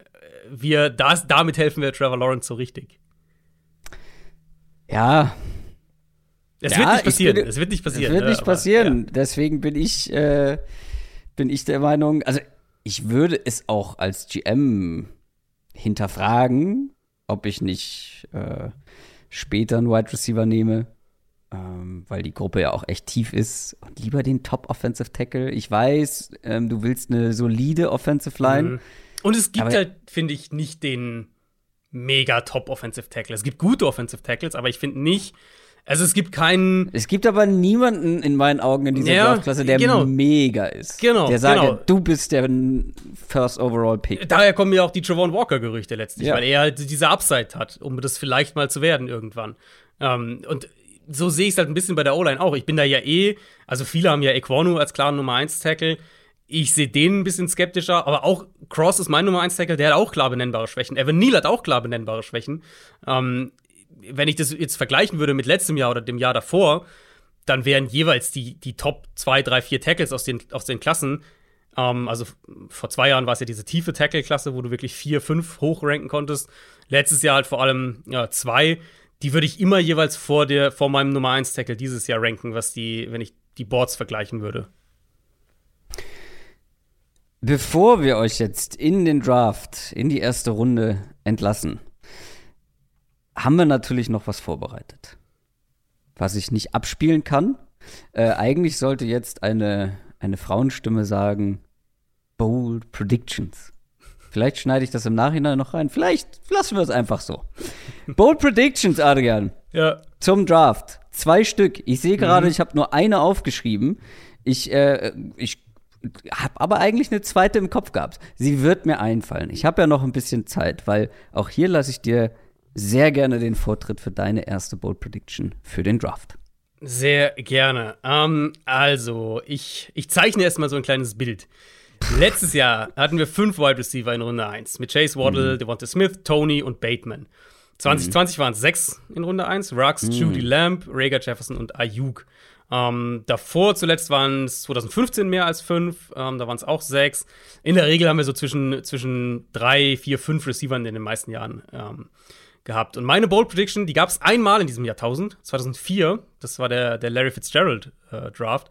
wir, das, damit helfen wir Trevor Lawrence so richtig. Ja, Es Ja, wird nicht ich passieren. bin- es wird nicht passieren. Das wird ne, nicht aber, passieren. Deswegen bin ich, äh, bin ich der Meinung, also ich würde es auch als GM hinterfragen, ob ich nicht äh, später einen Wide Receiver nehme, ähm, weil die Gruppe ja auch echt tief ist und lieber den Top Offensive Tackle. Ich weiß, ähm, du willst eine solide Offensive Ja. Line. Mhm. Und es gibt Aber- halt, finde ich, nicht den mega Top Offensive Tackle. Es gibt gute Offensive Tackles, aber ich finde nicht, also es gibt keinen Es gibt aber niemanden in meinen Augen in dieser Ja, Draftklasse, der genau. mega ist. Genau, Der sage, genau. du bist der First Overall Pick. Daher kommen ja auch die Javon Walker-Gerüchte letztlich, Ja. weil er halt diese Upside hat, um das vielleicht mal zu werden irgendwann. Ähm, und so sehe ich es halt ein bisschen bei der O-Line auch. Ich bin da ja eh, also viele haben ja Equanu als klaren Nummer 1 Tackle. Ich sehe den ein bisschen skeptischer, aber auch Cross ist mein Nummer 1 Tackle, der hat auch klar benennbare Schwächen. Evan Neal hat auch klar benennbare Schwächen. Ähm, wenn ich das jetzt vergleichen würde mit letztem Jahr oder dem Jahr davor, dann wären jeweils die, die Top 2, 3, 4 Tackles aus den, aus den Klassen. Ähm, also vor zwei Jahren war es ja diese tiefe Tackle-Klasse, wo du wirklich 4, 5 hochranken konntest. Letztes Jahr halt vor allem ja, zwei. Die würde ich immer jeweils vor, der, vor meinem Nummer 1 Tackle dieses Jahr ranken, was die, wenn ich die Boards vergleichen würde. Bevor wir euch jetzt in den Draft, in die erste Runde entlassen, haben wir natürlich noch was vorbereitet was ich nicht abspielen kann. Äh, eigentlich sollte jetzt eine, eine Frauenstimme sagen, Bold Predictions. Vielleicht schneide ich das im Nachhinein noch rein. Vielleicht lassen wir es einfach so. Bold Predictions, Adrian. Ja. Zum Draft. Zwei Stück. Ich sehe gerade, mhm. ich habe nur eine aufgeschrieben. Ich, äh, ich habe aber eigentlich eine zweite im Kopf gehabt. Sie wird mir einfallen. Ich habe ja noch ein bisschen Zeit, weil auch hier lasse ich dir sehr gerne den Vortritt für deine erste Bold Prediction für den Draft. Sehr gerne. Ähm, also, ich, ich zeichne erstmal so ein kleines Bild. Letztes Jahr hatten wir fünf Wide Receiver in Runde 1 mit Chase Waddle, mhm. Devonta Smith, Tony und Bateman. 2020 mhm. waren es sechs in Runde 1: Rux, mhm. Judy Lamb, Rager Jefferson und Ayuk. Ähm, davor zuletzt waren es 2015 mehr als fünf, ähm, da waren es auch sechs. In der Regel haben wir so zwischen, zwischen drei, vier, fünf Receivern in den meisten Jahren. Ähm, gehabt. Und meine Bold Prediction, die gab es einmal in diesem Jahrtausend, 2004. Das war der, der Larry Fitzgerald äh, Draft.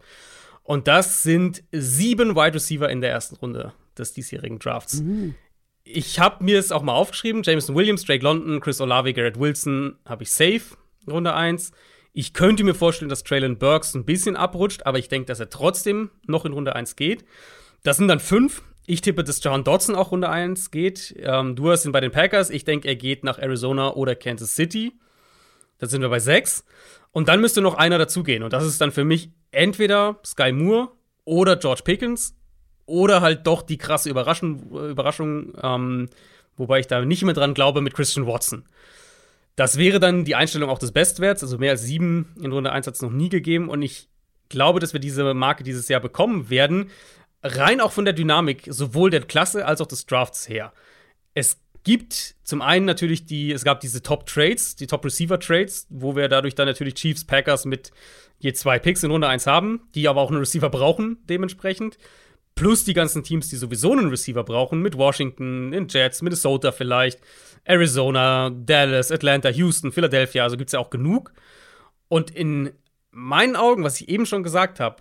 Und das sind sieben Wide Receiver in der ersten Runde des diesjährigen Drafts. Mhm. Ich habe mir es auch mal aufgeschrieben: Jameson Williams, Drake London, Chris Olave, Garrett Wilson habe ich safe, Runde 1. Ich könnte mir vorstellen, dass Traylon Burks ein bisschen abrutscht, aber ich denke, dass er trotzdem noch in Runde 1 geht. Das sind dann fünf. Ich tippe, dass John Dodson auch Runde 1 geht. Ähm, du hast ihn bei den Packers. Ich denke, er geht nach Arizona oder Kansas City. Da sind wir bei 6. Und dann müsste noch einer dazugehen. Und das ist dann für mich entweder Sky Moore oder George Pickens oder halt doch die krasse Überraschung, Überraschung ähm, wobei ich da nicht mehr dran glaube, mit Christian Watson. Das wäre dann die Einstellung auch des Bestwerts. Also mehr als sieben in Runde 1 hat es noch nie gegeben. Und ich glaube, dass wir diese Marke dieses Jahr bekommen werden, rein auch von der Dynamik sowohl der Klasse als auch des Drafts her. Es gibt zum einen natürlich die, es gab diese Top Trades, die Top Receiver Trades, wo wir dadurch dann natürlich Chiefs, Packers mit je zwei Picks in Runde 1 haben, die aber auch einen Receiver brauchen, dementsprechend. Plus die ganzen Teams, die sowieso einen Receiver brauchen, mit Washington, den Jets, Minnesota vielleicht, Arizona, Dallas, Atlanta, Houston, Philadelphia, also gibt es ja auch genug. Und in meinen Augen, was ich eben schon gesagt habe,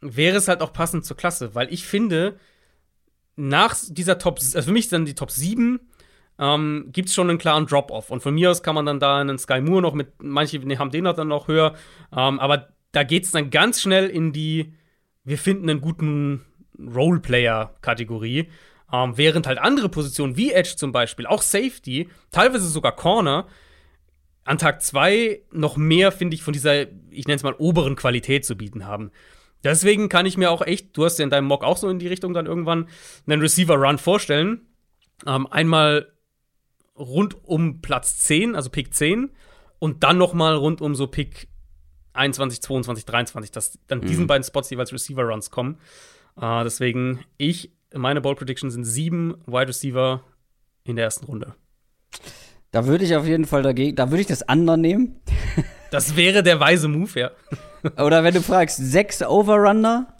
wäre es halt auch passend zur Klasse, weil ich finde, nach dieser Top, also für mich dann die Top 7, ähm, gibt es schon einen klaren Drop-Off. Und von mir aus kann man dann da einen Sky Moore noch mit, manche haben den dann noch höher, ähm, aber da geht es dann ganz schnell in die, wir finden einen guten Roleplayer-Kategorie. Ähm, während halt andere Positionen wie Edge zum Beispiel, auch Safety, teilweise sogar Corner, an Tag 2 noch mehr, finde ich, von dieser, ich nenne es mal, oberen Qualität zu bieten haben. Deswegen kann ich mir auch echt, du hast ja in deinem Mock auch so in die Richtung dann irgendwann einen Receiver-Run vorstellen. Ähm, einmal rund um Platz 10, also Pick 10, und dann noch mal rund um so Pick 21, 22, 23, dass dann mhm. diesen beiden Spots jeweils Receiver-Runs kommen. Äh, deswegen, ich, meine Ball Prediction sind sieben Wide Receiver in der ersten Runde. Da würde ich auf jeden Fall dagegen, da würde ich das andere nehmen. Das wäre der weise Move, ja. Oder wenn du fragst, sechs Overrunner,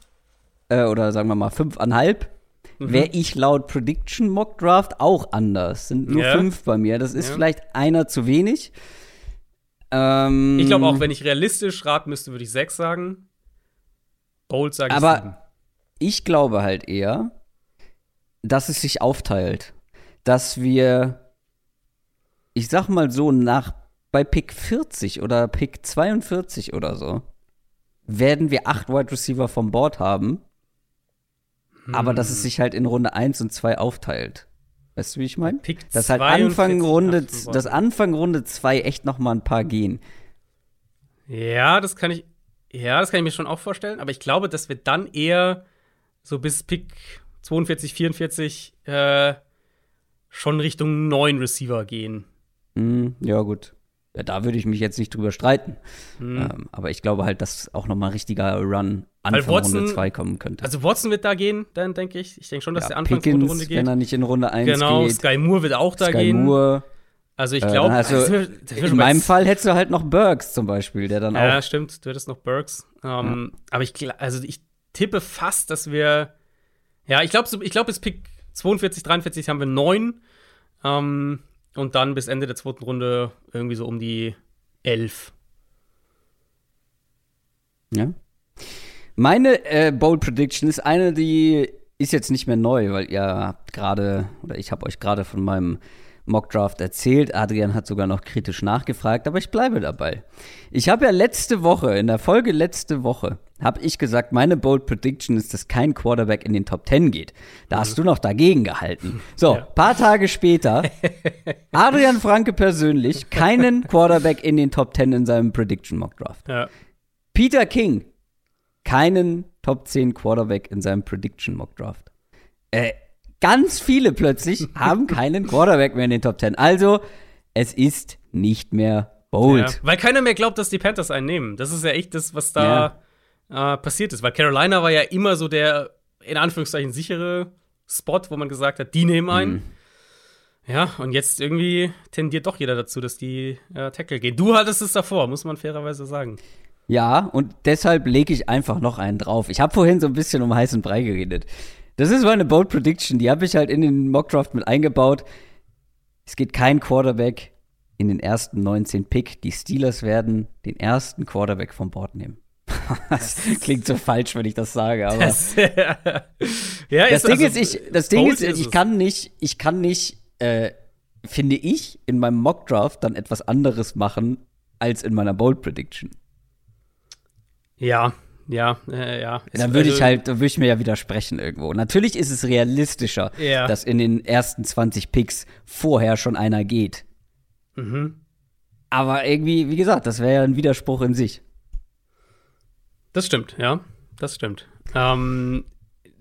äh, oder sagen wir mal fünfeinhalb, mhm. wäre ich laut Prediction Mock Draft auch anders. Sind nur ja. fünf bei mir. Das ist ja. vielleicht einer zu wenig. Ähm, ich glaube auch, wenn ich realistisch raten müsste, würde ich sechs sagen. Bold sage ich Aber sieben. ich glaube halt eher, dass es sich aufteilt. Dass wir, ich sag mal so, nach bei Pick 40 oder Pick 42 oder so werden wir acht Wide Receiver vom Board haben. Hm. Aber dass es hm. sich halt in Runde 1 und 2 aufteilt. Weißt du, wie ich meine? Dass halt Anfang Runde, dass Anfang Runde 2 echt noch mal ein paar gehen. Ja, das kann ich, ja, das kann ich mir schon auch vorstellen. Aber ich glaube, dass wir dann eher so bis Pick 42, 44 äh, schon Richtung neun Receiver gehen. Mm, ja, gut. Ja, da würde ich mich jetzt nicht drüber streiten. Ähm, aber ich glaube halt, dass auch noch mal ein richtiger Run Anfang Watson- Runde 2 kommen könnte. Also Watson wird da gehen, dann denke ich. Ich denke schon, dass der ja, Anfang der Pickens, Runde wenn geht. er nicht in Runde 1 Genau, geht. Sky Moore wird auch da Sky gehen. Moore. Also ich Äh, glaube, also, in meinem Fall hättest du halt noch Burks zum Beispiel, der dann Ja, auch. stimmt, du hättest noch Burks. Ähm, Aber ich, also ich tippe fast, dass wir, ja, ich glaube, ich glaube, bis Pick 42, 43 haben wir neun. Ähm, und dann bis Ende der zweiten Runde irgendwie so um die elf. Ja. Meine äh, Bold Prediction ist eine, die ist jetzt nicht mehr neu, weil ihr habt gerade, oder ich habe euch gerade von meinem Mockdraft erzählt. Adrian hat sogar noch kritisch nachgefragt, aber ich bleibe dabei. Ich habe ja letzte Woche, in der Folge letzte Woche, habe ich gesagt, meine Bold Prediction ist, dass kein Quarterback in den Top 10 geht. Da hast du noch dagegen gehalten. So, Ja. paar Tage später, Adrian Franke persönlich, keinen Quarterback in den Top 10 in seinem Prediction Mockdraft. Ja. Peter King, keinen Top 10 Quarterback in seinem Prediction Mock Draft. Äh, ganz viele plötzlich haben keinen Quarterback mehr in den Top 10. Also, es ist nicht mehr Ja. bold. Weil keiner mehr glaubt, dass die Panthers einen nehmen. Das ist ja echt das, was da äh, passiert ist. Weil Carolina war ja immer so der, in Anführungszeichen, sichere Spot, wo man gesagt hat, die nehmen einen. Mhm. Ja, und jetzt irgendwie tendiert doch jeder dazu, dass die äh, Tackle gehen. Du hattest es davor, muss man fairerweise sagen. Ja, und deshalb lege ich einfach noch einen drauf. Ich habe vorhin so ein bisschen um heißen Brei geredet. Das ist meine Bold Prediction, die habe ich halt in den Mock Draft mit eingebaut. Es geht kein Quarterback in den ersten 19 Pick. Die Steelers werden den ersten Quarterback vom Board nehmen. das klingt so falsch, wenn ich das sage, aber Das, ja, das Ding also, ist, ich, das Ding ist, ich kann nicht, ich kann nicht, äh, finde ich, in meinem Mock Draft dann etwas anderes machen als in meiner Bold Prediction. Ja, ja, äh, ja. Dann würde ich Also, halt, dann würde ich mir ja widersprechen irgendwo. Natürlich ist es realistischer, Ja. dass in den ersten 20 Picks vorher schon einer geht. Mhm. Aber irgendwie, wie gesagt, das wäre ja ein Widerspruch in sich. Das stimmt, ja. Das stimmt. Ähm,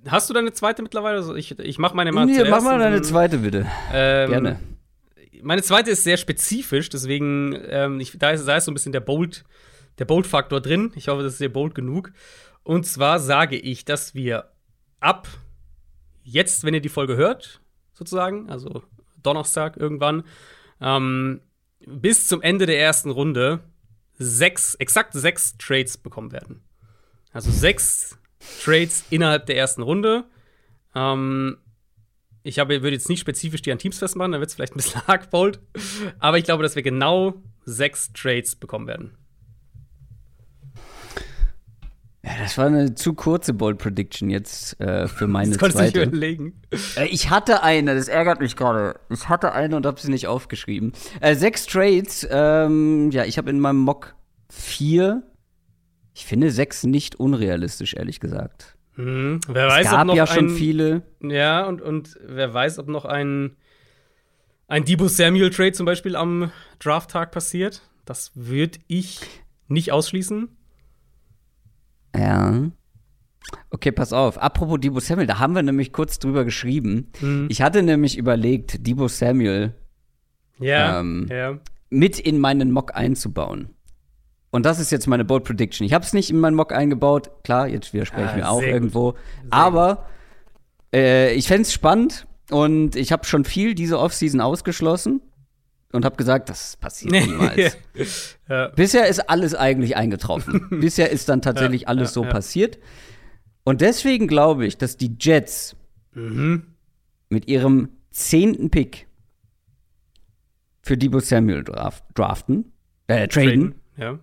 hast du deine zweite mittlerweile? Also ich, ich mache meine mal Nee, zuerst. mach mal deine zweite bitte. Ähm, Gerne. Meine zweite ist sehr spezifisch, deswegen, ähm, ich, da, ist, da ist so ein bisschen der Bold, der Bold-Faktor drin. Ich hoffe, das ist sehr bold genug. Und zwar sage ich, dass wir ab jetzt, wenn ihr die Folge hört, sozusagen, also Donnerstag irgendwann, ähm, bis zum Ende der ersten Runde sechs, exakt sechs Trades bekommen werden. Also sechs Trades innerhalb der ersten Runde. Ähm, ich habe, würde jetzt nicht spezifisch die an Teams festmachen, dann wird es vielleicht ein bisschen arg bold. Aber ich glaube, dass wir genau sechs Trades bekommen werden. Ja, das war eine zu kurze Bold Prediction jetzt äh, für meine Das zweite. überlegen. Äh, Ich hatte eine, das ärgert mich gerade. Ich hatte eine und habe sie nicht aufgeschrieben. Äh, sechs Trades, ähm, ja, ich habe in meinem Mock vier. Ich finde sechs nicht unrealistisch, ehrlich gesagt. Hm, wer Es weiß, ob gab noch ja schon ein, viele. Ja, und, und wer weiß, ob noch ein, ein Debo Samuel Trade zum Beispiel am Drafttag passiert. Das würde ich nicht ausschließen. Ja. Okay, pass auf. Apropos Debo Samuel, da haben wir nämlich kurz drüber geschrieben. Mhm. Ich hatte nämlich überlegt, Debo Samuel Ja, Ähm, ja. mit in meinen Mock einzubauen. Und das ist jetzt meine Bold Prediction. Ich habe es nicht in meinen Mock eingebaut. Klar, jetzt widerspreche ich Ah, mir auch sehr gut. irgendwo. Aber äh, ich fände es spannend und ich habe schon viel diese Offseason ausgeschlossen und habe gesagt, das passiert niemals. ja. Bisher ist alles eigentlich eingetroffen. Bisher ist dann tatsächlich Ja, alles ja, so passiert. Und deswegen glaube ich, dass die Jets Mhm. mit ihrem zehnten Pick für Debo Samuel draft, draften, äh, traden, Ja.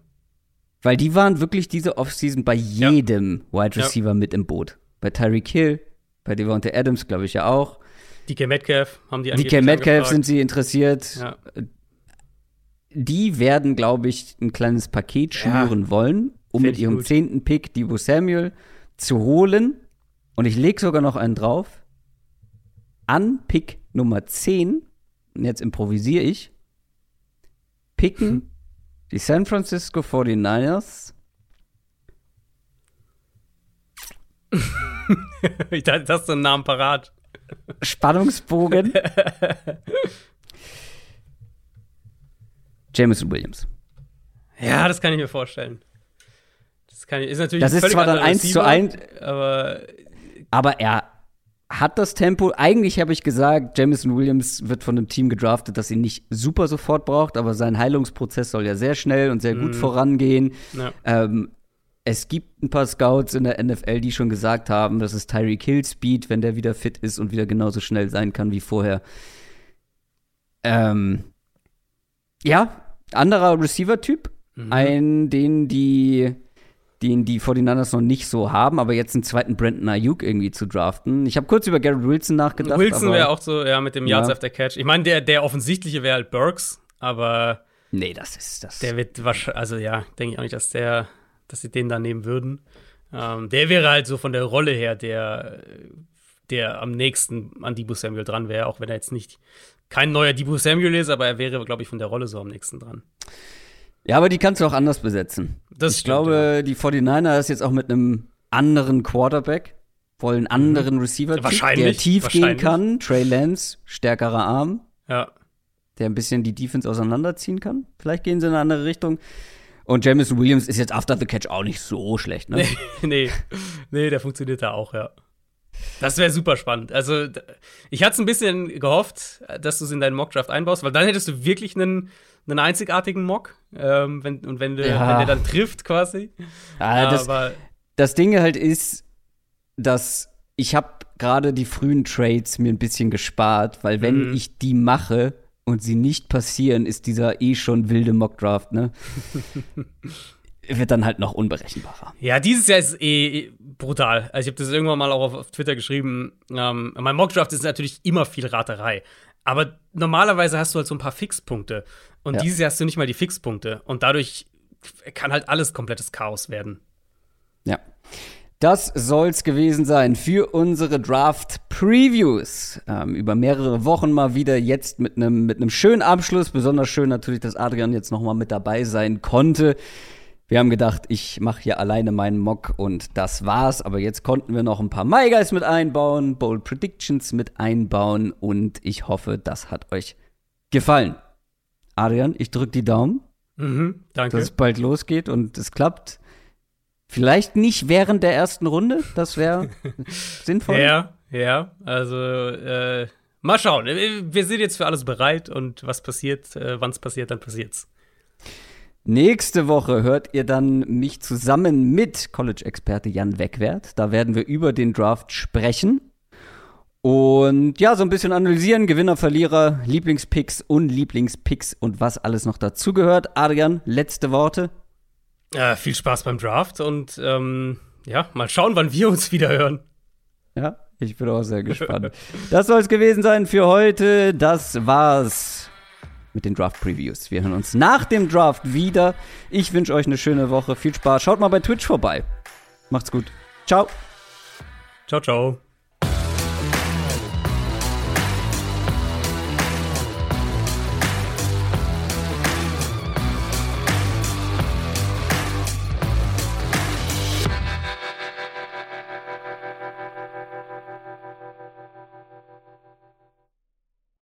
weil die waren wirklich diese Offseason bei jedem Wide. Receiver mit im Boot. Bei Tyreek Hill, bei Devonta Adams, glaube ich ja auch. DK Metcalf haben die DK Metcalf sind sie interessiert. Ja. Die werden, glaube ich, ein kleines Paket Ja. schnüren wollen, um Find mit ihrem zehnten Pick Debo Samuel zu holen. Und ich lege sogar noch einen drauf. An Pick Nummer 10, und jetzt improvisiere ich, picken die San Francisco 49ers ich dachte, das ist so ein Namen parat. Spannungsbogen. Jameson Williams. Ja, das kann ich mir vorstellen. Das kann ich, ist natürlich Das ist zwar dann 1 zu 1, aber aber er hat das Tempo. Eigentlich habe ich gesagt, Jameson Williams wird von einem Team gedraftet, das ihn nicht super sofort braucht, aber sein Heilungsprozess soll ja sehr schnell und sehr gut Mhm. vorangehen. ja. Ähm, es gibt ein paar Scouts in der NFL, die schon gesagt haben, das ist Tyreek Hill Speed, wenn der wieder fit ist und wieder genauso schnell sein kann wie vorher. Ähm, ja, anderer Receiver-Typ. Mhm. Ein, den die, den die 49ers noch nicht so haben, aber jetzt einen zweiten Brandon Ayuk irgendwie zu draften. Ich habe kurz über Garrett Wilson nachgedacht. Wilson wäre auch so, ja, mit dem Yards Ja. after Catch. Ich meine, der, der offensichtliche wäre halt Burks, aber Nee, das ist das. der wird wahrscheinlich, also ja, denke ich auch nicht, dass der, dass sie den da nehmen würden. Ähm, der wäre halt so von der Rolle her der, der am nächsten an Debo Samuel dran wäre, auch wenn er jetzt nicht kein neuer Debo Samuel ist, aber er wäre, glaube ich, von der Rolle so am nächsten dran. ja, aber die kannst du auch anders besetzen. Das ich stimmt, glaube, die 49ers jetzt auch mit einem anderen Quarterback, wollen anderen Receiver, Mhm. Der tief gehen kann. Trey Lance, stärkerer Arm, Ja. der ein bisschen die Defense auseinanderziehen kann. Vielleicht gehen sie in eine andere Richtung. Und Jameson Williams ist jetzt after the catch auch nicht so schlecht, ne? nee, nee, der funktioniert da auch, ja. Das wäre super spannend. Also, ich hatte es ein bisschen gehofft, dass du es in deinen Mockdraft einbaust, weil dann hättest du wirklich einen, einen einzigartigen Mock. Ähm, wenn, und wenn, du, Ja. wenn der dann trifft, quasi. Ah, das, Aber das Ding halt ist, dass ich habe gerade die frühen Trades mir ein bisschen gespart, weil wenn Mhm. ich die mache und sie nicht passieren, ist dieser eh schon wilde Mockdraft, ne? Wird dann halt noch unberechenbarer. ja, dieses Jahr ist eh brutal. Also, ich habe das irgendwann mal auch auf, auf Twitter geschrieben. Ähm, mein Mockdraft ist natürlich immer viel Raterei. Aber normalerweise hast du halt so ein paar Fixpunkte. Und Ja. dieses Jahr hast du nicht mal die Fixpunkte. Und dadurch kann halt alles komplettes Chaos werden. Ja. Das soll's gewesen sein für unsere Draft-Previews. Ähm, über mehrere Wochen mal wieder jetzt mit einem mit einem schönen Abschluss. Besonders schön natürlich, dass Adrian jetzt noch mal mit dabei sein konnte. Wir haben gedacht, ich mache hier alleine meinen Mock und das war's. Aber jetzt konnten wir noch ein paar My Guys mit einbauen, Bold Predictions mit einbauen und ich hoffe, das hat euch gefallen. Adrian, ich drück die Daumen Mhm, danke. dass es bald losgeht und es klappt. Vielleicht nicht während der ersten Runde, das wäre sinnvoll. Ja, ja. Also, äh, mal schauen. Wir sind jetzt für alles bereit und was passiert, äh, wann es passiert, dann passiert's. Nächste Woche hört ihr dann mich zusammen mit College-Experte Jan Wegwert. Da werden wir über den Draft sprechen. Und ja, so ein bisschen analysieren, Gewinner, Verlierer, Lieblingspicks und Lieblingspicks und was alles noch dazugehört. Adrian, letzte Worte. Äh, viel Spaß beim Draft und ähm, ja, mal schauen, wann wir uns wieder hören. Ja, ich bin auch sehr gespannt. das soll es gewesen sein für heute. Das war's mit den Draft-Previews. Wir hören uns nach dem Draft wieder. Ich wünsche euch eine schöne Woche. Viel Spaß. Schaut mal bei Twitch vorbei. Macht's gut. Ciao. Ciao, ciao.